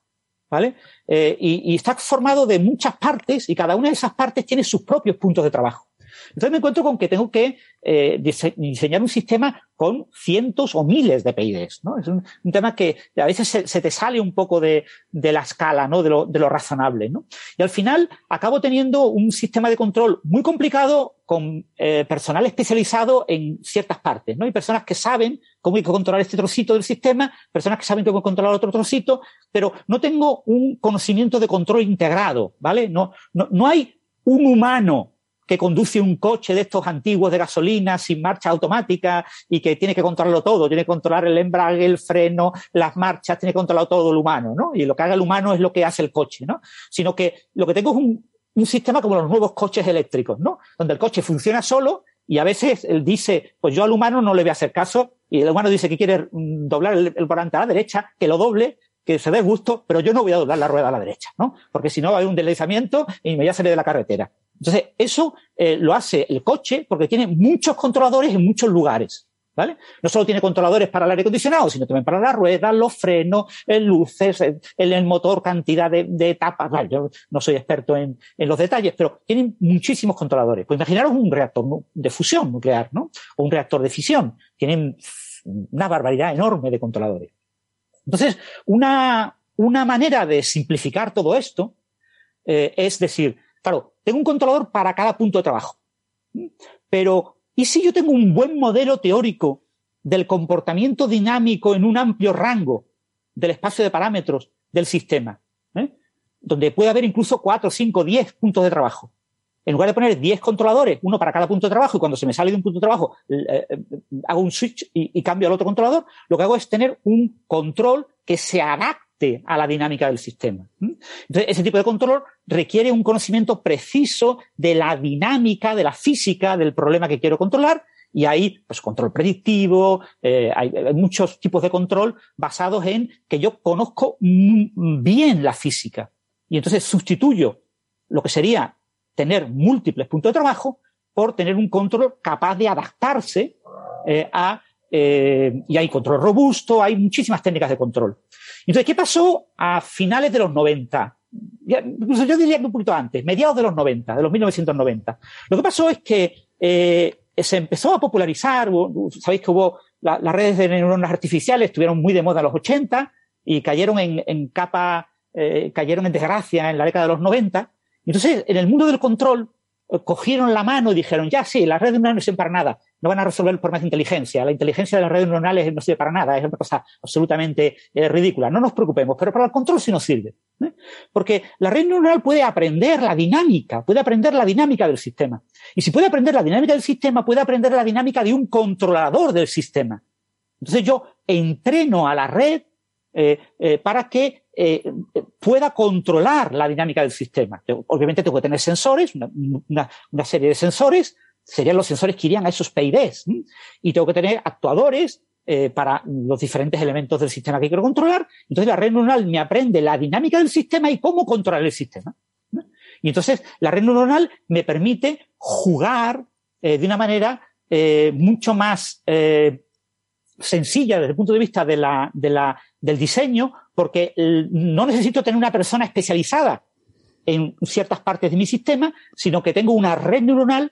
¿Vale? Eh, y, y, está formado de muchas partes y cada una de esas partes tiene sus propios puntos de trabajo. Entonces me encuentro con que tengo que eh, dise diseñar un sistema con cientos o miles de PIDs, ¿no? Es un, tema que a veces se, te sale un poco de, la escala, ¿no? De lo, razonable, ¿no? Y al final acabo teniendo un sistema de control muy complicado con eh, personal especializado en ciertas partes, ¿no? Hay personas que saben cómo hay que controlar este trocito del sistema, personas que saben cómo controlar otro trocito, pero no tengo un conocimiento de control integrado, ¿vale? No, no hay un humano que conduce un coche de estos antiguos de gasolina sin marcha automática y que tiene que controlarlo todo, tiene que controlar el embrague, el freno, las marchas, tiene que controlarlo todo el humano, ¿no? Y lo que haga el humano es lo que hace el coche, ¿no? Sino que lo que tengo es un, un sistema como los nuevos coches eléctricos, ¿no? Donde el coche funciona solo y a veces él dice, pues yo al humano no le voy a hacer caso y el humano dice que quiere doblar el, volante a la derecha, que lo doble, que se dé gusto, pero yo no voy a doblar la rueda a la derecha, ¿no? Porque si no hay un deslizamiento y me voy a de la carretera. Entonces, eso eh, lo hace el coche porque tiene muchos controladores en muchos lugares. ¿Vale? No solo tiene controladores para el aire acondicionado, sino también para las ruedas, los frenos, el luces, el, el motor, cantidad de, etapas. Vale, yo no soy experto en, los detalles, pero tienen muchísimos controladores. Pues imaginaros un reactor de fusión nuclear, ¿no? O un reactor de fisión. Tienen una barbaridad enorme de controladores. Entonces, una, una manera de simplificar todo esto eh, es decir, claro, tengo un controlador para cada punto de trabajo. Pero, ¿y si yo tengo un buen modelo teórico del comportamiento dinámico en un amplio rango del espacio de parámetros del sistema? ¿eh? Donde puede haber incluso cuatro, cinco, diez puntos de trabajo. en lugar de poner 10 controladores, uno para cada punto de trabajo, y cuando se me sale de un punto de trabajo, eh, eh, hago un switch y, y, cambio al otro controlador, lo que hago es tener un control que se a la dinámica del sistema. Entonces, ese tipo de control requiere un conocimiento preciso de la dinámica, de la física del problema que quiero controlar, y hay pues control predictivo, eh, hay, hay, muchos tipos de control basados en que yo conozco bien la física. Y entonces sustituyo lo que sería tener múltiples puntos de trabajo por tener un control capaz de adaptarse eh, a... Eh, y hay control robusto, hay muchísimas técnicas de control. Entonces, ¿qué pasó a finales de los 90? Incluso yo diría que un poquito antes, mediados de los 90, de los 1990. Lo que pasó es que eh, se empezó a popularizar, sabéis que hubo la, las redes de neuronas artificiales, estuvieron muy de moda en los 80 y cayeron en, en capa, eh, cayeron en desgracia en la década de los 90. Entonces, en el mundo del control, eh, cogieron la mano y dijeron, ya sí, las redes neuronales no sirven para nada, no van a resolver problemas de inteligencia, la inteligencia de las redes neuronales no sirve para nada, es una cosa absolutamente eh, ridícula, no nos preocupemos, pero para el control sí nos sirve. ¿eh? Porque la red neuronal puede aprender la dinámica, puede aprender la dinámica del sistema. Y si puede aprender la dinámica del sistema, puede aprender la dinámica de un controlador del sistema. Entonces yo entreno a la red eh, para que pueda controlar la dinámica del sistema. Obviamente tengo que tener sensores, una, serie de sensores, serían los sensores que irían a esos PIDs, y tengo que tener actuadores eh, para los diferentes elementos del sistema que quiero controlar. Entonces la red neuronal me aprende la dinámica del sistema y cómo controlar el sistema. Y entonces la red neuronal me permite jugar eh, de una manera eh, mucho más sencilla desde el punto de vista del diseño, porque no necesito tener una persona especializada en ciertas partes de mi sistema, sino que tengo una red neuronal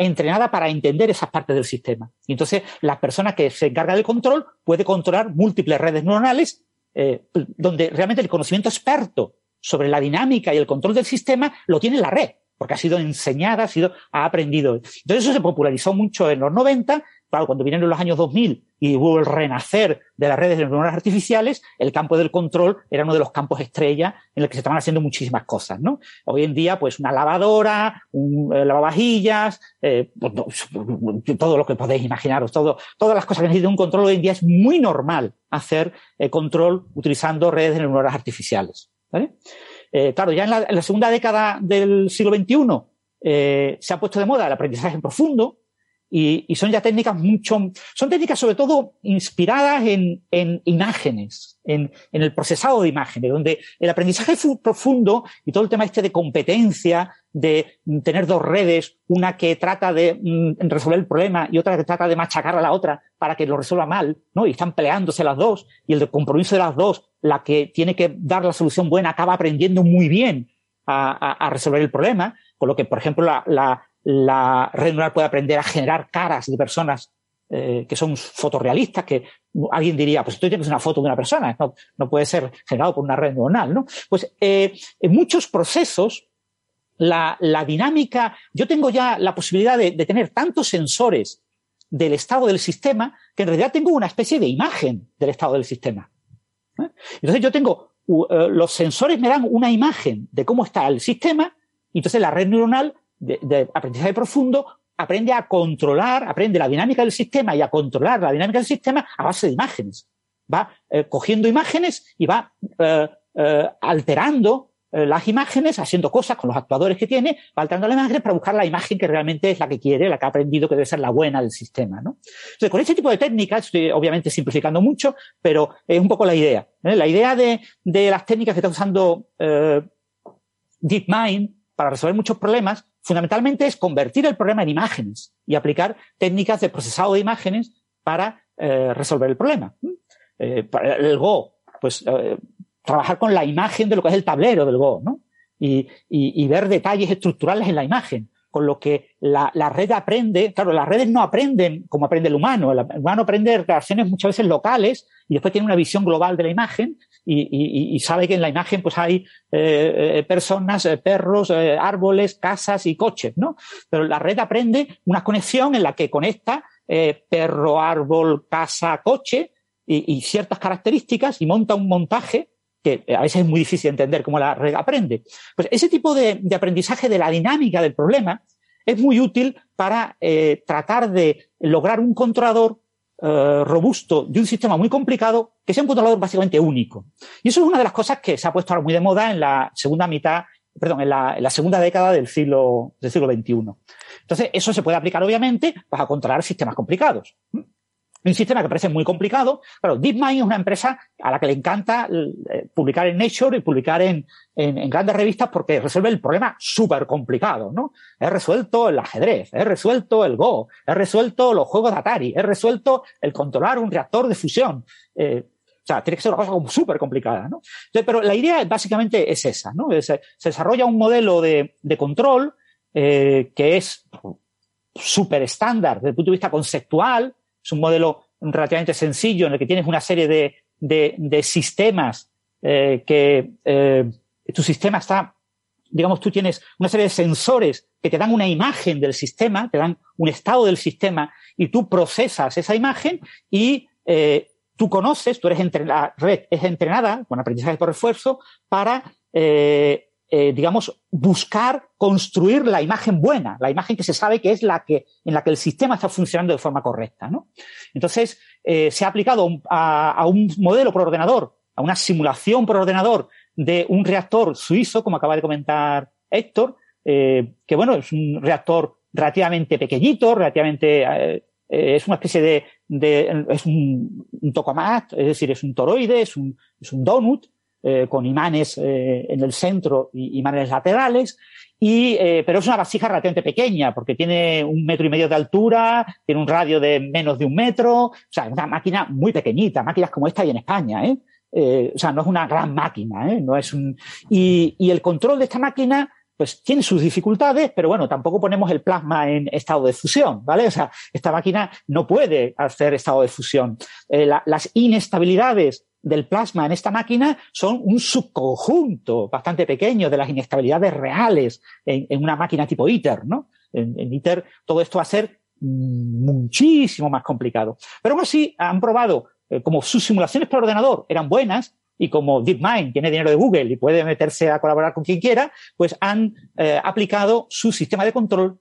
entrenada para entender esas partes del sistema. Y entonces la persona que se encarga del control puede controlar múltiples redes neuronales eh, donde realmente el conocimiento experto sobre la dinámica y el control del sistema lo tiene la red, porque ha sido enseñada, ha sido, ha aprendido. Entonces eso se popularizó mucho en los 90 claro, cuando vinieron los años 2000 y hubo el renacer de las redes de neuronas artificiales, el campo del control era uno de los campos estrella en el que se estaban haciendo muchísimas cosas, ¿no? Hoy en día, pues una lavadora, un eh, lavavajillas, eh, pues, todo lo que podéis imaginaros, todas las cosas que necesitan un control hoy en día es muy normal hacer eh, control utilizando redes de neuronas artificiales, claro, ya en la, en la, segunda década del siglo XXI se ha puesto de moda el aprendizaje en profundo, y, y, son ya técnicas mucho, son técnicas sobre todo inspiradas en, en imágenes, en, en, el procesado de imágenes, donde el aprendizaje profundo y todo el tema este de competencia, de tener dos redes, una que trata de mm, resolver el problema y otra que trata de machacar a la otra para que lo resuelva mal, ¿no? Y están peleándose las dos y el compromiso de las dos, la que tiene que dar la solución buena acaba aprendiendo muy bien a, a, a resolver el problema, con lo que, por ejemplo, la, la la red neuronal puede aprender a generar caras de personas eh, que son fotorrealistas, que alguien diría, pues esto tiene que ser una foto de una persona, no, puede ser generado por una red neuronal, ¿no? Pues eh, en muchos procesos, la, la, dinámica, yo tengo ya la posibilidad de, de, tener tantos sensores del estado del sistema que en realidad tengo una especie de imagen del estado del sistema. ¿eh? Entonces yo tengo, uh, los sensores me dan una imagen de cómo está el sistema, y entonces la red neuronal de, de, aprendizaje profundo aprende a controlar, aprende la dinámica del sistema y a controlar la dinámica del sistema a base de imágenes. Va eh, cogiendo imágenes y va eh, eh, alterando eh, las imágenes, haciendo cosas con los actuadores que tiene, va alterando las imágenes para buscar la imagen que realmente es la que quiere, la que ha aprendido que debe ser la buena del sistema. ¿no? Entonces, con este tipo de técnicas, estoy obviamente simplificando mucho, pero es un poco la idea. La idea de, de, las técnicas que está usando DeepMind para resolver muchos problemas fundamentalmente es convertir el problema en imágenes y aplicar técnicas de procesado de imágenes para eh, resolver el problema. Eh, el Go, pues eh, trabajar con la imagen de lo que es el tablero del Go, ¿no? Y, ver detalles estructurales en la imagen, con lo que la, la, red aprende, claro, las redes no aprenden como aprende el humano, el humano aprende relaciones muchas veces locales y después tiene una visión global de la imagen y, sabe que en la imagen pues hay eh, eh, personas, eh, perros, árboles, casas y coches, ¿no? Pero la red aprende una conexión en la que conecta perro, árbol, casa, coche y, ciertas características y monta un montaje que a veces es muy difícil entender cómo la red aprende. Pues ese tipo de, aprendizaje de la dinámica del problema es muy útil para tratar de lograr un controlador eh, robusto de un sistema muy complicado que sea un controlador básicamente único. Y eso es una de las cosas que se ha puesto ahora muy de moda en la segunda mitad, perdón, en la, en la segunda década del siglo, del siglo XXI. Entonces, eso se puede aplicar, obviamente, para controlar sistemas complicados un sistema que parece muy complicado. Claro, DeepMind es una empresa a la que le encanta eh, publicar en Nature y publicar en, grandes revistas porque resuelve el problema súper complicado, ¿no? He resuelto el ajedrez, he resuelto el Go, he resuelto los juegos de Atari, he resuelto el controlar un reactor de fusión. Eh, o sea, tiene que ser una cosa súper complicada, ¿no? pero la idea básicamente es esa, ¿no? Se, desarrolla un modelo de, de control eh, que es súper estándar desde el punto de vista conceptual, es un modelo relativamente sencillo en el que tienes una serie de, de, sistemas eh, que eh, tu sistema está, digamos, tú tienes una serie de sensores que te dan una imagen del sistema, te dan un estado del sistema y tú procesas esa imagen y eh, tú conoces, tú eres la red es entrenada con aprendizaje por refuerzo para eh, eh, digamos, buscar construir la imagen buena, la imagen que se sabe que es la que, en la que el sistema está funcionando de forma correcta, ¿no? Entonces, eh, se ha aplicado a, un modelo por ordenador, a una simulación por ordenador de un reactor suizo, como acaba de comentar Héctor, eh, que bueno, es un reactor relativamente pequeñito, relativamente, es una especie de, de es un, un, tokamak, es decir, es un toroide, es un, es un donut, eh, con imanes eh, en el centro y imanes laterales, y, eh, pero es una vasija relativamente pequeña porque tiene un metro y medio de altura, tiene un radio de menos de un metro, o sea, es una máquina muy pequeñita, máquinas como esta hay en España, ¿eh? o sea, no es una gran máquina, ¿eh? No es un, y, y el control de esta máquina pues tiene sus dificultades, pero bueno, tampoco ponemos el plasma en estado de fusión, ¿vale? O sea, esta máquina no puede hacer estado de fusión. las inestabilidades del plasma en esta máquina son un subconjunto bastante pequeño de las inestabilidades reales en, una máquina tipo ITER, ¿no? En, ITER todo esto va a ser muchísimo más complicado. Pero aún así han probado, eh, como sus simulaciones por ordenador eran buenas, y como DeepMind tiene dinero de Google y puede meterse a colaborar con quien quiera, pues han eh, aplicado su sistema de control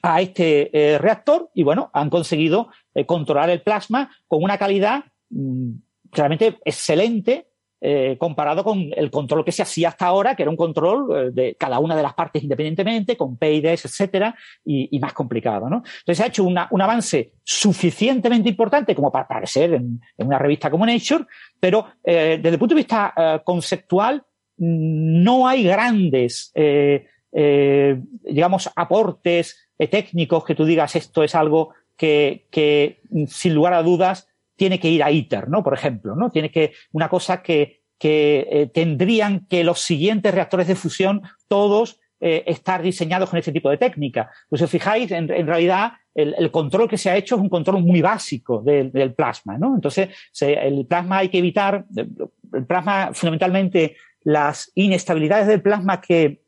a este eh, reactor y bueno, han conseguido controlar el plasma con una calidad mm, realmente excelente eh, comparado con el control que se hacía hasta ahora, que era un control eh, de cada una de las partes independientemente, con PIDs, etcétera, y, más complicado, ¿no? Entonces se ha hecho un avance suficientemente importante como para aparecer en, una revista como Nature, pero eh, desde el punto de vista conceptual no hay grandes, digamos, aportes técnicos que tú digas esto es algo que sin lugar a dudas tiene que ir a ITER, ¿no? Por ejemplo, ¿no? Tiene que, una cosa que, que eh, tendrían que los siguientes reactores de fusión todos eh, estar diseñados con ese tipo de técnica. Pues si os fijáis, en, realidad el, control que se ha hecho es un control muy básico del, plasma, ¿no? Entonces, el plasma hay que evitar, el plasma fundamentalmente, las inestabilidades del plasma que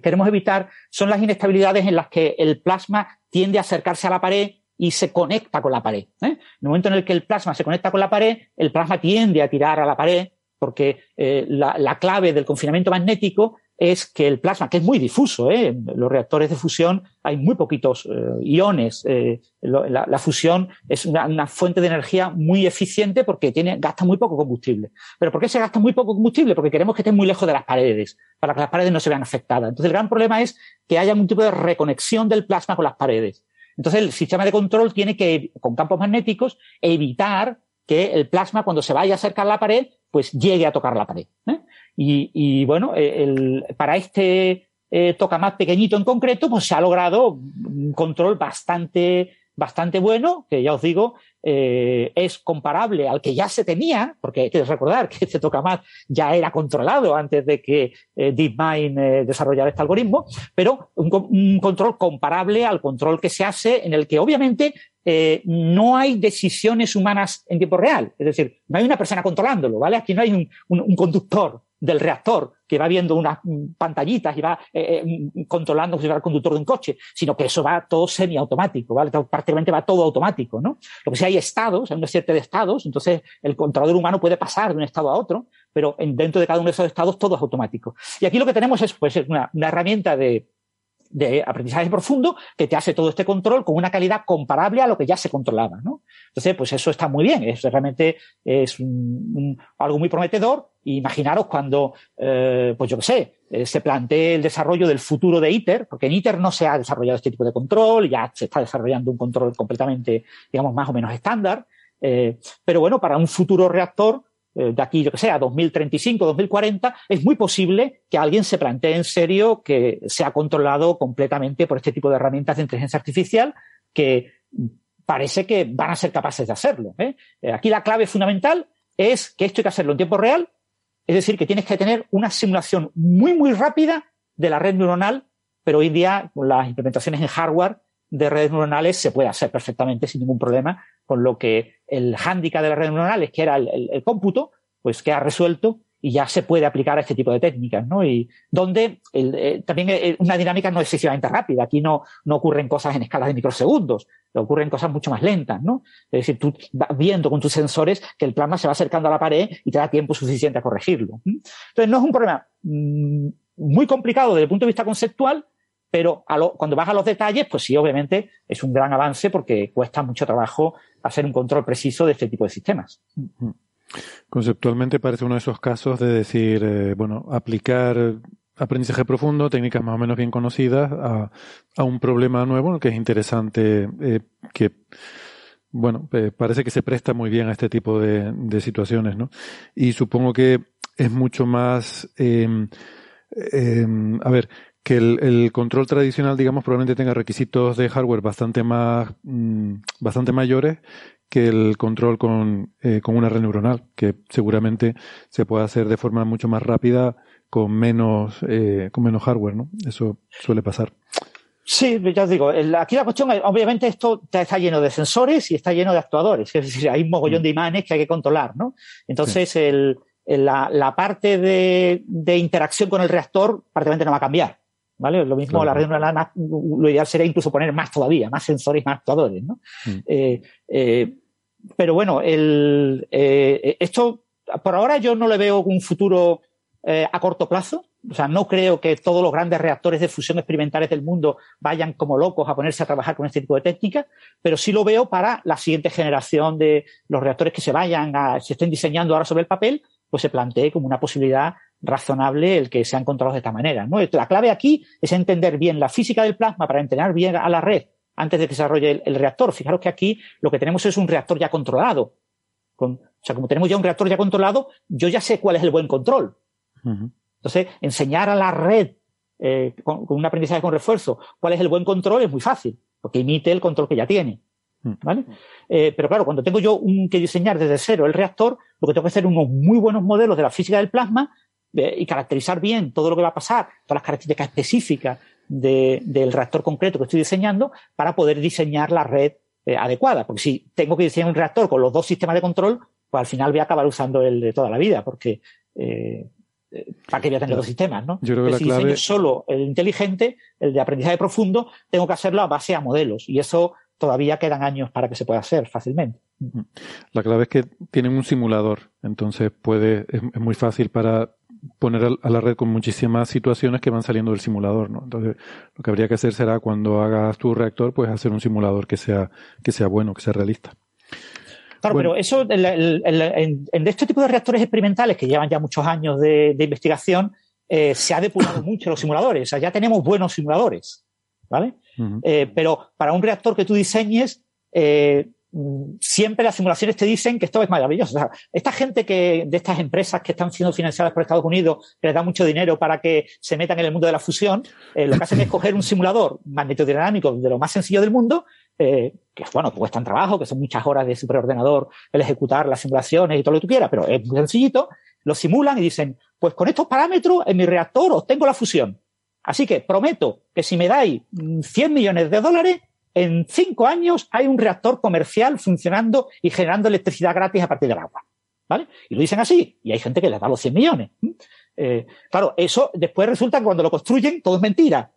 queremos evitar son las inestabilidades en las que el plasma tiende a acercarse a la pared y se conecta con la pared. ¿eh? En el momento en el que el plasma se conecta con la pared, el plasma tiende a tirar a la pared porque eh, la, la, clave del confinamiento magnético es que el plasma, que es muy difuso, ¿eh? en los reactores de fusión hay muy poquitos eh, iones. Eh, la, la, fusión es una, una, fuente de energía muy eficiente porque tiene, gasta muy poco combustible. ¿Pero por qué se gasta muy poco combustible? Porque queremos que esté muy lejos de las paredes, para que las paredes no se vean afectadas. Entonces el gran problema es que haya un tipo de reconexión del plasma con las paredes. Entonces, el sistema de control tiene que, con campos magnéticos, evitar que el plasma, cuando se vaya a acercar a la pared, pues llegue a tocar la pared. ¿eh? Y, bueno, el, para este eh, toca más pequeñito en concreto, pues se ha logrado un control bastante bastante bueno, que ya os digo, eh, es comparable al que ya se tenía, porque hay que recordar que este tokamak ya era controlado antes de que eh, DeepMind eh, desarrollara este algoritmo, pero un, control comparable al control que se hace en el que obviamente eh, no hay decisiones humanas en tiempo real, es decir, no hay una persona controlándolo, ¿vale? Aquí no hay un conductor del reactor que va viendo unas pantallitas y va eh, eh, controlando como si fuera el conductor de un coche, sino que eso va todo semiautomático, ¿vale? Prácticamente va todo automático, ¿no? Lo que sí hay estados, hay una serie de estados, entonces el controlador humano puede pasar de un estado a otro, pero en, dentro de cada uno de esos estados todo es automático. Y aquí lo que tenemos es pues, una, una herramienta de, de aprendizaje profundo que te hace todo este control con una calidad comparable a lo que ya se controlaba, ¿no? Entonces, pues eso está muy bien, es realmente es un, un, algo muy prometedor. Imaginaros cuando, eh, pues yo qué sé, eh, se plantee el desarrollo del futuro de ITER, porque en ITER no se ha desarrollado este tipo de control, ya se está desarrollando un control completamente, digamos, más o menos estándar. Eh, pero bueno, para un futuro reactor, de aquí, yo que sé, a 2035, 2040, es muy posible que alguien se plantee en serio que sea controlado completamente por este tipo de herramientas de inteligencia artificial que parece que van a ser capaces de hacerlo. ¿eh? eh aquí la clave fundamental es que esto hay que hacerlo en tiempo real, es decir, que tienes que tener una simulación muy, muy rápida de la red neuronal, pero hoy día con las implementaciones en hardware de redes neuronales se puede hacer perfectamente sin ningún problema, con lo que el hándicap de las redes neuronales, que era el, cómputo, pues queda resuelto y ya se puede aplicar a este tipo de técnicas, ¿no? Y donde eh, también eh, una dinámica no excesivamente rápida. Aquí no, no ocurren cosas en escalas de microsegundos, ocurren cosas mucho más lentas, ¿no? Es decir, tú vas viendo con tus sensores que el plasma se va acercando a la pared y te da tiempo suficiente a corregirlo. Entonces, no es un problema mmm, muy complicado desde el punto de vista conceptual, pero cuando vas a los detalles, pues sí, obviamente es un gran avance porque cuesta mucho trabajo hacer un control preciso de este tipo de sistemas. Conceptualmente parece uno de esos casos de decir, eh, bueno, aplicar aprendizaje profundo, técnicas más o menos bien conocidas, a, a un problema nuevo que es interesante, eh, que, bueno, eh, parece que se presta muy bien a este tipo de, situaciones, ¿no? Y supongo que es mucho más, eh, a ver, que el, el, control tradicional, digamos, probablemente tenga requisitos de hardware bastante más, mmm, bastante mayores que el control con, eh, con una red neuronal, que seguramente se puede hacer de forma mucho más rápida con menos, eh, con menos hardware, ¿no? Eso suele pasar. Sí, ya os digo, aquí la cuestión, obviamente esto está lleno de sensores y está lleno de actuadores, es decir, hay un mogollón de imanes que hay que controlar, ¿no? Entonces, sí. el, la, la, parte de, de, interacción con el reactor prácticamente no va a cambiar. ¿Vale? Lo mismo, claro. la red neuronal, lo ideal sería incluso poner más todavía, más sensores, más actuadores, ¿no? Mm. Eh, eh, pero bueno, el, eh, esto, por ahora yo no le veo un futuro a corto plazo. O sea, no creo que todos los grandes reactores de fusión experimentales del mundo vayan como locos a ponerse a trabajar con este tipo de técnicas, pero sí lo veo para la siguiente generación de los reactores que se vayan a, se estén diseñando ahora sobre el papel, pues se plantee como una posibilidad razonable el que sean controlados de esta manera. ¿no? La clave aquí es entender bien la física del plasma para entrenar bien a la red antes de que se desarrolle el, el, reactor. Fijaros que aquí lo que tenemos es un reactor ya controlado. Con, o sea, como tenemos ya un reactor ya controlado, yo ya sé cuál es el buen control. Uh -huh. Entonces, enseñar a la red eh, con, con, un aprendizaje con refuerzo cuál es el buen control es muy fácil, porque imite el control que ya tiene. ¿Vale? Eh, pero claro, cuando tengo yo un, que diseñar desde cero el reactor, lo que tengo que hacer es unos muy buenos modelos de la física del plasma y caracterizar bien todo lo que va a pasar, todas las características específicas de, del reactor concreto que estoy diseñando para poder diseñar la red eh, adecuada. Porque si tengo que diseñar un reactor con los dos sistemas de control, pues al final voy a acabar usando el de toda la vida, porque eh, ¿para qué voy a tener dos sistemas? ¿no? Yo creo que si la clave... diseño solo el inteligente, el de aprendizaje profundo, tengo que hacerlo a base a modelos. Y eso todavía quedan años para que se pueda hacer fácilmente. La clave es que tienen un simulador, entonces puede, es, es muy fácil para poner a la red con muchísimas situaciones que van saliendo del simulador, ¿no? Entonces, lo que habría que hacer será cuando hagas tu reactor, pues hacer un simulador que sea, que sea bueno, que sea realista. Claro, bueno. pero eso, el, el, el, en, este tipo de reactores experimentales que llevan ya muchos años de, de investigación, eh, se ha depurado mucho los simuladores. O sea, ya tenemos buenos simuladores, ¿vale? Uh -huh. eh, pero para un reactor que tú diseñes, eh, siempre las simulaciones te dicen que esto es maravilloso. O sea, esta gente que, de estas empresas que están siendo financiadas por Estados Unidos, que les da mucho dinero para que se metan en el mundo de la fusión, eh, lo que hacen es coger un simulador magnetodinámico de lo más sencillo del mundo, eh, que bueno, cuestan trabajo, que son muchas horas de superordenador el ejecutar las simulaciones y todo lo que tú quieras, pero es muy sencillito, lo simulan y dicen, pues con estos parámetros en mi reactor obtengo la fusión. Así que prometo que si me dais 100 millones de dólares, en cinco años hay un reactor comercial funcionando y generando electricidad gratis a partir del agua. ¿Vale? Y lo dicen así, y hay gente que les da los 100 millones. Eh, claro, eso después resulta que cuando lo construyen todo es mentira.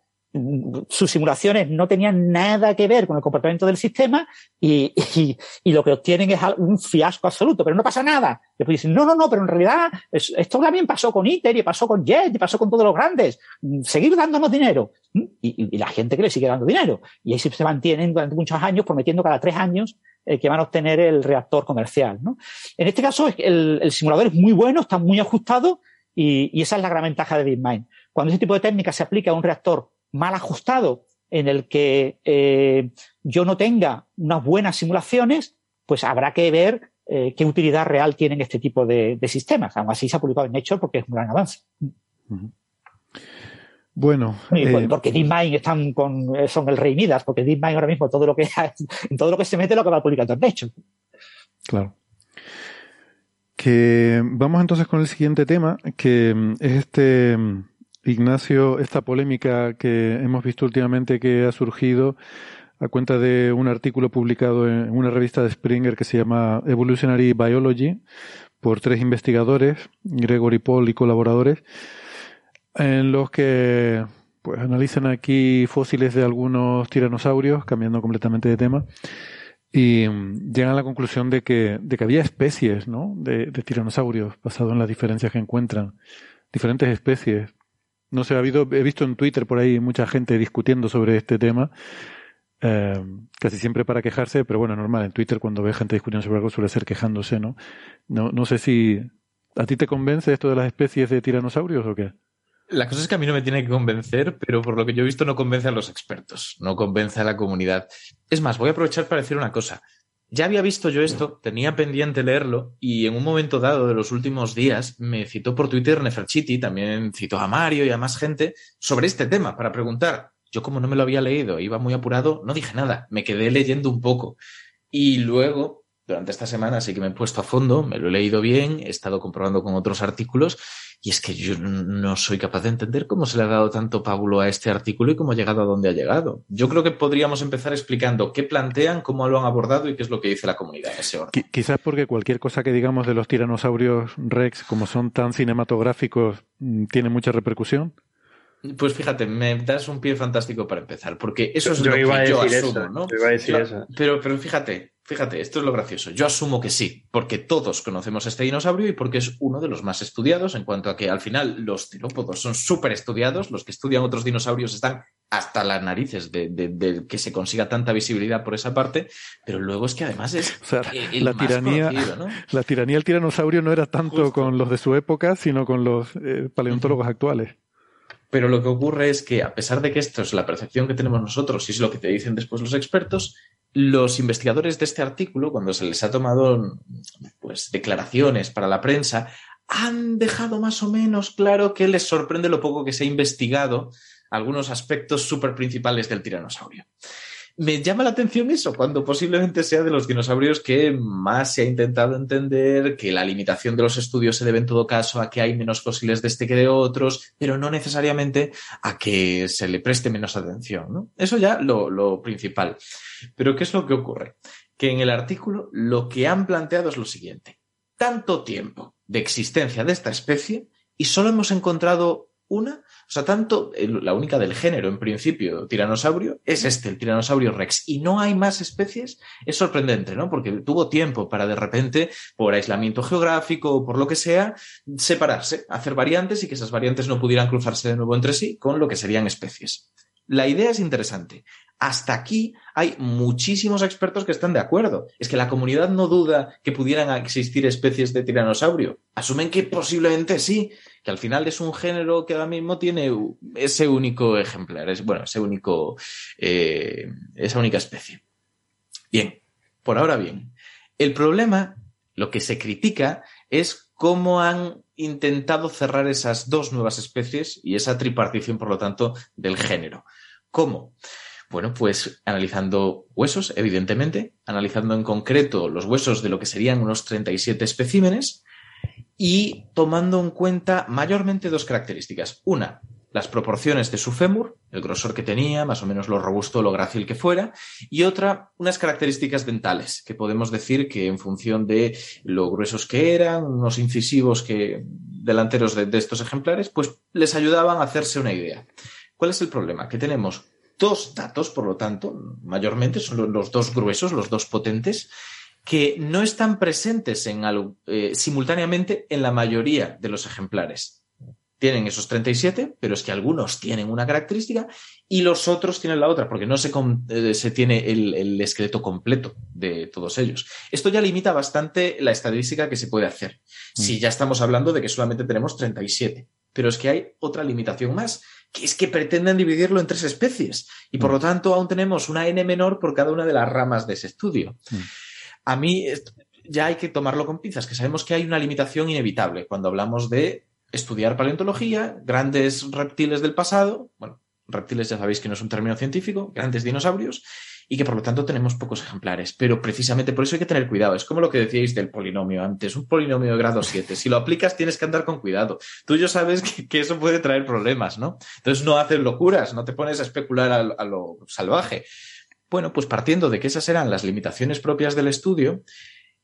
Sus simulaciones no tenían nada que ver con el comportamiento del sistema y, y, y lo que obtienen es un fiasco absoluto, pero no pasa nada. Después dicen, no, no, no, pero en realidad es, esto también pasó con ITER y pasó con JET y pasó con todos los grandes. Seguir dándonos dinero. Y, y la gente que le sigue dando dinero. Y ahí se mantienen durante muchos años prometiendo cada tres años eh, que van a obtener el reactor comercial. ¿no? En este caso, el, el, simulador es muy bueno, está muy ajustado y, esa es la gran ventaja de DeepMind. Cuando ese tipo de técnica se aplica a un reactor mal ajustado en el que eh, yo no tenga unas buenas simulaciones, pues habrá que ver eh, qué utilidad real tienen este tipo de, de, sistemas. Aún así se ha publicado en Nature porque es un gran avance. Bueno, eh... porque DeepMind están con, son el rey Midas, porque DeepMind ahora mismo todo lo que en todo lo que se mete lo que va publicando en Nature. Claro. Que vamos entonces con el siguiente tema, que es este Ignacio, esta polémica que hemos visto últimamente que ha surgido a cuenta de un artículo publicado en una revista de Springer que se llama Evolutionary Biology por tres investigadores, Gregory Paul y colaboradores, en los que pues analizan aquí fósiles de algunos tiranosaurios, cambiando completamente de tema, y llegan a la conclusión de que, de que había especies ¿no? de, de tiranosaurios, basado en las diferencias que encuentran, diferentes especies no sé, ha habido, he visto en Twitter por ahí mucha gente discutiendo sobre este tema, eh, casi siempre para quejarse, pero bueno, normal, en Twitter cuando ve gente discutiendo sobre algo suele ser quejándose, ¿no? No, no sé si a ti te convence esto de las especies de tiranosaurios o qué. La cosa es que a mí no me tiene que convencer, pero por lo que yo he visto no convence a los expertos, no convence a la comunidad. Es más, voy a aprovechar para decir una cosa. Ya había visto yo esto, tenía pendiente leerlo y en un momento dado de los últimos días me citó por Twitter Neferchiti, también citó a Mario y a más gente sobre este tema para preguntar. Yo como no me lo había leído, iba muy apurado, no dije nada, me quedé leyendo un poco. Y luego, durante esta semana sí que me he puesto a fondo, me lo he leído bien, he estado comprobando con otros artículos y es que yo no soy capaz de entender cómo se le ha dado tanto pábulo a este artículo y cómo ha llegado a donde ha llegado. Yo creo que podríamos empezar explicando qué plantean, cómo lo han abordado y qué es lo que dice la comunidad en ese orden. Quizás porque cualquier cosa que digamos de los tiranosaurios Rex, como son tan cinematográficos, mm, tiene mucha repercusión. Pues fíjate, me das un pie fantástico para empezar, porque eso es yo lo que yo asumo, eso, ¿no? Yo iba a decir eso. Pero, pero fíjate, fíjate, esto es lo gracioso. Yo asumo que sí, porque todos conocemos este dinosaurio y porque es uno de los más estudiados en cuanto a que al final los terópodos son súper estudiados, los que estudian otros dinosaurios están hasta las narices de, de, de, que se consiga tanta visibilidad por esa parte, pero luego es que además es o sea, el la más tiranía, conocido, ¿no? la tiranía del tiranosaurio no era tanto Justo. con los de su época, sino con los eh, paleontólogos actuales. Pero lo que ocurre es que, a pesar de que esto es la percepción que tenemos nosotros y es lo que te dicen después los expertos, los investigadores de este artículo, cuando se les ha tomado pues, declaraciones para la prensa, han dejado más o menos claro que les sorprende lo poco que se ha investigado algunos aspectos súper principales del tiranosaurio. Me llama la atención eso, cuando posiblemente sea de los dinosaurios que más se ha intentado entender, que la limitación de los estudios se debe en todo caso a que hay menos fósiles de este que de otros, pero no necesariamente a que se le preste menos atención. Eso ya lo, lo principal. Pero ¿qué es lo que ocurre? Que en el artículo lo que han planteado es lo siguiente. Tanto tiempo de existencia de esta especie y solo hemos encontrado una, sea, tanto la única del género en principio, tiranosaurio, es este, el tiranosaurio rex, y no hay más especies, es sorprendente, ¿no? Porque tuvo tiempo para de repente, por aislamiento geográfico o por lo que sea, separarse, hacer variantes y que esas variantes no pudieran cruzarse de nuevo entre sí con lo que serían especies. La idea es interesante. Hasta aquí hay muchísimos expertos que están de acuerdo. Es que la comunidad no duda que pudieran existir especies de tiranosaurio. Asumen que posiblemente sí, que al final es un género que ahora mismo tiene ese único ejemplar, es, bueno, ese único, eh, esa única especie. Bien, por ahora bien. El problema, lo que se critica, es cómo han intentado cerrar esas dos nuevas especies y esa tripartición, por lo tanto, del género. ¿Cómo? Bueno, pues analizando huesos, evidentemente, analizando en concreto los huesos de lo que serían unos 37 especímenes y tomando en cuenta mayormente dos características. Una, las proporciones de su fémur, el grosor que tenía, más o menos lo robusto lo grácil que fuera, y otra, unas características dentales, que podemos decir que en función de lo gruesos que eran, unos incisivos que delanteros de, de estos ejemplares, pues les ayudaban a hacerse una idea. ¿Cuál es el problema? Que tenemos dos datos, por lo tanto, mayormente son los dos gruesos, los dos potentes, que no están presentes en algo, eh, simultáneamente en la mayoría de los ejemplares. Tienen esos 37, pero es que algunos tienen una característica y los otros tienen la otra, porque no se, eh, se tiene el, el esqueleto completo de todos ellos. Esto ya limita bastante la estadística que se puede hacer. Si ya estamos hablando de que solamente tenemos 37. Pero es que hay otra limitación más, que es que pretenden dividirlo en tres especies. Y por lo tanto, aún tenemos una N menor por cada una de las ramas de ese estudio. A mí ya hay que tomarlo con pinzas, que sabemos que hay una limitación inevitable cuando hablamos de estudiar paleontología, grandes reptiles del pasado, bueno, reptiles ya sabéis que no es un término científico, grandes dinosaurios, y que por lo tanto tenemos pocos ejemplares. Pero precisamente por eso hay que tener cuidado. Es como lo que decíais del polinomio antes, un polinomio de grado 7. Si lo aplicas tienes que andar con cuidado. Tú ya sabes que, eso puede traer problemas, ¿no? Entonces no haces locuras, no te pones a especular a, a lo salvaje. Bueno, pues partiendo de que esas eran las limitaciones propias del estudio,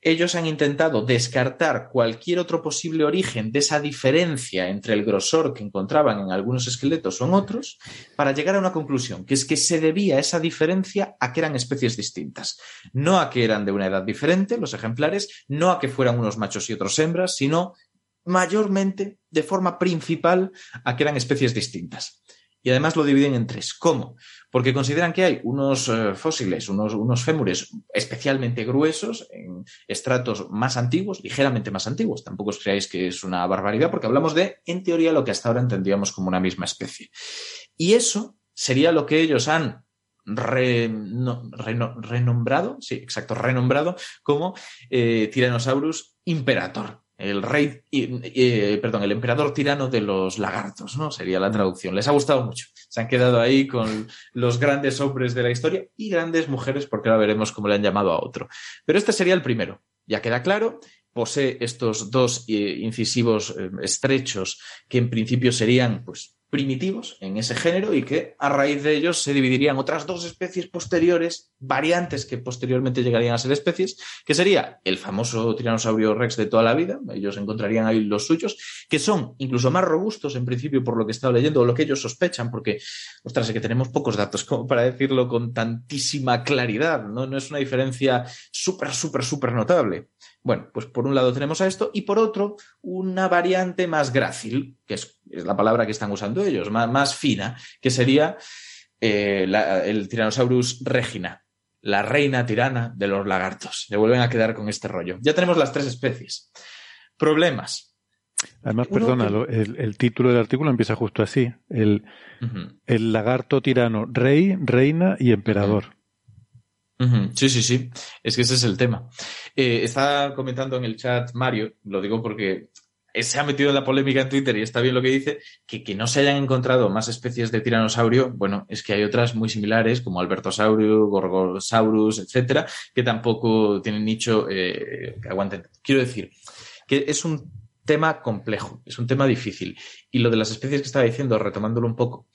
ellos han intentado descartar cualquier otro posible origen de esa diferencia entre el grosor que encontraban en algunos esqueletos o en otros para llegar a una conclusión, que es que se debía esa diferencia a que eran especies distintas, no a que eran de una edad diferente los ejemplares, no a que fueran unos machos y otros hembras, sino mayormente, de forma principal, a que eran especies distintas. Y además lo dividen en tres. ¿Cómo? Porque consideran que hay unos eh, fósiles, unos, unos fémures especialmente gruesos en estratos más antiguos, ligeramente más antiguos. Tampoco os creáis que es una barbaridad, porque hablamos de, en teoría, lo que hasta ahora entendíamos como una misma especie. Y eso sería lo que ellos han re- no- reno- renombrado, sí, exacto, renombrado como eh, Tyrannosaurus imperator. El rey, y- eh, perdón, el emperador tirano de los lagartos, ¿no? Sería la traducción. Les ha gustado mucho. Se han quedado ahí con los grandes hombres de la historia y grandes mujeres, porque ahora veremos cómo le han llamado a otro. Pero este sería el primero. Ya queda claro, posee estos dos eh, incisivos eh, estrechos que en principio serían, pues, primitivos en ese género y que a raíz de ellos se dividirían otras dos especies posteriores, variantes que posteriormente llegarían a ser especies, que sería el famoso tiranosaurio rex de toda la vida, ellos encontrarían ahí los suyos, que son incluso más robustos en principio por lo que he estado leyendo o lo que ellos sospechan, porque, ostras, es que tenemos pocos datos como para decirlo con tantísima claridad, ¿no? No es una diferencia súper, súper, súper notable. Bueno, pues por un lado tenemos a esto y por otro una variante más grácil, que es, es la palabra que están usando ellos, más, más fina, que sería eh, la- el Tyrannosaurus regina, la reina tirana de los lagartos. Se vuelven a quedar con este rollo. Ya tenemos las tres especies. Problemas. Además, Uno perdona, que- el, el título del artículo empieza justo así. El, lagarto tirano, rey, reina y emperador. Sí, sí, sí. Es que ese es el tema. Eh, está comentando en el chat Mario, lo digo porque se ha metido en la polémica en Twitter y está bien lo que dice, que, que no se hayan encontrado más especies de tiranosaurio, bueno, es que hay otras muy similares, como Albertosaurio, Gorgosaurus, etcétera, que tampoco tienen nicho eh, que aguanten. Quiero decir que es un tema complejo, es un tema difícil. Y lo de las especies que estaba diciendo, retomándolo un poco,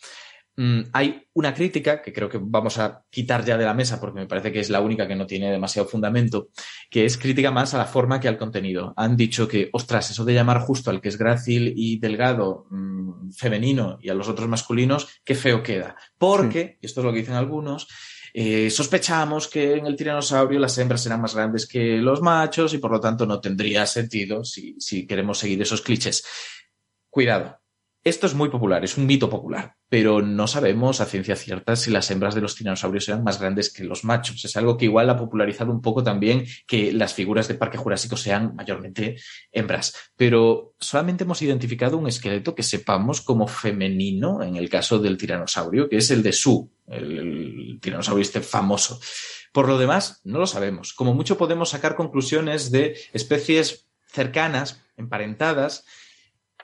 Mm, hay una crítica que creo que vamos a quitar ya de la mesa porque me parece que es la única que no tiene demasiado fundamento, que es crítica más a la forma que al contenido. Han dicho que, ostras, eso de llamar justo al que es grácil y delgado mm, femenino y a los otros masculinos, qué feo queda. Porque, y esto es lo que dicen algunos, eh, sospechamos que en el tiranosaurio las hembras eran más grandes que los machos y por lo tanto no tendría sentido si, si queremos seguir esos clichés. Cuidado. Esto es muy popular, es un mito popular, pero no sabemos a ciencia cierta si las hembras de los tiranosaurios eran más grandes que los machos. Es algo que igual ha popularizado un poco también que las figuras de Parque Jurásico sean mayormente hembras. Pero solamente hemos identificado un esqueleto que sepamos como femenino en el caso del tiranosaurio, que es el de Su, el, el tiranosaurio este famoso. Por lo demás, no lo sabemos. Como mucho podemos sacar conclusiones de especies cercanas, emparentadas,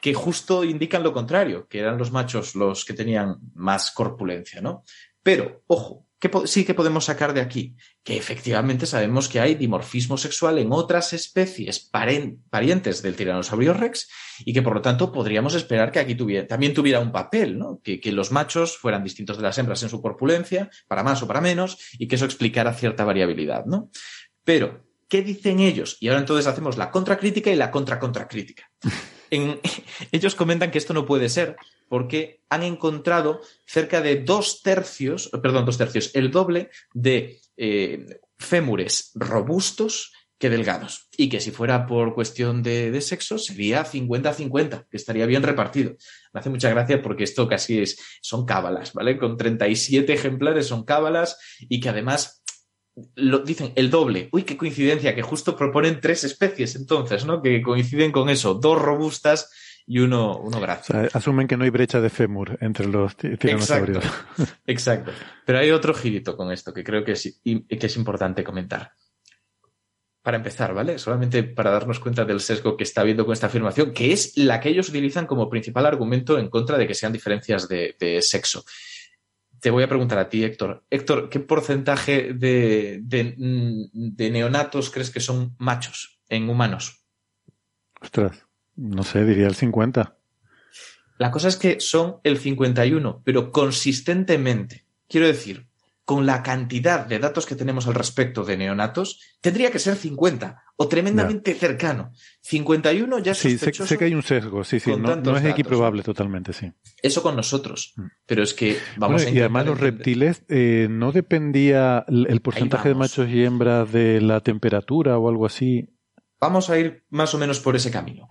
que justo indican lo contrario, que eran los machos los que tenían más corpulencia, ¿no? Pero, ojo, ¿qué sí que podemos sacar de aquí? Que efectivamente sabemos que hay dimorfismo sexual en otras especies parientes del tiranosaurio rex y que por lo tanto podríamos esperar que aquí también tuviera un papel, ¿no? Que, que los machos fueran distintos de las hembras en su corpulencia, para más o para menos, y que eso explicara cierta variabilidad, ¿no? Pero, ¿qué dicen ellos? Y ahora entonces hacemos la contracrítica y la contra-contracrítica. En- ellos comentan que esto no puede ser porque han encontrado cerca de dos tercios, perdón, dos tercios, el doble de eh, fémures robustos que delgados. Y que si fuera por cuestión de, de sexo sería 50-50, que estaría bien repartido. Me hace mucha gracia porque esto casi es, son cábalas, ¿vale? Con 37 ejemplares son cábalas y que además lo dicen el doble. Uy, qué coincidencia, que justo proponen tres especies entonces, ¿no? Que coinciden con eso, dos robustas y uno, uno grácil. O sea, asumen que no hay brecha de fémur entre los ti- tiranosaurios. Exacto. Exacto. Pero hay otro girito con esto que creo que es, y- que es importante comentar. Para empezar, ¿vale? Solamente para darnos cuenta del sesgo que está habiendo con esta afirmación, que es la que ellos utilizan como principal argumento en contra de que sean diferencias de, de sexo. Te voy a preguntar a ti, Héctor. Héctor, ¿qué porcentaje de, de, mm, de neonatos crees que son machos en humanos? Ostras, no sé, diría el 50. La cosa es que son el 51, pero consistentemente. Quiero decir, con la cantidad de datos que tenemos al respecto de neonatos, tendría que ser 50 o tremendamente cercano. 51 ya Sí, sé, que hay un sesgo, sí, sí, no, es equiprobable totalmente, sí. Eso con nosotros. Mm. Pero es que vamos Bueno, a y además los entender- reptiles, eh, ¿no dependía el porcentaje de machos y hembras de la temperatura o algo así? Vamos a ir más o menos por ese camino.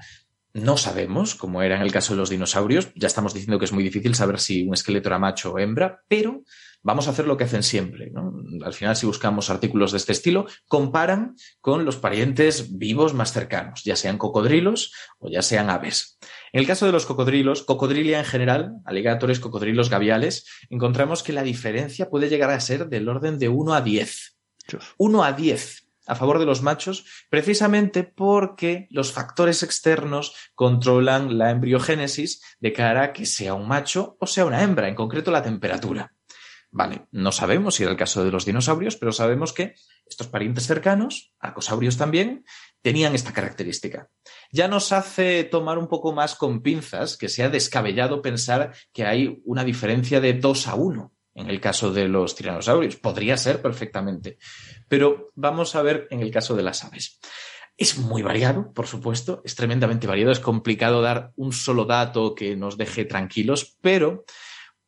No sabemos, como era en el caso de los dinosaurios, ya estamos diciendo que es muy difícil saber si un esqueleto era macho o hembra, pero vamos a hacer lo que hacen siempre. ¿no? Al final, si buscamos artículos de este estilo, comparan con los parientes vivos más cercanos, ya sean cocodrilos o ya sean aves. En el caso de los cocodrilos, cocodrilia en general, aligatores, cocodrilos, gaviales, encontramos que la diferencia puede llegar a ser del orden de 1 a 10. 1 a 10 a favor de los machos, precisamente porque los factores externos controlan la embriogénesis de cara a que sea un macho o sea una hembra, en concreto la temperatura. Vale, no sabemos si era el caso de los dinosaurios, pero sabemos que estos parientes cercanos, arcosaurios también, tenían esta característica. Ya nos hace tomar un poco más con pinzas que sea descabellado pensar que hay una diferencia de 2 a 1 en el caso de los tiranosaurios. Podría ser perfectamente. Pero vamos a ver en el caso de las aves. Es muy variado, por supuesto, es tremendamente variado, es complicado dar un solo dato que nos deje tranquilos, pero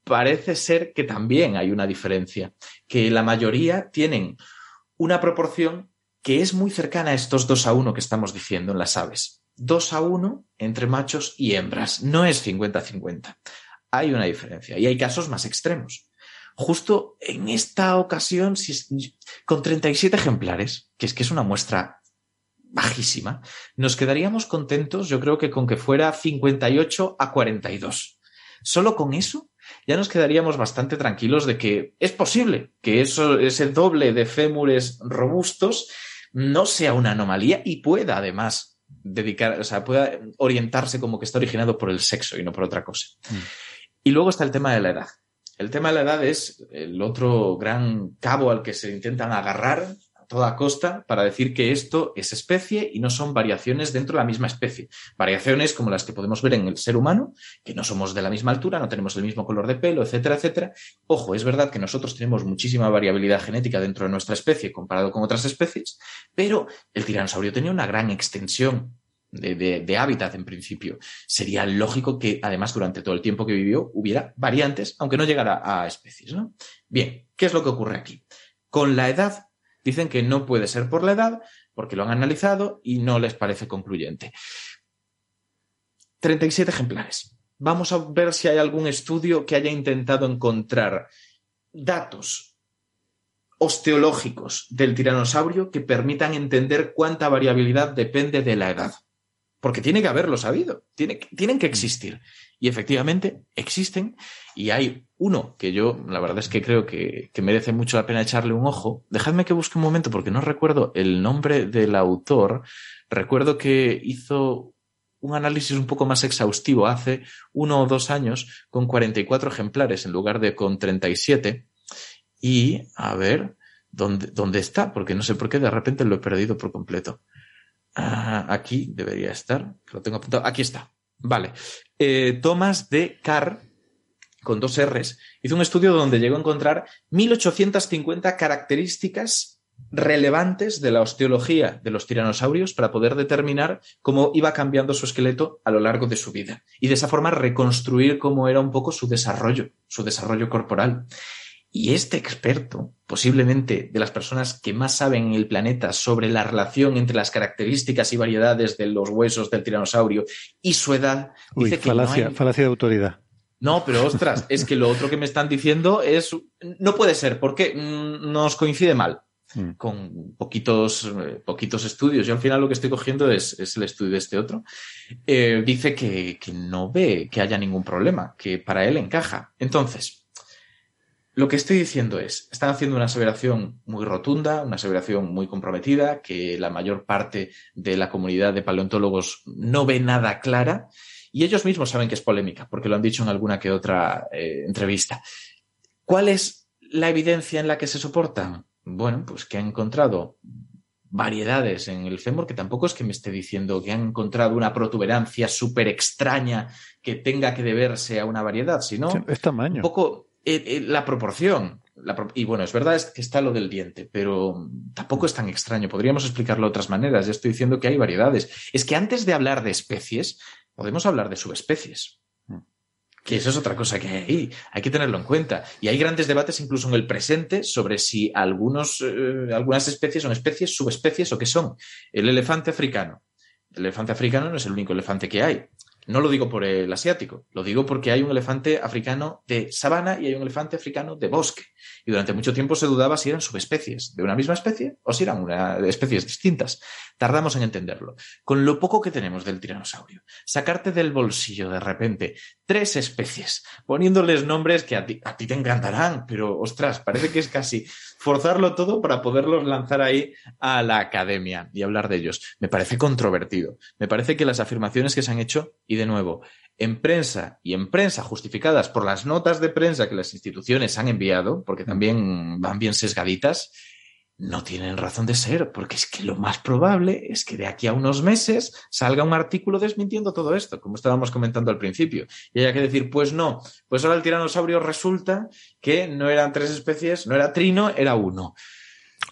parece ser que también hay una diferencia, que la mayoría tienen una proporción que es muy cercana a estos 2 a 1 que estamos diciendo en las aves. 2 a 1 entre machos y hembras, no es 50-50. Hay una diferencia y hay casos más extremos justo en esta ocasión, con 37 ejemplares, que es que es una muestra bajísima, nos quedaríamos contentos, yo creo que con que fuera 58 a 42. Solo con eso ya nos quedaríamos bastante tranquilos de que es posible que eso, ese doble de fémures robustos no sea una anomalía y pueda además dedicar, o sea, pueda orientarse como que está originado por el sexo y no por otra cosa. Y luego está el tema de la edad. El tema de la edad es el otro gran cabo al que se intentan agarrar toda costa para decir que esto es especie y no son variaciones dentro de la misma especie. Variaciones como las que podemos ver en el ser humano, que no somos de la misma altura, no tenemos el mismo color de pelo, etcétera, etcétera. Ojo, es verdad que nosotros tenemos muchísima variabilidad genética dentro de nuestra especie comparado con otras especies, pero el tiranosaurio tenía una gran extensión de, hábitat en principio. Sería lógico que además durante todo el tiempo que vivió hubiera variantes, aunque no llegara a especies. ¿no? Bien, ¿qué es lo que ocurre aquí? Con la edad, dicen que no puede ser por la edad, porque lo han analizado y no les parece concluyente. 37 ejemplares. Vamos a ver si hay algún estudio que haya intentado encontrar datos osteológicos del tiranosaurio que permitan entender cuánta variabilidad depende de la edad porque tiene que haberlo sabido, tiene, tienen que existir. Y efectivamente existen, y hay uno que yo, la verdad es que creo que, merece mucho la pena echarle un ojo. Dejadme que busque un momento porque no recuerdo el nombre del autor. Recuerdo que hizo un análisis un poco más exhaustivo hace uno o dos años con 44 ejemplares en lugar de con 37. Y a ver, ¿dónde, dónde está? Porque no sé por qué de repente lo he perdido por completo. Ah, aquí debería estar, lo tengo apuntado. Aquí está. Vale. Eh, Thomas de Carr, con dos R's, hizo un estudio donde llegó a encontrar 1850 características relevantes de la osteología de los tiranosaurios para poder determinar cómo iba cambiando su esqueleto a lo largo de su vida y de esa forma reconstruir cómo era un poco su desarrollo, su desarrollo corporal. Y este experto, posiblemente de las personas que más saben en el planeta sobre la relación entre las características y variedades de los huesos del tiranosaurio y su edad, Uy, dice que falacia, no hay- falacia de autoridad. No, pero ostras, es que lo otro que me están diciendo es. No puede ser, porque mm, nos coincide mal Mm. con poquitos, eh, poquitos estudios. Yo al final lo que estoy cogiendo es, es el estudio de este otro. Eh, dice que, que no ve que haya ningún problema, que para él encaja. Entonces, lo que estoy diciendo es, están haciendo una aseveración muy rotunda, una aseveración muy comprometida, que la mayor parte de la comunidad de paleontólogos no ve nada clara y ellos mismos saben que es polémica, porque lo han dicho en alguna que otra eh, entrevista. ¿Cuál es la evidencia en la que se soportan? Bueno, pues que han encontrado variedades en el fémur, que tampoco es que me esté diciendo que han encontrado una protuberancia súper extraña que tenga que deberse a una variedad, sino Sí, Es tamaño. un poco eh, eh, la proporción. La pro- y bueno, es verdad es que está lo del diente, pero tampoco es tan extraño. Podríamos explicarlo de otras maneras. Ya estoy diciendo que hay variedades. Es que antes de hablar de especies, podemos hablar de subespecies. Que eso es otra cosa que hay ahí. Hay que tenerlo en cuenta. Y hay grandes debates incluso en el presente sobre si algunos, eh, algunas especies son especies, subespecies o qué son. El elefante africano. El elefante africano no es el único elefante que hay. No lo digo por el asiático, lo digo porque hay un elefante africano de sabana y hay un elefante africano de bosque. Y durante mucho tiempo se dudaba si eran subespecies de una misma especie o si eran una- especies distintas. Tardamos en entenderlo. Con lo poco que tenemos del tiranosaurio, sacarte del bolsillo de repente tres especies, poniéndoles nombres que a ti, a ti te encantarán, pero ostras, parece que es casi forzarlo todo para poderlos lanzar ahí a la academia y hablar de ellos. Me parece controvertido. Me parece que las afirmaciones que se han hecho, y de nuevo, en prensa y en prensa justificadas por las notas de prensa que las instituciones han enviado, porque también van bien sesgaditas, no tienen razón de ser, porque es que lo más probable es que de aquí a unos meses salga un artículo desmintiendo todo esto, como estábamos comentando al principio. Y haya que decir, pues no, pues ahora el tiranosaurio resulta que no eran tres especies, no era trino, era uno.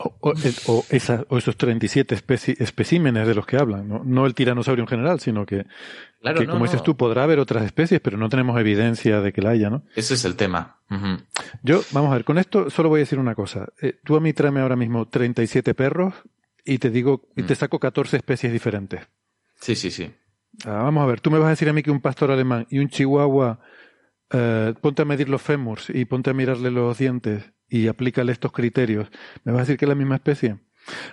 O, o- el- o esa- o esos 37 especi- especímenes de los que hablan. ¿no? No el tiranosaurio en general, sino que, Claro, que no, como no. dices tú, podrá haber otras especies, pero no tenemos evidencia de que la haya, ¿no? Ese es el tema. Yo, vamos a ver, con esto solo voy a decir una cosa. Eh, tú a mí tráeme ahora mismo 37 perros y te digo, y te Mm. saco 14 especies diferentes. Sí, sí, sí. Ah, vamos a ver, tú me vas a decir a mí que un pastor alemán y un chihuahua, eh, ponte a medir los fémurs y ponte a mirarle los dientes y aplícale estos criterios. ¿Me vas a decir que es la misma especie?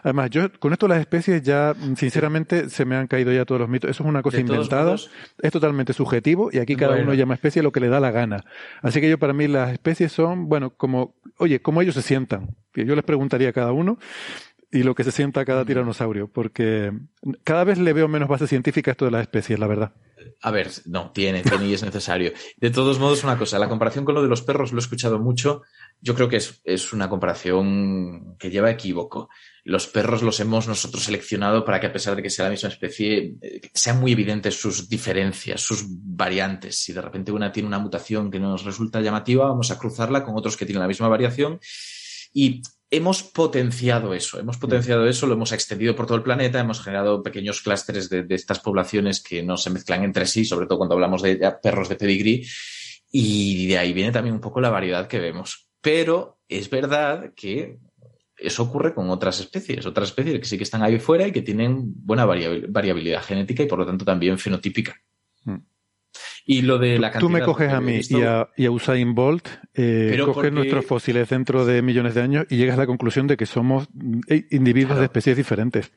Además, yo con esto las especies ya, mm, sinceramente, se me han caído ya todos los mitos. Eso es una cosa inventada, modos- es totalmente subjetivo y aquí cada Bueno. uno llama especie lo que le da la gana. Así que yo para mí las especies son, bueno, como, oye, como ellos se sientan. Yo les preguntaría a cada uno y lo que se sienta a cada tiranosaurio, porque cada vez le veo menos base científica a esto de las especies, la verdad. A ver, no, tiene, tiene y es necesario. De todos modos, una cosa, la comparación con lo de los perros lo he escuchado mucho. Yo creo que es, es una comparación que lleva equívoco. Los perros los hemos nosotros seleccionado para que, a pesar de que sea la misma especie, eh, sean muy evidentes sus diferencias, sus variantes. Si de repente una tiene una mutación que nos resulta llamativa, vamos a cruzarla con otros que tienen la misma variación. Y hemos potenciado eso, hemos potenciado eso, lo hemos extendido por todo el planeta, hemos generado pequeños clústeres de, de estas poblaciones que no se mezclan entre sí, sobre todo cuando hablamos de perros de pedigrí, y de ahí viene también un poco la variedad que vemos. Pero es verdad que eso ocurre con otras especies, otras especies que sí que están ahí fuera y que tienen buena variabil- variabilidad genética y por lo tanto también fenotípica. Mm. Y lo de la Tú cantidad... me coges a mí y a, y a Usain Bolt, eh, Pero coges porque- nuestros fósiles dentro de millones de años y llegas a la conclusión de que somos eh, individuos Claro. de especies diferentes.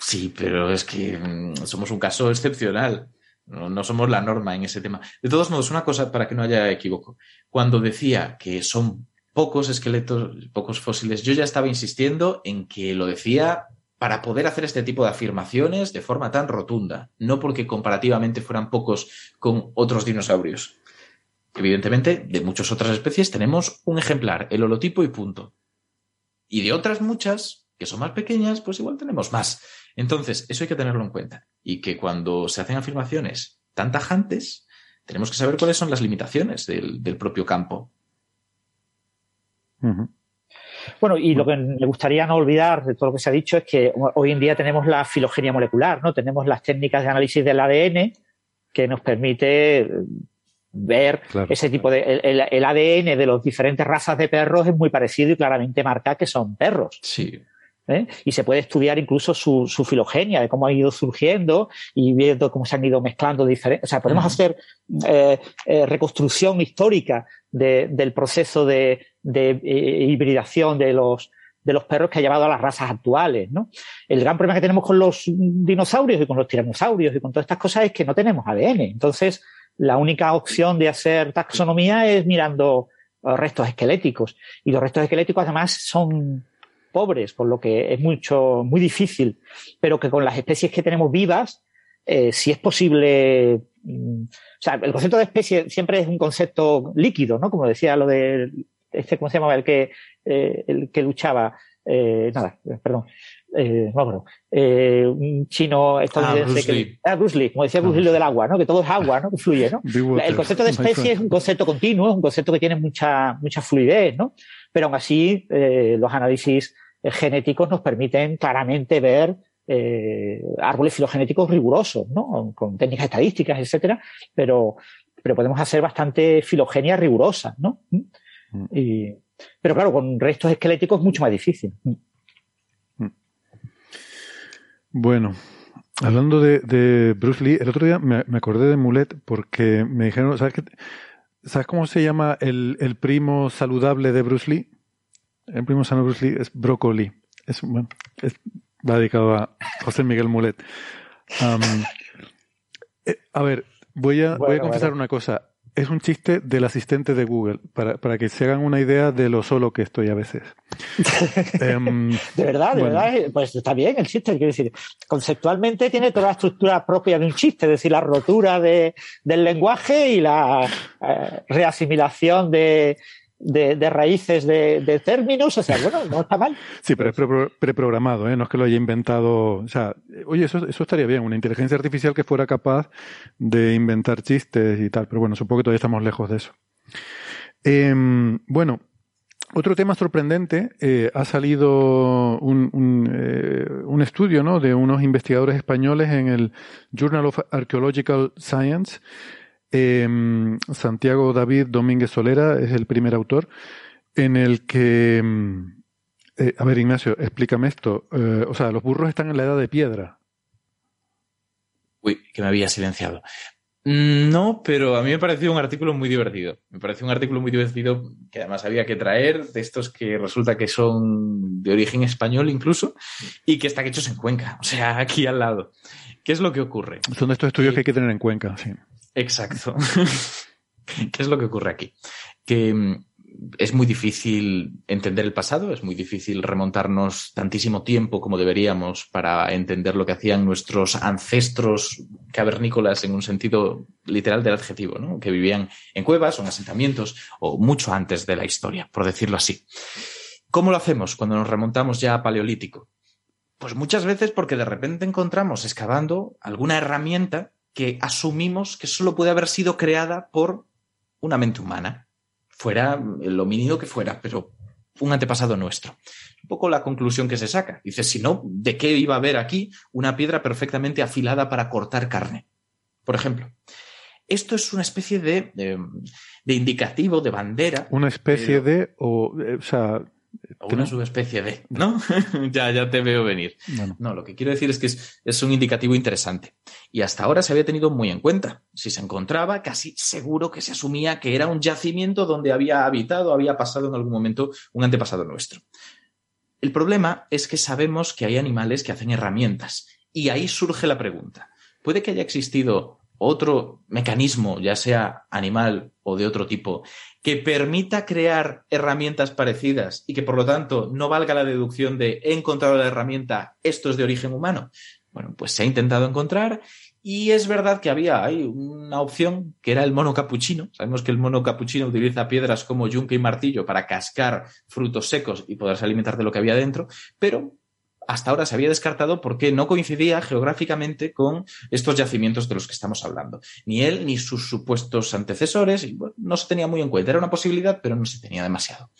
Sí, pero es que mm, somos un caso excepcional. No, no somos la norma en ese tema. De todos modos, una cosa para que no haya equívoco. Cuando decía que son pocos esqueletos, pocos fósiles, yo ya estaba insistiendo en que lo decía para poder hacer este tipo de afirmaciones de forma tan rotunda, no porque comparativamente fueran pocos con otros dinosaurios. Evidentemente, de muchas otras especies tenemos un ejemplar, el holotipo y punto. Y de otras muchas, que son más pequeñas, pues igual tenemos más. Entonces, eso hay que tenerlo en cuenta. Y que cuando se hacen afirmaciones tan tajantes, tenemos que saber cuáles son las limitaciones del, propio campo. Bueno, y lo que me gustaría no olvidar de todo lo que se ha dicho es que hoy en día tenemos la filogenia molecular, ¿no? Tenemos las técnicas de análisis del ADN que nos permite ver Claro. ese tipo de el, el ADN de las diferentes razas de perros es muy parecido y claramente marca que son perros. Sí. ¿eh? Y se puede estudiar incluso su, su filogenia, de cómo ha ido surgiendo y viendo cómo se han ido mezclando diferentes. O sea, podemos hacer eh, eh, reconstrucción histórica de- del proceso de, de, eh, hibridación de los, de los perros que ha llevado a las razas actuales. ¿no? El gran problema que tenemos con los dinosaurios y con los tiranosaurios y con todas estas cosas es que no tenemos ADN. Entonces, la única opción de hacer taxonomía es mirando restos esqueléticos. Y los restos esqueléticos además son pobres, por lo que es mucho, muy difícil, pero que con las especies que tenemos vivas, eh, si es posible, mm, o sea, el concepto de especie siempre es un concepto líquido, ¿no? Como decía lo de este, ¿cómo se llamaba? El que, eh, el que luchaba, eh, nada, perdón, eh, no, pero, eh, un chino estadounidense Bruce que, Lee. ah, Bruce Lee, como decía Bruce Lee lo del agua, ¿no? Que todo es agua, ¿no? Que fluye, ¿no? Water, El concepto de my especie es un concepto continuo, es un concepto que tiene mucha, mucha fluidez, ¿no? Pero aún así, eh, los análisis genéticos nos permiten claramente ver eh, árboles filogenéticos rigurosos, ¿no? Con técnicas estadísticas, etcétera, pero, pero podemos hacer bastante filogenia rigurosa, ¿no? Y- pero claro, con restos esqueléticos es mucho más difícil. Bueno, hablando de, de Bruce Lee, el otro día me, me acordé de Mulet porque me dijeron, ¿sabes, qué- ¿sabes cómo se llama el, el primo saludable de Bruce Lee? El primo sano de Bruce Lee es brócoli. Es, bueno, es, va dedicado a José Miguel Mulet. Eh, a ver, voy a, voy a confesar bueno. una cosa. Es un chiste del asistente de Google, para, para que se hagan una idea de lo solo que estoy a veces. Em, De verdad, de Bueno. verdad, eh, pues está bien el chiste, quiero decir, conceptualmente tiene toda la estructura propia de un chiste, es decir, la rotura de, del lenguaje y la eh, reasimilación de, de, raíces de, términos, o sea, bueno, no está mal. Sí, pero es pre- preprogramado, ¿eh? no es que lo haya inventado. O sea, oye, eso, eso estaría bien, una inteligencia artificial que fuera capaz de inventar chistes y tal, pero bueno, supongo que todavía estamos lejos de eso. Em, bueno, otro tema sorprendente, eh, ha salido un, un, eh, un estudio ¿no? de unos investigadores españoles en el Journal of Archaeological Science. Em, Santiago David Domínguez Solera es el primer autor, en el que... em, eh, a ver, Ignacio, explícame esto. Eh, o sea, los burros están en la edad de piedra. Uy, que me había silenciado. Mm, No, pero a mí me pareció un artículo muy divertido. Me pareció un artículo muy divertido que además había que traer de estos que resulta que son de origen español incluso y que están hechos en Cuenca, o sea, aquí al lado. ¿Qué es lo que ocurre? Son estos estudios Sí. que hay que tener en Cuenca, sí. Exacto. ¿Qué es lo que ocurre aquí? Que mm, es muy difícil entender el pasado, es muy difícil remontarnos tantísimo tiempo como deberíamos para entender lo que hacían nuestros ancestros cavernícolas en un sentido literal del adjetivo, ¿no? que vivían en cuevas o en asentamientos o mucho antes de la historia, por decirlo así. ¿Cómo lo hacemos cuando nos remontamos ya a Paleolítico? Pues muchas veces porque de repente encontramos excavando alguna herramienta que asumimos que solo puede haber sido creada por una mente humana, fuera el homínido que fuera, pero un antepasado nuestro. Un poco la conclusión que se saca. Dice, si no, ¿de qué iba a haber aquí una piedra perfectamente afilada para cortar carne? Por ejemplo. Esto es una especie de, de, de indicativo, de bandera. Una especie de, o, eh, o sea, una subespecie de, ¿no? ya, ya te veo venir. bueno, No, lo que quiero decir es que es, es un indicativo interesante. Y hasta ahora se había tenido muy en cuenta. Si se encontraba, casi seguro que se asumía que era un yacimiento donde había habitado, había pasado en algún momento un antepasado nuestro. El problema es que sabemos que hay animales que hacen herramientas. Y ahí surge la pregunta. ¿Puede que haya existido otro mecanismo, ya sea animal o de otro tipo, que permita crear herramientas parecidas y que por lo tanto no valga la deducción de he encontrado la herramienta, esto es de origen humano? Bueno, pues se ha intentado encontrar y es verdad que había ahí una opción que era el mono capuchino. Sabemos que el mono capuchino utiliza piedras como yunque y martillo para cascar frutos secos y poderse alimentar de lo que había dentro, pero hasta ahora se había descartado porque no coincidía geográficamente con estos yacimientos de los que estamos hablando. Ni él ni sus supuestos antecesores, y, bueno, no se tenía muy en cuenta. Era una posibilidad, pero no se tenía demasiado.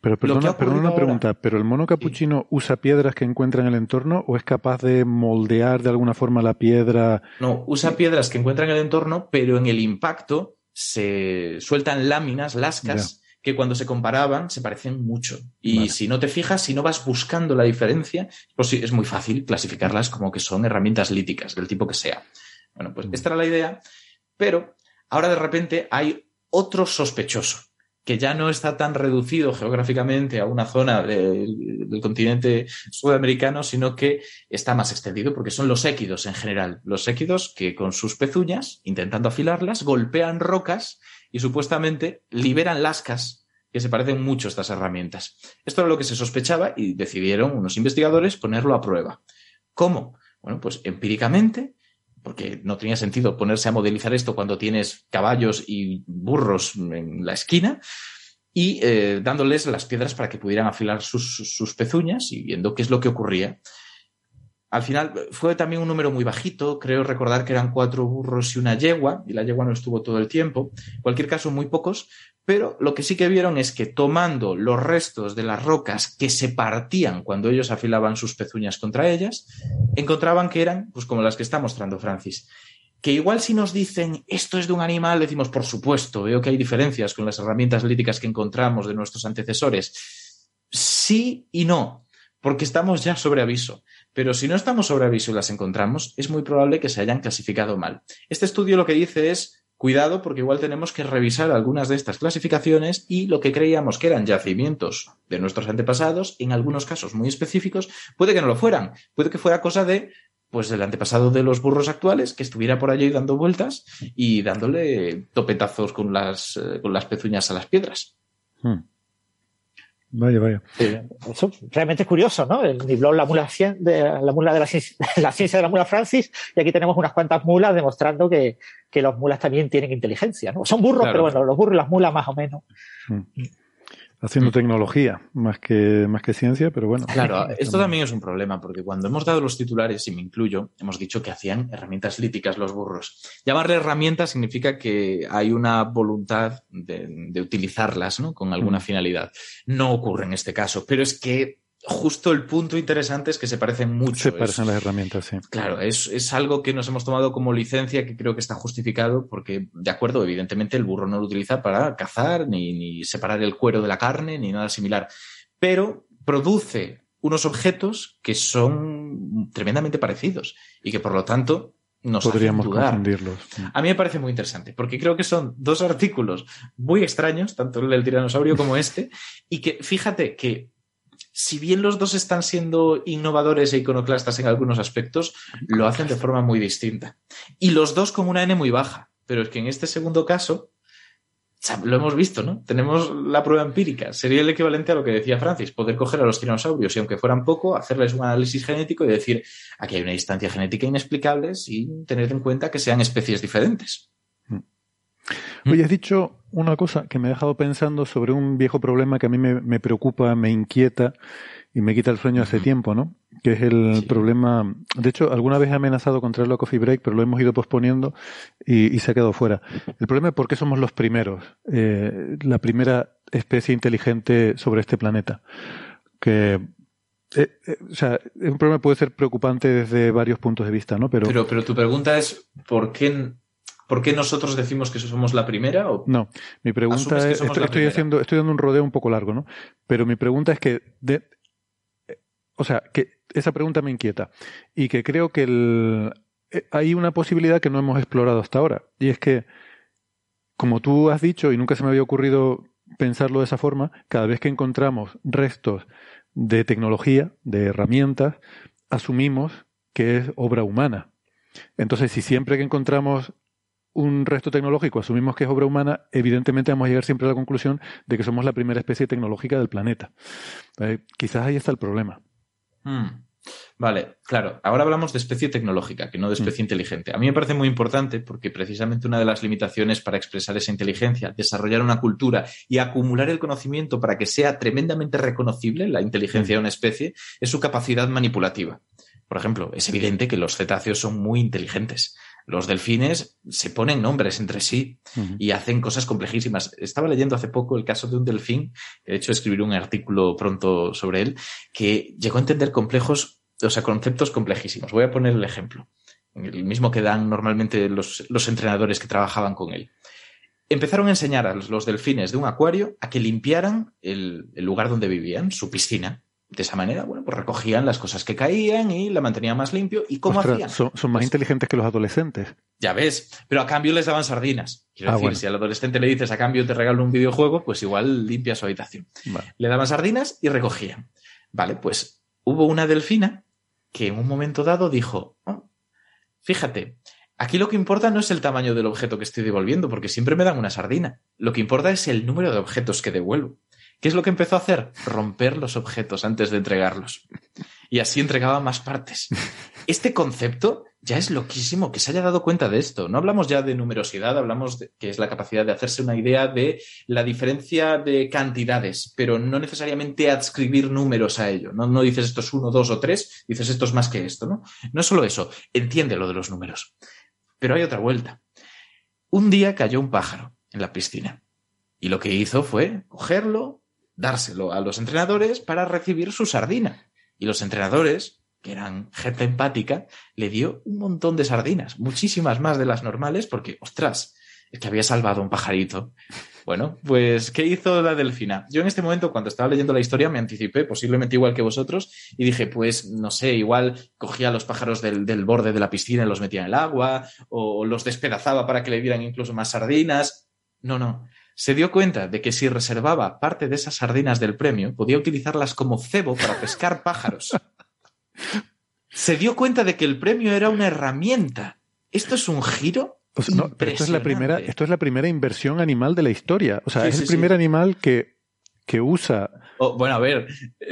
Pero perdona, una pregunta, ¿pero el mono capuchino usa piedras que encuentra en el entorno o es capaz de moldear de alguna forma la piedra? No, usa piedras que encuentra en el entorno, pero en el impacto se sueltan láminas, lascas, que cuando se comparaban se parecen mucho. Y Vale. si no te fijas, si no vas buscando la diferencia, pues sí, es muy fácil clasificarlas como que son herramientas líticas, del tipo que sea. Bueno, pues esta era la idea, pero ahora de repente hay otro sospechoso que ya no está tan reducido geográficamente a una zona del, del continente sudamericano, sino que está más extendido, porque son los équidos en general. Los équidos que con sus pezuñas, intentando afilarlas, golpean rocas y supuestamente liberan lascas que se parecen mucho a estas herramientas. Esto era lo que se sospechaba y decidieron unos investigadores ponerlo a prueba. ¿Cómo? Bueno, pues empíricamente, porque no tenía sentido ponerse a modelizar esto cuando tienes caballos y burros en la esquina, y eh, dándoles las piedras para que pudieran afilar sus, sus pezuñas y viendo qué es lo que ocurría. Al final fue también un número muy bajito, creo recordar que eran cuatro burros y una yegua, y la yegua no estuvo todo el tiempo. En cualquier caso, muy pocos, pero lo que sí que vieron es que tomando los restos de las rocas que se partían cuando ellos afilaban sus pezuñas contra ellas, encontraban que eran, pues como las que está mostrando Francis. Que igual si nos dicen esto es de un animal, decimos, por supuesto, veo que hay diferencias con las herramientas líticas que encontramos de nuestros antecesores. Sí y no, porque estamos ya sobre aviso. Pero si no estamos sobre aviso y las encontramos, es muy probable que se hayan clasificado mal. Este estudio lo que dice es, cuidado porque igual tenemos que revisar algunas de estas clasificaciones y lo que creíamos que eran yacimientos de nuestros antepasados, en algunos casos muy específicos, puede que no lo fueran. Puede que fuera cosa de pues el antepasado de los burros actuales que estuviera por allí dando vueltas y dándole topetazos con las, eh, con las pezuñas a las piedras. Hmm. Vaya, vaya. Eso realmente es curioso, ¿no? El Niblón, la mula, cien- de, la mula de la, ciencia, la ciencia de la mula Francis, y aquí tenemos unas cuantas mulas demostrando que, que los mulas también tienen inteligencia, ¿no? Son burros, Claro. pero bueno, los burros y las mulas más o menos. Haciendo tecnología más que, más que ciencia, pero bueno. Claro, esto también es un problema, porque cuando hemos dado los titulares, y me incluyo, hemos dicho que hacían herramientas líticas los burros. Llamarle herramientas significa que hay una voluntad de, de utilizarlas ¿no? con alguna Mm. finalidad. No ocurre en este caso, pero es que justo el punto interesante es que se parecen mucho. Se Es- parecen las herramientas, sí. Claro, es, es algo que nos hemos tomado como licencia que creo que está justificado porque, de acuerdo, evidentemente el burro no lo utiliza para cazar, ni, ni separar el cuero de la carne, ni nada similar, pero produce unos objetos que son tremendamente parecidos y que, por lo tanto, nos Podríamos confundirlos. A mí me parece muy interesante, porque creo que son dos artículos muy extraños, tanto el del tiranosaurio como este, y que fíjate que si bien los dos están siendo innovadores e iconoclastas en algunos aspectos, lo hacen de forma muy distinta. Y los dos con una N muy baja, pero es que en este segundo caso, lo hemos visto, ¿no? Tenemos la prueba empírica. Sería el equivalente a lo que decía Francis, poder coger a los tiranosaurios y aunque fueran poco, hacerles un análisis genético y decir, aquí hay una distancia genética inexplicable sin tener en cuenta que sean especies diferentes. Oye, has dicho una cosa que me ha dejado pensando sobre un viejo problema que a mí me, me preocupa, me inquieta y me quita el sueño hace tiempo, ¿no? Que es el Sí. problema. De hecho, alguna vez he amenazado con traerlo a Coffee Break, pero lo hemos ido posponiendo y, y se ha quedado fuera. El problema es por qué somos los primeros, eh, la primera especie inteligente sobre este planeta. Que. eh, eh, o sea, es un problema que puede ser preocupante desde varios puntos de vista, ¿no? Pero, Pero, pero tu pregunta es, ¿por qué, ¿por qué nosotros decimos que somos la primera? O... No, mi pregunta es, estoy, haciendo, estoy dando un rodeo un poco largo, ¿no? Pero mi pregunta es que, de- eh, o sea, que esa pregunta me inquieta y que creo que el, eh, hay una posibilidad que no hemos explorado hasta ahora y es que, como tú has dicho y nunca se me había ocurrido pensarlo de esa forma, cada vez que encontramos restos de tecnología, de herramientas, asumimos que es obra humana. Entonces, si siempre que encontramos un resto tecnológico asumimos que es obra humana, evidentemente vamos a llegar siempre a la conclusión de que somos la primera especie tecnológica del planeta. Eh, quizás ahí está el problema. Hmm. Vale, claro. Ahora hablamos de especie tecnológica, que no de especie inteligente. A mí me parece muy importante porque precisamente una de las limitaciones para expresar esa inteligencia, desarrollar una cultura y acumular el conocimiento para que sea tremendamente reconocible la inteligencia de una especie, es su capacidad manipulativa. Por ejemplo, es evidente que los cetáceos son muy inteligentes. Los delfines se ponen nombres entre sí y hacen cosas complejísimas. Estaba leyendo hace poco el caso de un delfín, de hecho escribiré un artículo pronto sobre él, que llegó a entender complejos, o sea, conceptos complejísimos. Voy a poner el ejemplo, el mismo que dan normalmente los, los entrenadores que trabajaban con él. Empezaron a enseñar a los, los delfines de un acuario a que limpiaran el, el lugar donde vivían, su piscina. De esa manera, bueno, pues recogían las cosas que caían y la mantenían más limpio. ¿Y cómo Ostras, hacían? son, son más Pues- inteligentes que los adolescentes. Ya ves, pero a cambio les daban sardinas. Quiero Ah, decir, bueno. si al adolescente le dices a cambio te regalo un videojuego, pues igual limpia su habitación. Vale. Le daban sardinas y recogían. Vale, pues hubo una delfina que en un momento dado dijo, "Oh, fíjate, aquí lo que importa no es el tamaño del objeto que estoy devolviendo, porque siempre me dan una sardina. Lo que importa es el número de objetos que devuelvo. ¿Qué es lo que empezó a hacer? Romper los objetos antes de entregarlos. Y así entregaba más partes. Este concepto ya es loquísimo que se haya dado cuenta de esto. No hablamos ya de numerosidad, hablamos de que es la capacidad de hacerse una idea de la diferencia de cantidades, pero no necesariamente adscribir números a ello. No, no dices esto es uno, dos o tres, dices esto es más que esto, ¿no? No es solo eso, entiende lo de los números. Pero hay otra vuelta. Un día cayó un pájaro en la piscina y lo que hizo fue cogerlo, dárselo a los entrenadores para recibir su sardina. Y los entrenadores, que eran gente empática, le dio un montón de sardinas, muchísimas más de las normales, porque, ostras, es que había salvado un pajarito. Bueno, pues, ¿qué hizo la delfina? Yo en este momento, cuando estaba leyendo la historia, me anticipé, posiblemente igual que vosotros, y dije, pues, no sé, igual cogía a los pájaros del, del borde de la piscina y los metía en el agua, o los despedazaba para que le dieran incluso más sardinas. No, no. Se dio cuenta de que si reservaba parte de esas sardinas del premio, podía utilizarlas como cebo para pescar pájaros. Se dio cuenta de que el premio era una herramienta. Esto es un giro. Sea, no, pero esto es la primera, esto es la primera inversión animal de la historia. O sea, Sí, es sí, el sí. primer animal que, que usa, Oh, bueno, a ver,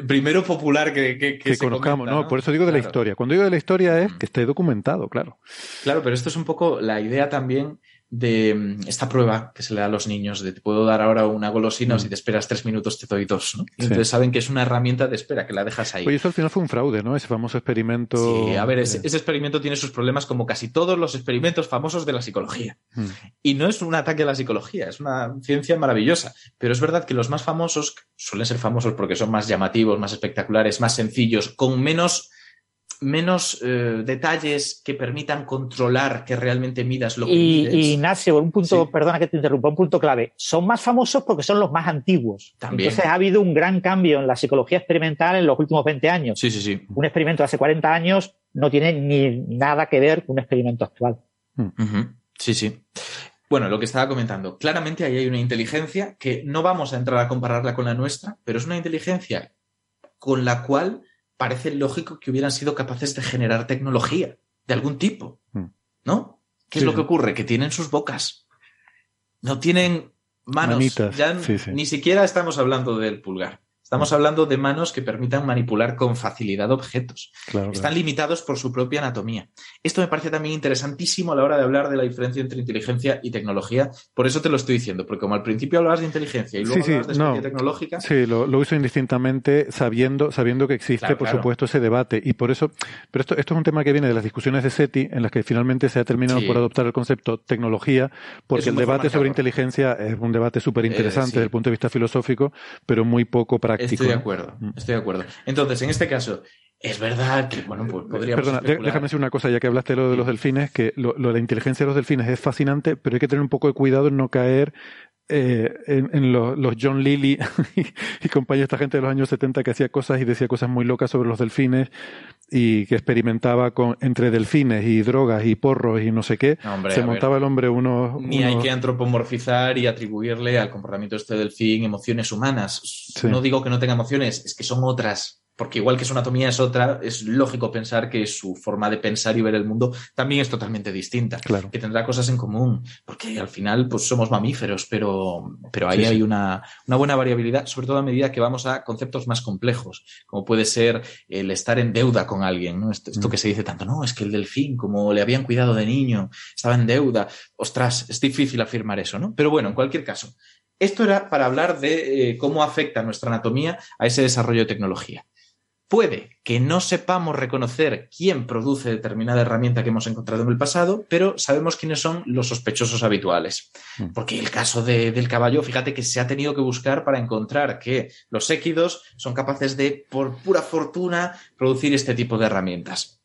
primero popular que, que, que, se conozcamos. comenta, no, por eso digo de la historia. Cuando digo de la historia es que esté documentado, claro. Claro, pero esto es un poco la idea también de mm, esta prueba que se le da a los niños de te puedo dar ahora una golosina o Mm. si te esperas tres minutos te doy dos, ¿no? Sí. entonces saben que es una herramienta de espera, que la dejas ahí. Oye, eso al final fue un fraude, ¿no? Ese famoso experimento. Sí, a ver, ese, ese experimento tiene sus problemas como casi todos los experimentos famosos de la psicología. mm. Y no es un ataque a la psicología, es una ciencia maravillosa. Pero es verdad que los más famosos suelen ser famosos porque son más llamativos, más espectaculares, más sencillos, con menos, menos eh, detalles que permitan controlar que realmente midas lo que Y, mides. y, Ignacio, un punto, Sí. perdona que te interrumpa, un punto clave. Son más famosos porque son los más antiguos. También. Entonces ha habido un gran cambio en la psicología experimental en los últimos 20 años. Sí, sí, sí. Un experimento de hace 40 años no tiene ni nada que ver con un experimento actual. Ujú. Sí, sí. Bueno, lo que estaba comentando, claramente ahí hay una inteligencia que no vamos a entrar a compararla con la nuestra, pero es una inteligencia con la cual parece lógico que hubieran sido capaces de generar tecnología de algún tipo, Mm. ¿no? ¿Qué Sí, es lo que ocurre? Que tienen sus bocas. No tienen manos. Manitas, Ya sí, sí. Ni siquiera estamos hablando del pulgar. Estamos hablando de manos que permitan manipular con facilidad objetos. Claro, Están claro. limitados por su propia anatomía. Esto me parece también interesantísimo a la hora de hablar de la diferencia entre inteligencia y tecnología. Por eso te lo estoy diciendo, porque como al principio hablabas de inteligencia y luego Sí, sí, hablabas de especie no. tecnológica, Sí, lo, lo uso indistintamente sabiendo, sabiendo que existe, Claro, por supuesto, ese debate. Y por eso, pero esto, esto es un tema que viene de las discusiones de SETI, en las que finalmente se ha terminado Sí. por adoptar el concepto tecnología, porque el debate sobre inteligencia es un debate súper interesante Eh, sí. desde el punto de vista filosófico, pero muy poco práctico. Estoy de acuerdo. Mm. Estoy de acuerdo. Entonces, en este caso, es verdad que, bueno, pues podríamos Perdona, especular. déjame decir una cosa, ya que hablaste de lo de los delfines, que lo, lo de la inteligencia de los delfines es fascinante, pero hay que tener un poco de cuidado en no caer eh, en, en lo- los John Lilly y, y compañía, esta gente de los años 70 que hacía cosas y decía cosas muy locas sobre los delfines y que experimentaba con entre delfines y drogas y porros y no sé qué. No, hombre, Se ver. montaba el hombre unos... Ni hay que antropomorfizar y atribuirle al comportamiento este del fin emociones humanas. No digo que no tenga emociones, es que son otras. Porque igual que su anatomía es otra, es lógico pensar que su forma de pensar y ver el mundo también es totalmente distinta, Claro. que tendrá cosas en común, porque al final pues somos mamíferos, pero, pero ahí Sí, sí. hay una, una buena variabilidad, sobre todo a medida que vamos a conceptos más complejos, como puede ser el estar en deuda con alguien, ¿no? Esto, esto Mm. que se dice tanto, no, es que el delfín, como le habían cuidado de niño, estaba en deuda, ostras, es difícil afirmar eso, ¿no? Pero bueno, en cualquier caso, esto era para hablar de eh, cómo afecta nuestra anatomía a ese desarrollo de tecnología. Puede que no sepamos reconocer quién produce determinada herramienta que hemos encontrado en el pasado, pero sabemos quiénes son los sospechosos habituales. Mm. Porque el caso de- del caballo, fíjate que se ha tenido que buscar para encontrar que los équidos son capaces de, por pura fortuna, producir este tipo de herramientas.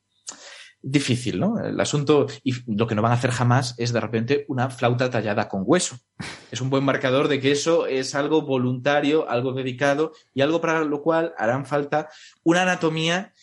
Difícil, ¿no? El asunto, y lo que no van a hacer jamás es de repente una flauta tallada con hueso. Es un buen marcador de que eso es algo voluntario, algo dedicado y algo para lo cual harán falta una anatomía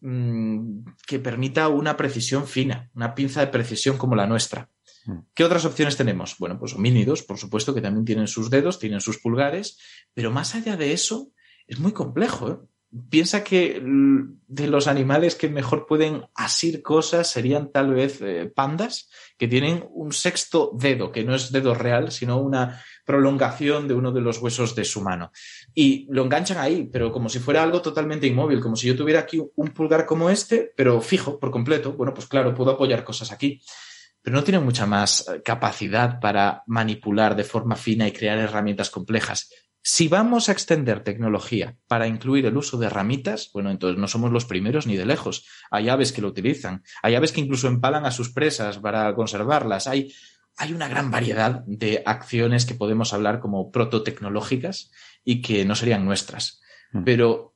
mm, que permita una precisión fina, una pinza de precisión como la nuestra. Mm. ¿Qué otras opciones tenemos? Bueno, pues homínidos, por supuesto, que también tienen sus dedos, tienen sus pulgares, pero más allá de eso, es muy complejo. ¿eh? Piensa que mm, de los animales que mejor pueden asir cosas serían tal vez eh, pandas, que tienen un sexto dedo, que no es dedo real, sino una prolongación de uno de los huesos de su mano. Y lo enganchan ahí, pero como si fuera algo totalmente inmóvil, como si yo tuviera aquí un pulgar como este, pero fijo por completo. Bueno, pues claro, puedo apoyar cosas aquí pero no tienen mucha más eh, capacidad para manipular de forma fina y crear herramientas complejas. Si vamos a extender tecnología para incluir el uso de ramitas, bueno, entonces no somos los primeros ni de lejos. Hay aves que lo utilizan, hay aves que incluso empalan a sus presas para conservarlas. Hay, hay una gran variedad de acciones que podemos hablar como prototecnológicas y que no serían nuestras. Mm. Pero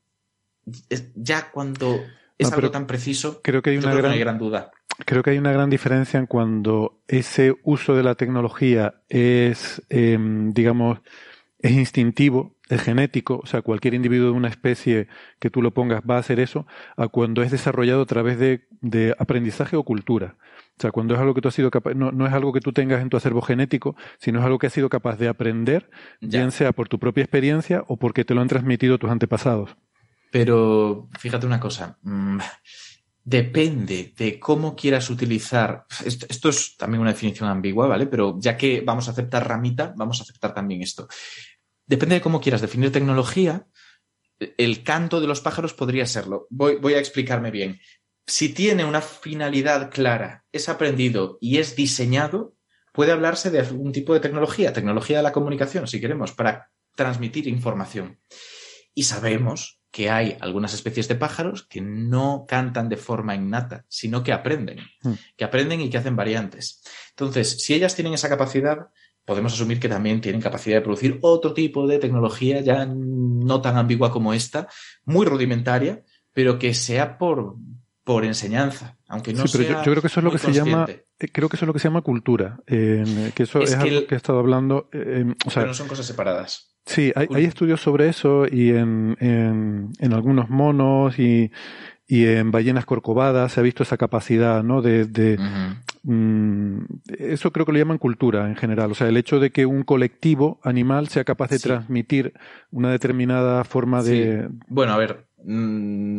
es- ya cuando es No, algo tan preciso, Creo que hay una que gran, no hay gran duda. creo que hay una gran diferencia en cuando ese uso de la tecnología es, em, digamos, es instintivo, es genético, o sea, cualquier individuo de una especie que tú lo pongas va a hacer eso, a cuando es desarrollado a través de, de aprendizaje o cultura. O sea, cuando es algo que tú has sido capaz, no, no es algo que tú tengas en tu acervo genético, sino es algo que has sido capaz de aprender, Ya. bien sea por tu propia experiencia o porque te lo han transmitido tus antepasados. Pero fíjate una cosa, mm, depende de cómo quieras utilizar. Esto, es también una definición ambigua, ¿vale? Pero ya que vamos a aceptar ramita, vamos a aceptar también esto. Depende de cómo quieras definir tecnología. El canto de los pájaros podría serlo. Voy, voy a explicarme bien. Si tiene una finalidad clara, es aprendido y es diseñado, puede hablarse de algún tipo de tecnología, tecnología de la comunicación, si queremos, para transmitir información. Y sabemos que hay algunas especies de pájaros que no cantan de forma innata, sino que aprenden, Mm. que aprenden y que hacen variantes. Entonces, si ellas tienen esa capacidad, podemos asumir que también tienen capacidad de producir otro tipo de tecnología, ya no tan ambigua como esta, muy rudimentaria, pero que sea por, por enseñanza, aunque no sí, pero yo, sea yo creo que eso es lo que se llama, eh, creo que eso es lo que se llama cultura, eh, que eso Es es, que algo el- que he estado hablando, eh, eh, o sea, pero no son cosas separadas. Sí, hay, estudios sobre eso y en, en, en algunos monos y, y en ballenas corcovadas se ha visto esa capacidad, ¿no? De, mm, eso creo que lo llaman cultura en general. O sea, el hecho de que un colectivo animal sea capaz de Sí. transmitir una determinada forma de. Bueno, a ver, mm,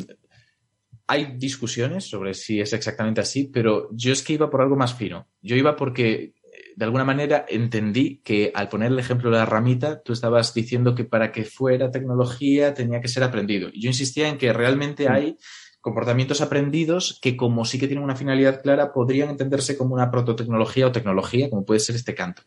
hay discusiones sobre si es exactamente así, pero yo es que iba por algo más fino. Yo iba porque, de alguna manera, entendí que al poner el ejemplo de la ramita, tú estabas diciendo que para que fuera tecnología tenía que ser aprendido. Y yo insistía en que realmente hay comportamientos aprendidos que, como sí que tienen una finalidad clara, podrían entenderse como una prototecnología o tecnología, como puede ser este canto.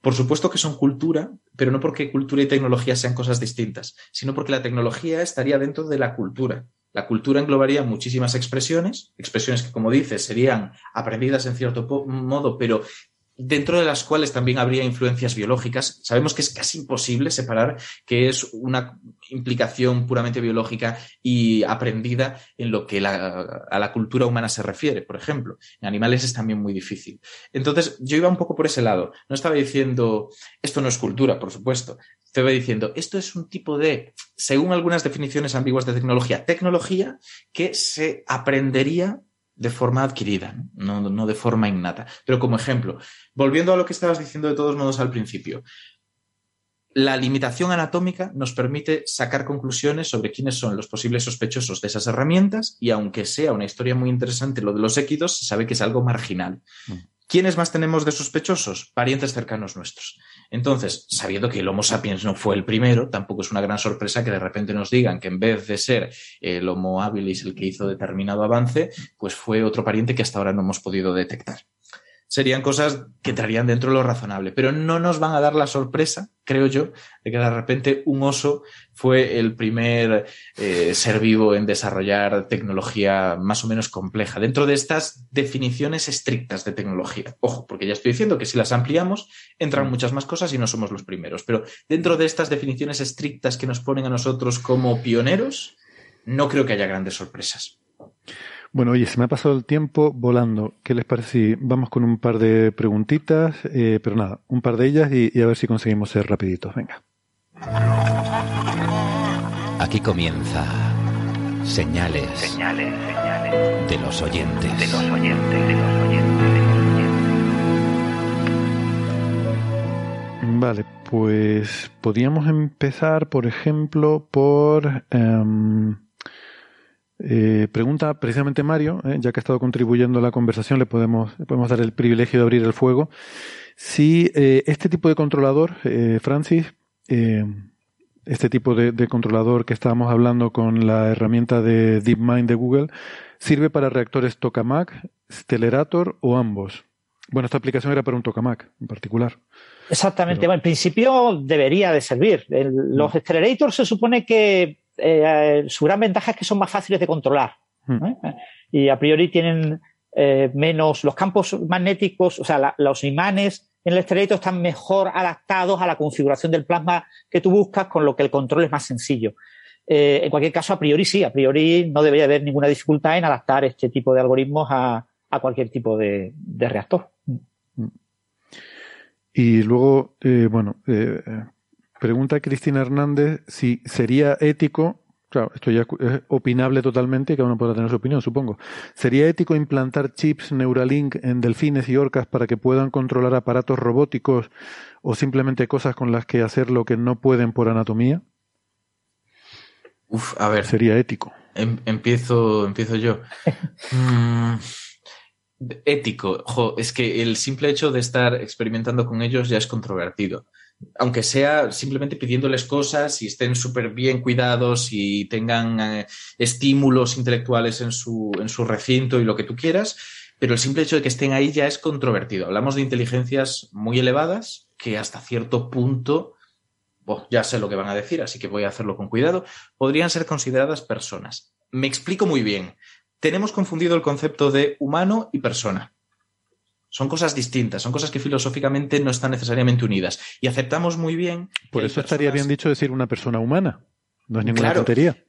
Por supuesto que son cultura, pero no porque cultura y tecnología sean cosas distintas, sino porque la tecnología estaría dentro de la cultura. La cultura englobaría muchísimas expresiones, expresiones que, como dices, serían aprendidas en cierto modo, pero dentro de las cuales también habría influencias biológicas. Sabemos que es casi imposible separar que es una implicación puramente biológica y aprendida en lo que a la cultura humana se refiere, por ejemplo. En animales es también muy difícil. Entonces, yo iba un poco por ese lado. No estaba diciendo, esto no es cultura, por supuesto. Estaba diciendo, esto es un tipo de, según algunas definiciones ambiguas de tecnología, tecnología que se aprendería de forma adquirida, no, no de forma innata. Pero como ejemplo, volviendo a lo que estabas diciendo de todos modos al principio, la limitación anatómica nos permite sacar conclusiones sobre quiénes son los posibles sospechosos de esas herramientas y aunque sea una historia muy interesante lo de los équidos, se sabe que es algo marginal. Mm. ¿Quiénes más tenemos de sospechosos? Parientes cercanos nuestros. Entonces, sabiendo que el Homo sapiens no fue el primero, tampoco es una gran sorpresa que de repente nos digan que en vez de ser el Homo habilis el que hizo determinado avance, pues fue otro pariente que hasta ahora no hemos podido detectar serían cosas que entrarían dentro de lo razonable, pero no nos van a dar la sorpresa, creo yo, de que de repente un oso fue el primer eh, ser vivo en desarrollar tecnología más o menos compleja, dentro de estas definiciones estrictas de tecnología. Ojo, porque ya estoy diciendo que si las ampliamos, entran muchas más cosas y no somos los primeros, pero dentro de estas definiciones estrictas que nos ponen a nosotros como pioneros, no creo que haya grandes sorpresas. Bueno, oye, se me ha pasado el tiempo volando. ¿Qué les parece si vamos con un par de preguntitas? Eh, pero nada, un par de ellas y, y a ver si conseguimos ser rapiditos. Venga. Aquí comienza Señales, Señales, señales de los oyentes. de los oyentes, de los oyentes, de los oyentes. Vale, pues podríamos empezar, por ejemplo, por... em, eh, pregunta precisamente Mario, eh, ya que ha estado contribuyendo a la conversación, le podemos, le podemos dar el privilegio de abrir el fuego. Si eh, este tipo de controlador, Francis, este tipo de, de controlador que estábamos hablando con la herramienta de DeepMind de Google, sirve para reactores Tokamak, Stellarator o ambos. Bueno, esta aplicación era para un Tokamak en particular. Exactamente. Pero- Bueno, en principio debería de servir. El- los accelerators se supone que eh, su gran ventaja es que son más fáciles de controlar. Hmm. Y a priori tienen eh, menos los campos magnéticos, o sea, la- los imanes en el accelerator están mejor adaptados a la configuración del plasma que tú buscas, con lo que el control es más sencillo. Eh, en cualquier caso, a priori sí, a priori no debería haber ninguna dificultad en adaptar este tipo de algoritmos a, a cualquier tipo de, de reactor. Y luego, eh, bueno, eh, pregunta Cristina Hernández si sería ético, claro, esto ya es opinable totalmente, cada uno podrá tener su opinión, supongo. ¿Sería ético implantar chips Neuralink en delfines y orcas para que puedan controlar aparatos robóticos o simplemente cosas con las que hacer lo que no pueden por anatomía? Uf, a ver, Sería ético. Em- empiezo, empiezo yo. Mm, ético. Jo, es que el simple hecho de estar experimentando con ellos ya es controvertido. Aunque sea simplemente pidiéndoles cosas y estén súper bien cuidados y tengan eh, estímulos intelectuales en su, en su recinto y lo que tú quieras, pero el simple hecho de que estén ahí ya es controvertido. Hablamos de inteligencias muy elevadas que hasta cierto punto, oh, ya sé lo que van a decir, así que voy a hacerlo con cuidado, podrían ser consideradas personas. Me explico muy bien. Tenemos confundido el concepto de humano y persona. Son cosas distintas, son cosas que filosóficamente no están necesariamente unidas. Y aceptamos muy bien. Por eso estaría bien dicho decir una persona humana. No es ninguna Claro. tontería.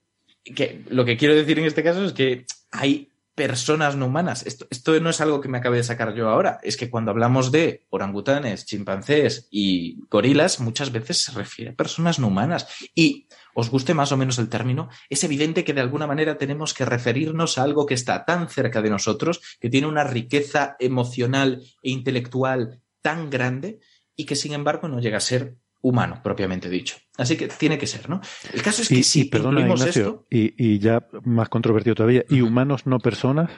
que lo que quiero decir en este caso es que hay personas no humanas. Esto, esto no es algo que me acabe de sacar yo ahora. Es que cuando hablamos de orangutanes, chimpancés y gorilas, muchas veces se refiere a personas no humanas. Y os guste más o menos el término, es evidente que de alguna manera tenemos que referirnos a algo que está tan cerca de nosotros, que tiene una riqueza emocional e intelectual tan grande y que sin embargo no llega a ser humano propiamente dicho. Así que tiene que ser, ¿no? El caso es que Y, si y perdona, incluimos Ignacio, esto, y, y ya más controvertido todavía, ¿y humanos no personas?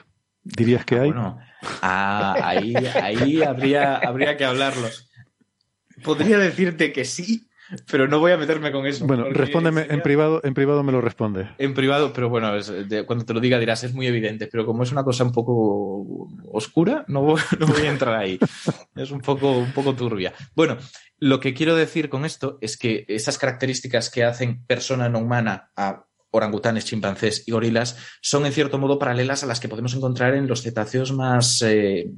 ¿Dirías que Ah, hay? Bueno, ah, ahí, ahí habría, habría que hablarlo. Podría decirte que sí, pero no voy a meterme con eso. Bueno, respóndeme en privado, en privado me lo responde. En privado, pero bueno, es- de- cuando te lo diga dirás, es muy evidente, pero como es una cosa un poco oscura, no voy, no voy a entrar ahí. Es un poco, un poco turbia. Bueno, lo que quiero decir con esto es que esas características que hacen persona no humana a orangutanes, chimpancés y gorilas son en cierto modo paralelas a las que podemos encontrar en los cetáceos más, eh,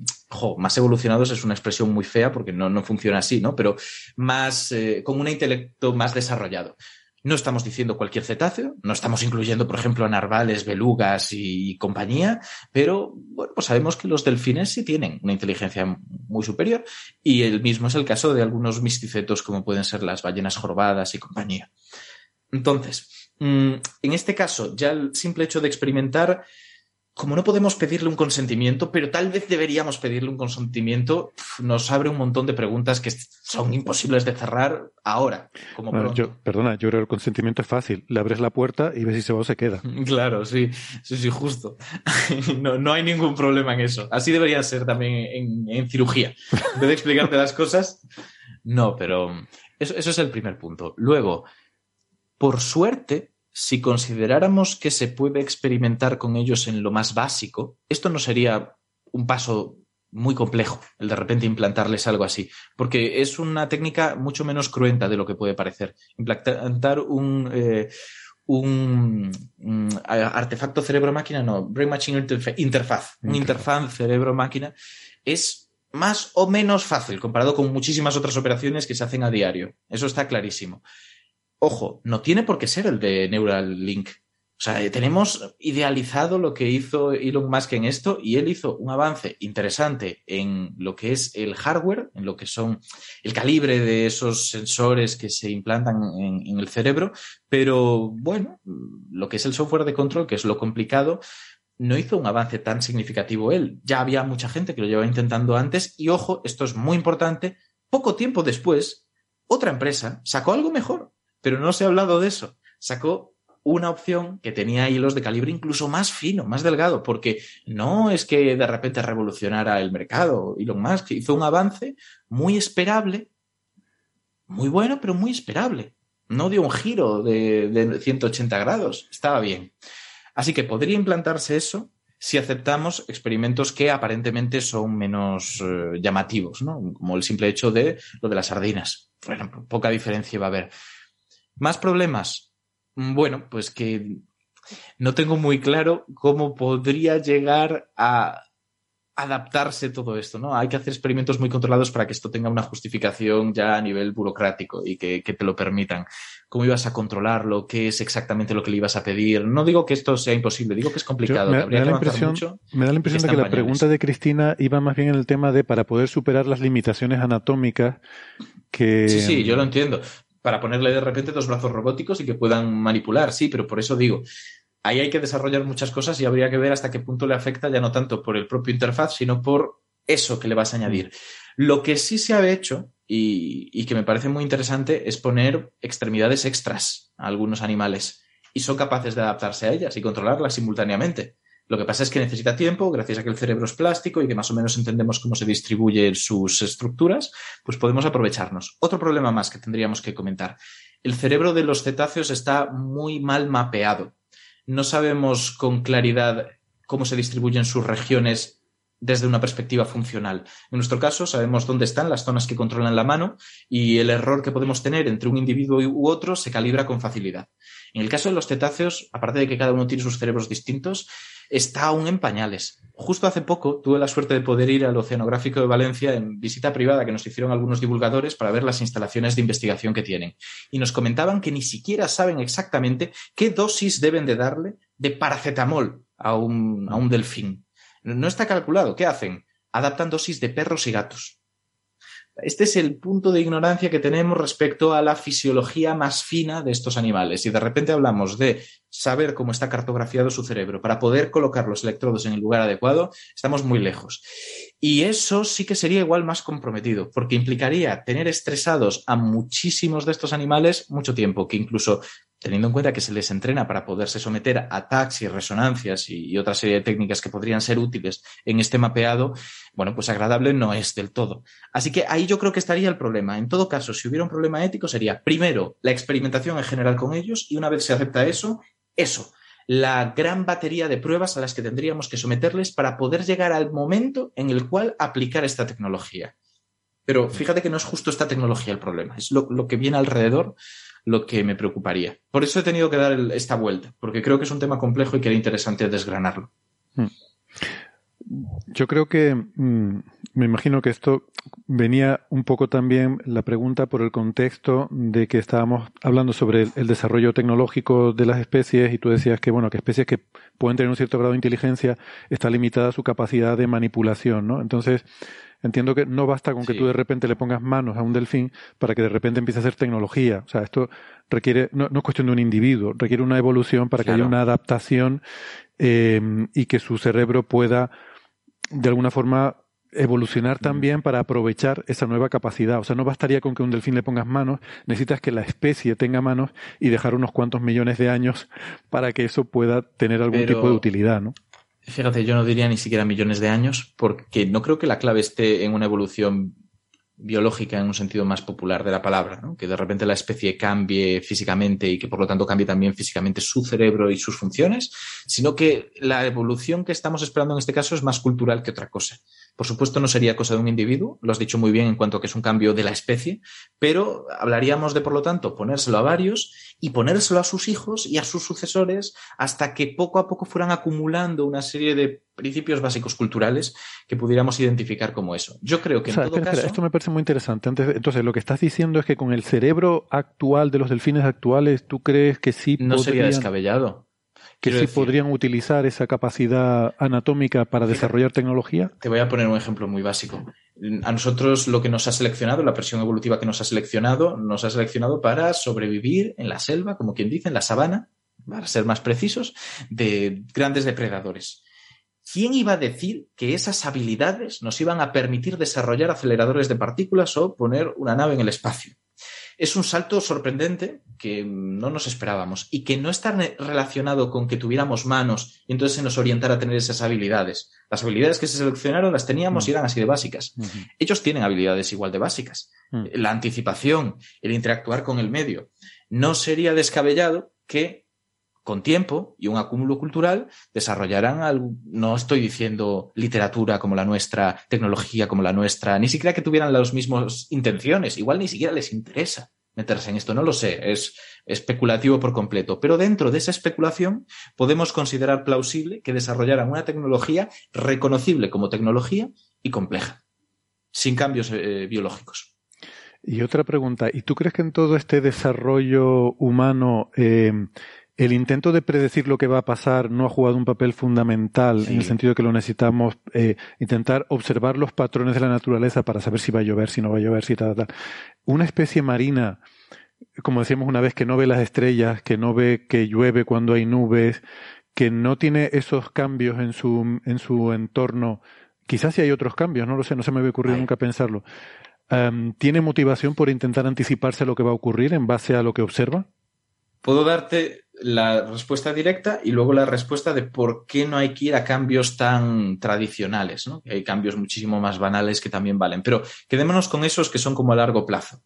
más evolucionados. Es una expresión muy fea porque no, no funciona así, ¿no? Pero más, eh, con un intelecto más desarrollado. No estamos diciendo cualquier cetáceo, no estamos incluyendo, por ejemplo, a narvales, belugas y compañía, pero bueno, pues sabemos que los delfines sí tienen una inteligencia muy superior y el mismo es el caso de algunos misticetos como pueden ser las ballenas jorobadas y compañía. Entonces, en este caso, ya el simple hecho de experimentar como no podemos pedirle un consentimiento, pero tal vez deberíamos pedirle un consentimiento, nos abre un montón de preguntas que son imposibles de cerrar ahora. Como Bueno, pronto. yo, perdona, yo creo que el consentimiento es fácil. Le abres la puerta y ves si se va o se queda. Claro, sí, sí, sí, justo. No, no hay ningún problema en eso. Así debería ser también en, en cirugía. En vez de explicarte las cosas, no, pero eso, eso es el primer punto. Luego, por suerte, si consideráramos que se puede experimentar con ellos en lo más básico, esto no sería un paso muy complejo, el de repente implantarles algo así, porque es una técnica mucho menos cruenta de lo que puede parecer. Implantar un, eh, un, un artefacto cerebro-máquina, no, Brain Machine Interfa- Interfaz, un interfaz cerebro-máquina, es más o menos fácil comparado con muchísimas otras operaciones que se hacen a diario. Eso está clarísimo. Ojo, no tiene por qué ser el de Neuralink. O sea, eh, tenemos idealizado lo que hizo Elon Musk en esto y él hizo un avance interesante en lo que es el hardware, en lo que son el calibre de esos sensores que se implantan en, en el cerebro, pero bueno, lo que es el software de control, que es lo complicado, no hizo un avance tan significativo él. Ya había mucha gente que lo llevaba intentando antes y ojo, esto es muy importante, poco tiempo después, otra empresa sacó algo mejor, pero no se ha hablado de eso. Sacó una opción que tenía hilos de calibre incluso más fino, más delgado, porque no es que de repente revolucionara el mercado. Elon Musk hizo un avance muy esperable, muy bueno, pero muy esperable. No dio un giro de, de 180 grados, estaba bien. Así que podría implantarse eso si aceptamos experimentos que aparentemente son menos eh, llamativos, ¿no? Como el simple hecho de lo de las sardinas. Bueno, poca diferencia va a haber. ¿Más problemas? Mm, Bueno, pues que no tengo muy claro cómo podría llegar a adaptarse todo esto, ¿no? Hay que hacer experimentos muy controlados para que esto tenga una justificación ya a nivel burocrático y que, que te lo permitan. ¿Cómo ibas a controlarlo? ¿Qué es exactamente lo que le ibas a pedir? No digo que esto sea imposible, digo que es complicado. Me, da que impresión, mucho. me da la impresión de que la pregunta de Cristina iba más bien en el tema de para poder superar las limitaciones anatómicas que... Sí, sí, yo lo entiendo. Para ponerle de repente dos brazos robóticos y que puedan manipular, sí, pero por eso digo, ahí hay que desarrollar muchas cosas y habría que ver hasta qué punto le afecta ya no tanto por el propio interfaz, sino por eso que le vas a añadir. Lo que sí se ha hecho y, y que me parece muy interesante es poner extremidades extras a algunos animales y son capaces de adaptarse a ellas y controlarlas simultáneamente. Lo que pasa es que necesita tiempo, gracias a que el cerebro es plástico y que más o menos entendemos cómo se distribuyen sus estructuras, pues podemos aprovecharnos. Otro problema más que tendríamos que comentar. El cerebro de los cetáceos está muy mal mapeado. No sabemos con claridad cómo se distribuyen sus regiones desde una perspectiva funcional. En nuestro caso, sabemos dónde están las zonas que controlan la mano y el error que podemos tener entre un individuo u otro se calibra con facilidad. En el caso de los cetáceos, aparte de que cada uno tiene sus cerebros distintos, está aún en pañales. Justo hace poco tuve la suerte de poder ir al Oceanográfico de Valencia en visita privada que nos hicieron algunos divulgadores para ver las instalaciones de investigación que tienen. Y nos comentaban que ni siquiera saben exactamente qué dosis deben de darle de paracetamol a un, a un delfín. No está calculado. ¿Qué hacen? Adaptan dosis de perros y gatos. Este es el punto de ignorancia que tenemos respecto a la fisiología más fina de estos animales. Y de repente hablamos de saber cómo está cartografiado su cerebro para poder colocar los electrodos en el lugar adecuado, estamos muy lejos. Y eso sí que sería igual más comprometido, porque implicaría tener estresados a muchísimos de estos animales mucho tiempo, que incluso teniendo en cuenta que se les entrena para poderse someter a tags y resonancias y, y otra serie de técnicas que podrían ser útiles en este mapeado, bueno, pues agradable no es del todo. Así que ahí yo creo que estaría el problema. En todo caso, si hubiera un problema ético, sería primero la experimentación en general con ellos y una vez se acepta eso, eso, la gran batería de pruebas a las que tendríamos que someterles para poder llegar al momento en el cual aplicar esta tecnología. Pero fíjate que no es justo esta tecnología el problema, es lo, lo que viene alrededor lo que me preocuparía. Por eso he tenido que dar esta vuelta, porque creo que es un tema complejo y que era interesante desgranarlo. Yo creo que mm, me imagino que esto venía un poco también la pregunta por el contexto de que estábamos hablando sobre el, el desarrollo tecnológico de las especies y tú decías que bueno que especies que pueden tener un cierto grado de inteligencia está limitada su capacidad de manipulación, ¿no? Entonces Entiendo que no basta con que Sí. tú de repente le pongas manos a un delfín para que de repente empiece a hacer tecnología. O sea, esto requiere, no, no es cuestión de un individuo, requiere una evolución para que haya una adaptación eh, y que su cerebro pueda, de alguna forma, evolucionar también para aprovechar esa nueva capacidad. O sea, no bastaría con que a un delfín le pongas manos, necesitas que la especie tenga manos y dejar unos cuantos millones de años para que eso pueda tener algún Pero- tipo de utilidad, ¿no? Fíjate, yo no diría ni siquiera millones de años, porque no creo que la clave esté en una evolución biológica en un sentido más popular de la palabra, ¿no? que de repente la especie cambie físicamente y que por lo tanto cambie también físicamente su cerebro y sus funciones, sino que la evolución que estamos esperando en este caso es más cultural que otra cosa. Por supuesto, no sería cosa de un individuo, lo has dicho muy bien en cuanto a que es un cambio de la especie, pero hablaríamos de, por lo tanto, ponérselo a varios y ponérselo a sus hijos y a sus sucesores hasta que poco a poco fueran acumulando una serie de principios básicos culturales que pudiéramos identificar como eso. Yo creo que O sea, en todo espera, espera, caso... esto me parece muy interesante. Antes de- entonces, lo que estás diciendo es que con el cerebro actual de los delfines actuales, ¿tú crees que sí No sería descabellado. Que Quiero sí decir, podrían utilizar esa capacidad anatómica para desarrollar tecnología? Te voy a poner un ejemplo muy básico. A nosotros lo que nos ha seleccionado, la presión evolutiva que nos ha seleccionado, nos ha seleccionado para sobrevivir en la selva, como quien dice, en la sabana, para ser más precisos, de grandes depredadores. ¿Quién iba a decir que esas habilidades nos iban a permitir desarrollar aceleradores de partículas o poner una nave en el espacio? Es un salto sorprendente que no nos esperábamos y que no está re- relacionado con que tuviéramos manos y entonces se nos orientara a tener esas habilidades. Las habilidades que se seleccionaron las teníamos y eran así de básicas. Ellos tienen habilidades igual de básicas. La anticipación, el interactuar con el medio. No sería descabellado que con tiempo y un acúmulo cultural desarrollaran algo, no estoy diciendo literatura como la nuestra, tecnología como la nuestra, ni siquiera que tuvieran las mismas intenciones, igual ni siquiera les interesa meterse en esto, no lo sé, es especulativo por completo, pero dentro de esa especulación podemos considerar plausible que desarrollaran una tecnología reconocible como tecnología y compleja, sin cambios eh, biológicos. Y otra pregunta, ¿y tú crees que en todo este desarrollo humano eh, el intento de predecir lo que va a pasar no ha jugado un papel fundamental Sí. en el sentido de que lo necesitamos eh, intentar observar los patrones de la naturaleza para saber si va a llover, si no va a llover, si tal, tal. Una especie marina, como decíamos una vez, que no ve las estrellas, que no ve que llueve cuando hay nubes, que no tiene esos cambios en su, en su entorno. Quizás si hay otros cambios, no lo sé, no se me había ocurrido nunca pensarlo. ¿Tiene motivación por intentar anticiparse a lo que va a ocurrir en base a lo que observa? Puedo darte la respuesta directa y luego la respuesta de por qué no hay que ir a cambios tan tradicionales, ¿no? Hay cambios muchísimo más banales que también valen. Pero quedémonos con esos que son como a largo plazo.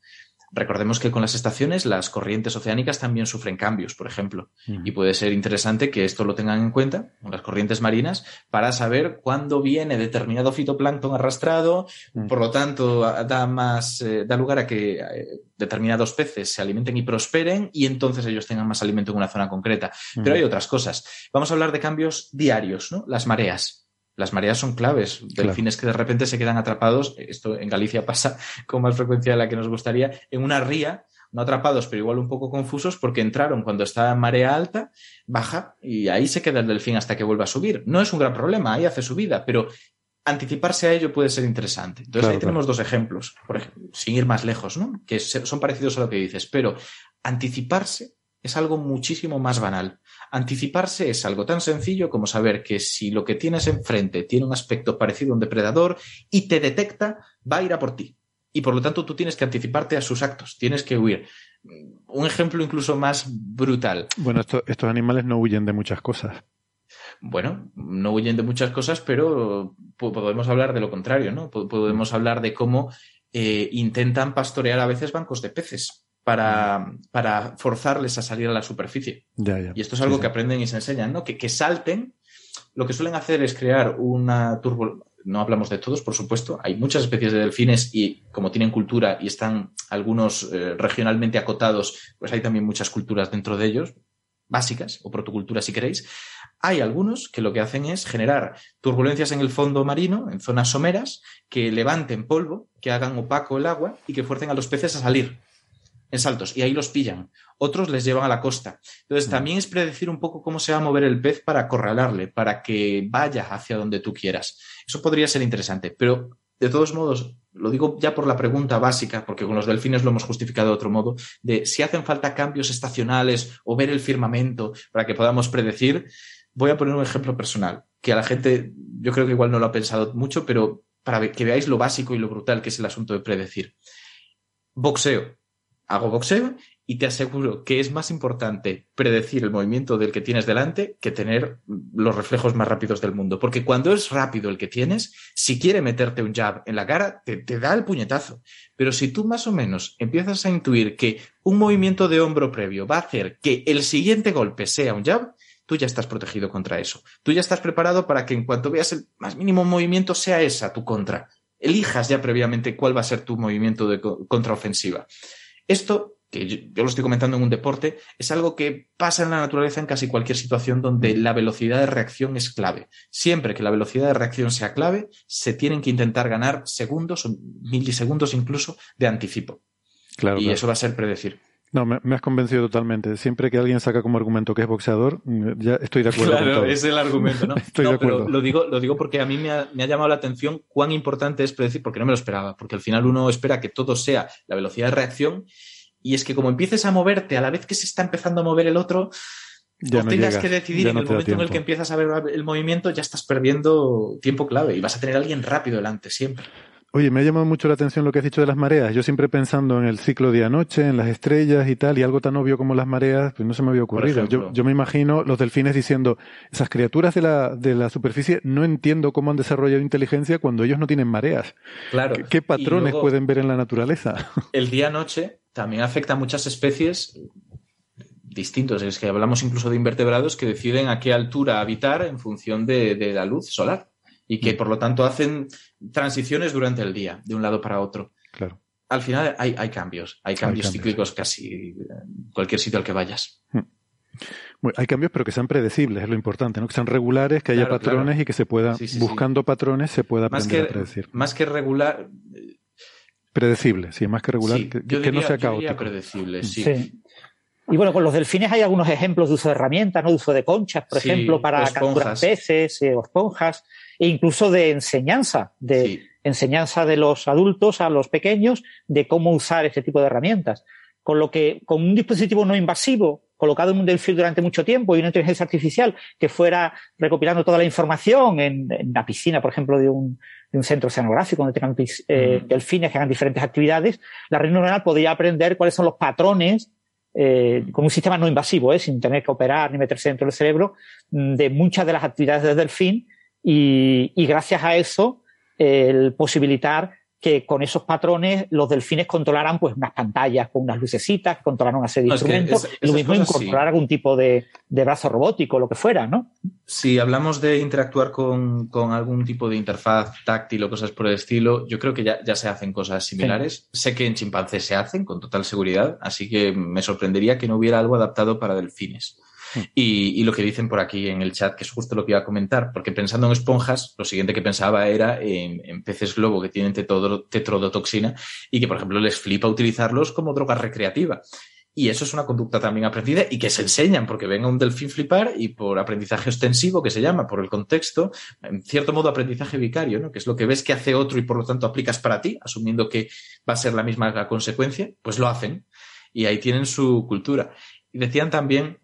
Recordemos que con las estaciones las corrientes oceánicas también sufren cambios, por ejemplo. Y puede ser interesante que esto lo tengan en cuenta, las corrientes marinas, para saber cuándo viene determinado fitoplancton arrastrado, Mm. por lo tanto, da más, eh, da lugar a que eh, determinados peces se alimenten y prosperen y entonces ellos tengan más alimento en una zona concreta. Pero hay otras cosas. Vamos a hablar de cambios diarios, ¿no? Las mareas. Las mareas son claves. Claro. Delfines que de repente se quedan atrapados, esto en Galicia pasa con más frecuencia de la que nos gustaría, en una ría, no atrapados, pero igual un poco confusos porque entraron cuando está marea alta, baja y ahí se queda el delfín hasta que vuelva a subir. No es un gran problema, ahí hace su vida, pero anticiparse a ello puede ser interesante. Entonces Claro, ahí tenemos dos ejemplos, por ejemplo, sin ir más lejos, ¿no? Que son parecidos a lo que dices, pero anticiparse es algo muchísimo más banal. Anticiparse es algo tan sencillo como saber que si lo que tienes enfrente tiene un aspecto parecido a un depredador y te detecta, va a ir a por ti. Y por lo tanto tú tienes que anticiparte a sus actos, tienes que huir. Un ejemplo incluso más brutal. Bueno, esto- estos animales no huyen de muchas cosas. Bueno, no huyen de muchas cosas, pero po- podemos hablar de lo contrario, ¿no? Po- Podemos hablar de cómo eh, intentan pastorear a veces bancos de peces para, para forzarles a salir a la superficie. Ya, ya. Y esto es algo sí. que aprenden y se enseñan, ¿no? Que, que salten. Lo que suelen hacer es crear una turbo. No hablamos de todos, por supuesto. Hay muchas especies de delfines y como tienen cultura y están algunos eh, regionalmente acotados, pues hay también muchas culturas dentro de ellos, básicas o protoculturas si queréis. Hay algunos que lo que hacen es generar turbulencias en el fondo marino, en zonas someras, que levanten polvo, que hagan opaco el agua y que fuercen a los peces a salir en saltos y ahí los pillan. Otros les llevan a la costa. Entonces, también es predecir un poco cómo se va a mover el pez para acorralarle, para que vaya hacia donde tú quieras. Eso podría ser interesante, pero de todos modos, lo digo ya por la pregunta básica, porque con los delfines lo hemos justificado de otro modo, de si hacen falta cambios estacionales o ver el firmamento para que podamos predecir, voy a poner un ejemplo personal, que a la gente yo creo que igual no lo ha pensado mucho, pero para que veáis lo básico y lo brutal que es el asunto de predecir. Boxeo. Hago boxeo y te aseguro que es más importante predecir el movimiento del que tienes delante que tener los reflejos más rápidos del mundo. Porque cuando es rápido el que tienes, si quiere meterte un jab en la cara, te, da el puñetazo. Pero si tú más o menos empiezas a intuir que un movimiento de hombro previo va a hacer que el siguiente golpe sea un jab, tú ya estás protegido contra eso. Tú ya estás preparado para que en cuanto veas el más mínimo movimiento sea esa tu contra. Elijas ya previamente cuál va a ser tu movimiento de contraofensiva. Esto que yo, yo, lo estoy comentando en un deporte, es algo que pasa en la naturaleza en casi cualquier situación donde la velocidad de reacción es clave. Siempre que la velocidad de reacción sea clave, se tienen que intentar ganar segundos o milisegundos incluso de anticipo. Claro, y claro. eso va a ser predecir. No, me, me, has convencido totalmente. Siempre que alguien saca como argumento que es boxeador, ya estoy de acuerdo. Claro, con todo. es el argumento, ¿no? estoy no, de acuerdo. Pero lo digo, lo digo porque a mí me ha, me ha, llamado la atención cuán importante es predecir, porque no me lo esperaba, porque al final uno espera que todo sea la velocidad de reacción y es que como empieces a moverte a la vez que se está empezando a mover el otro, ya no tengas llegas, que decidir en el momento en el que empiezas a ver el movimiento, ya estás perdiendo tiempo clave y vas a tener a alguien rápido delante siempre. Oye, me ha llamado mucho la atención lo que has dicho de las mareas. Yo siempre pensando en el ciclo día-noche, en las estrellas y tal, y algo tan obvio como las mareas, pues no se me había ocurrido. Yo, yo, me imagino los delfines diciendo, esas criaturas de la, de la superficie no entiendo cómo han desarrollado inteligencia cuando ellos no tienen mareas. Claro. ¿Qué, qué patrones luego, pueden ver en la naturaleza? El día-noche también afecta a muchas especies distintos. Es que hablamos incluso de invertebrados que deciden a qué altura habitar en función de, de la luz solar y que por lo tanto hacen transiciones durante el día, de un lado para otro. Claro. Al final hay, hay cambios, hay cambios, hay cambios cíclicos casi en cualquier sitio al que vayas. Hmm. Bueno, hay cambios, pero que sean predecibles, es lo importante, ¿no? Que sean regulares, que haya claro, patrones claro. y que se pueda, sí, sí, buscando sí. patrones, se pueda más aprender que, a predecir. Más que regular. Predecible, sí, más que regular, sí, que, yo que diría, no sea yo diría caótico. predecible, sí. sí. Y bueno, con los delfines hay algunos ejemplos de uso de herramientas, ¿no? De uso de conchas, por Sí, ejemplo, para capturar peces eh, o esponjas, e incluso de enseñanza, de Sí. enseñanza de los adultos a los pequeños de cómo usar este tipo de herramientas. Con lo que, con un dispositivo no invasivo colocado en un delfín durante mucho tiempo y una inteligencia artificial que fuera recopilando toda la información en, en la piscina, por ejemplo, de un, de un centro oceanográfico donde tengan eh, Mm. delfines que hagan diferentes actividades, la red neuronal podría aprender cuáles son los patrones eh, con un sistema no invasivo, ¿eh? sin tener que operar ni meterse dentro del cerebro, mm, de muchas de las actividades del delfín y, y gracias a eso el posibilitar que con esos patrones los delfines controlaran pues unas pantallas con unas lucecitas, controlaran una serie de No, es que instrumentos, es- lo mismo cosas sí. incorporar algún tipo de, de brazo robótico, lo que fuera, ¿no? Si hablamos de interactuar con, con algún tipo de interfaz táctil o cosas por el estilo, yo creo que ya, ya se hacen cosas similares. Sé que en chimpancés se hacen con total seguridad, así que me sorprendería que no hubiera algo adaptado para delfines. Hmm. Y, lo que dicen por aquí en el chat, que es justo lo que iba a comentar, porque pensando en esponjas, lo siguiente que pensaba era en, peces globo que tienen tetrodo- tetrodotoxina y que, por ejemplo, les flipa utilizarlos como droga recreativa. Y eso es una conducta también aprendida y que se enseñan, porque ven a un delfín flipar y por aprendizaje ostensivo, que se llama, por el contexto, en cierto modo aprendizaje vicario, ¿no? que es lo que ves que hace otro y por lo tanto aplicas para ti, asumiendo que va a ser la misma consecuencia, pues lo hacen. Y ahí tienen su cultura. Y decían también,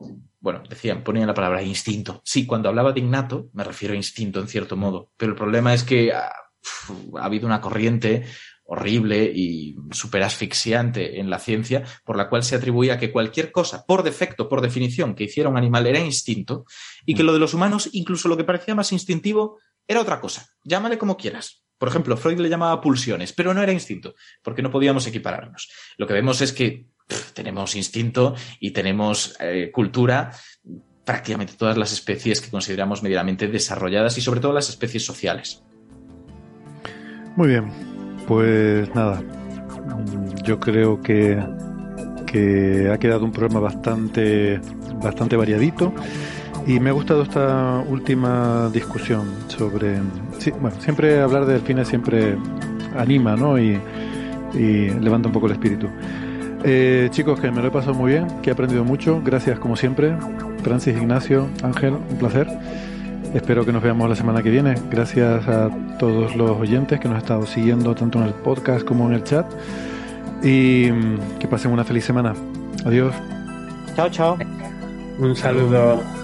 bueno, decían, ponían la palabra instinto. Sí, cuando hablaba de innato, me refiero a instinto en cierto modo, pero el problema es que ha, ha habido una corriente horrible y súper asfixiante en la ciencia, por la cual se atribuía que cualquier cosa, por defecto, por definición, que hiciera un animal era instinto, y que lo de los humanos, incluso lo que parecía más instintivo, era otra cosa. Llámale como quieras. Por ejemplo, Freud le llamaba pulsiones, pero no era instinto, porque no podíamos equipararnos. Lo que vemos es que tenemos instinto y tenemos eh, cultura prácticamente todas las especies que consideramos medianamente desarrolladas y sobre todo las especies sociales. Muy bien, pues nada, yo creo que, que ha quedado un programa bastante, bastante variadito y me ha gustado esta última discusión sobre, sí, bueno, siempre hablar de delfines siempre anima, ¿no? Y, y levanta un poco el espíritu. Eh, chicos, que me lo he pasado muy bien, que he aprendido mucho, gracias como siempre, Francis, Ignacio, Ángel, un placer. Espero que nos veamos la semana que viene. Gracias a todos los oyentes que nos han estado siguiendo tanto en el podcast como en el chat. Y mm, que pasen una feliz semana. Adiós. Chao, chao. Un saludo.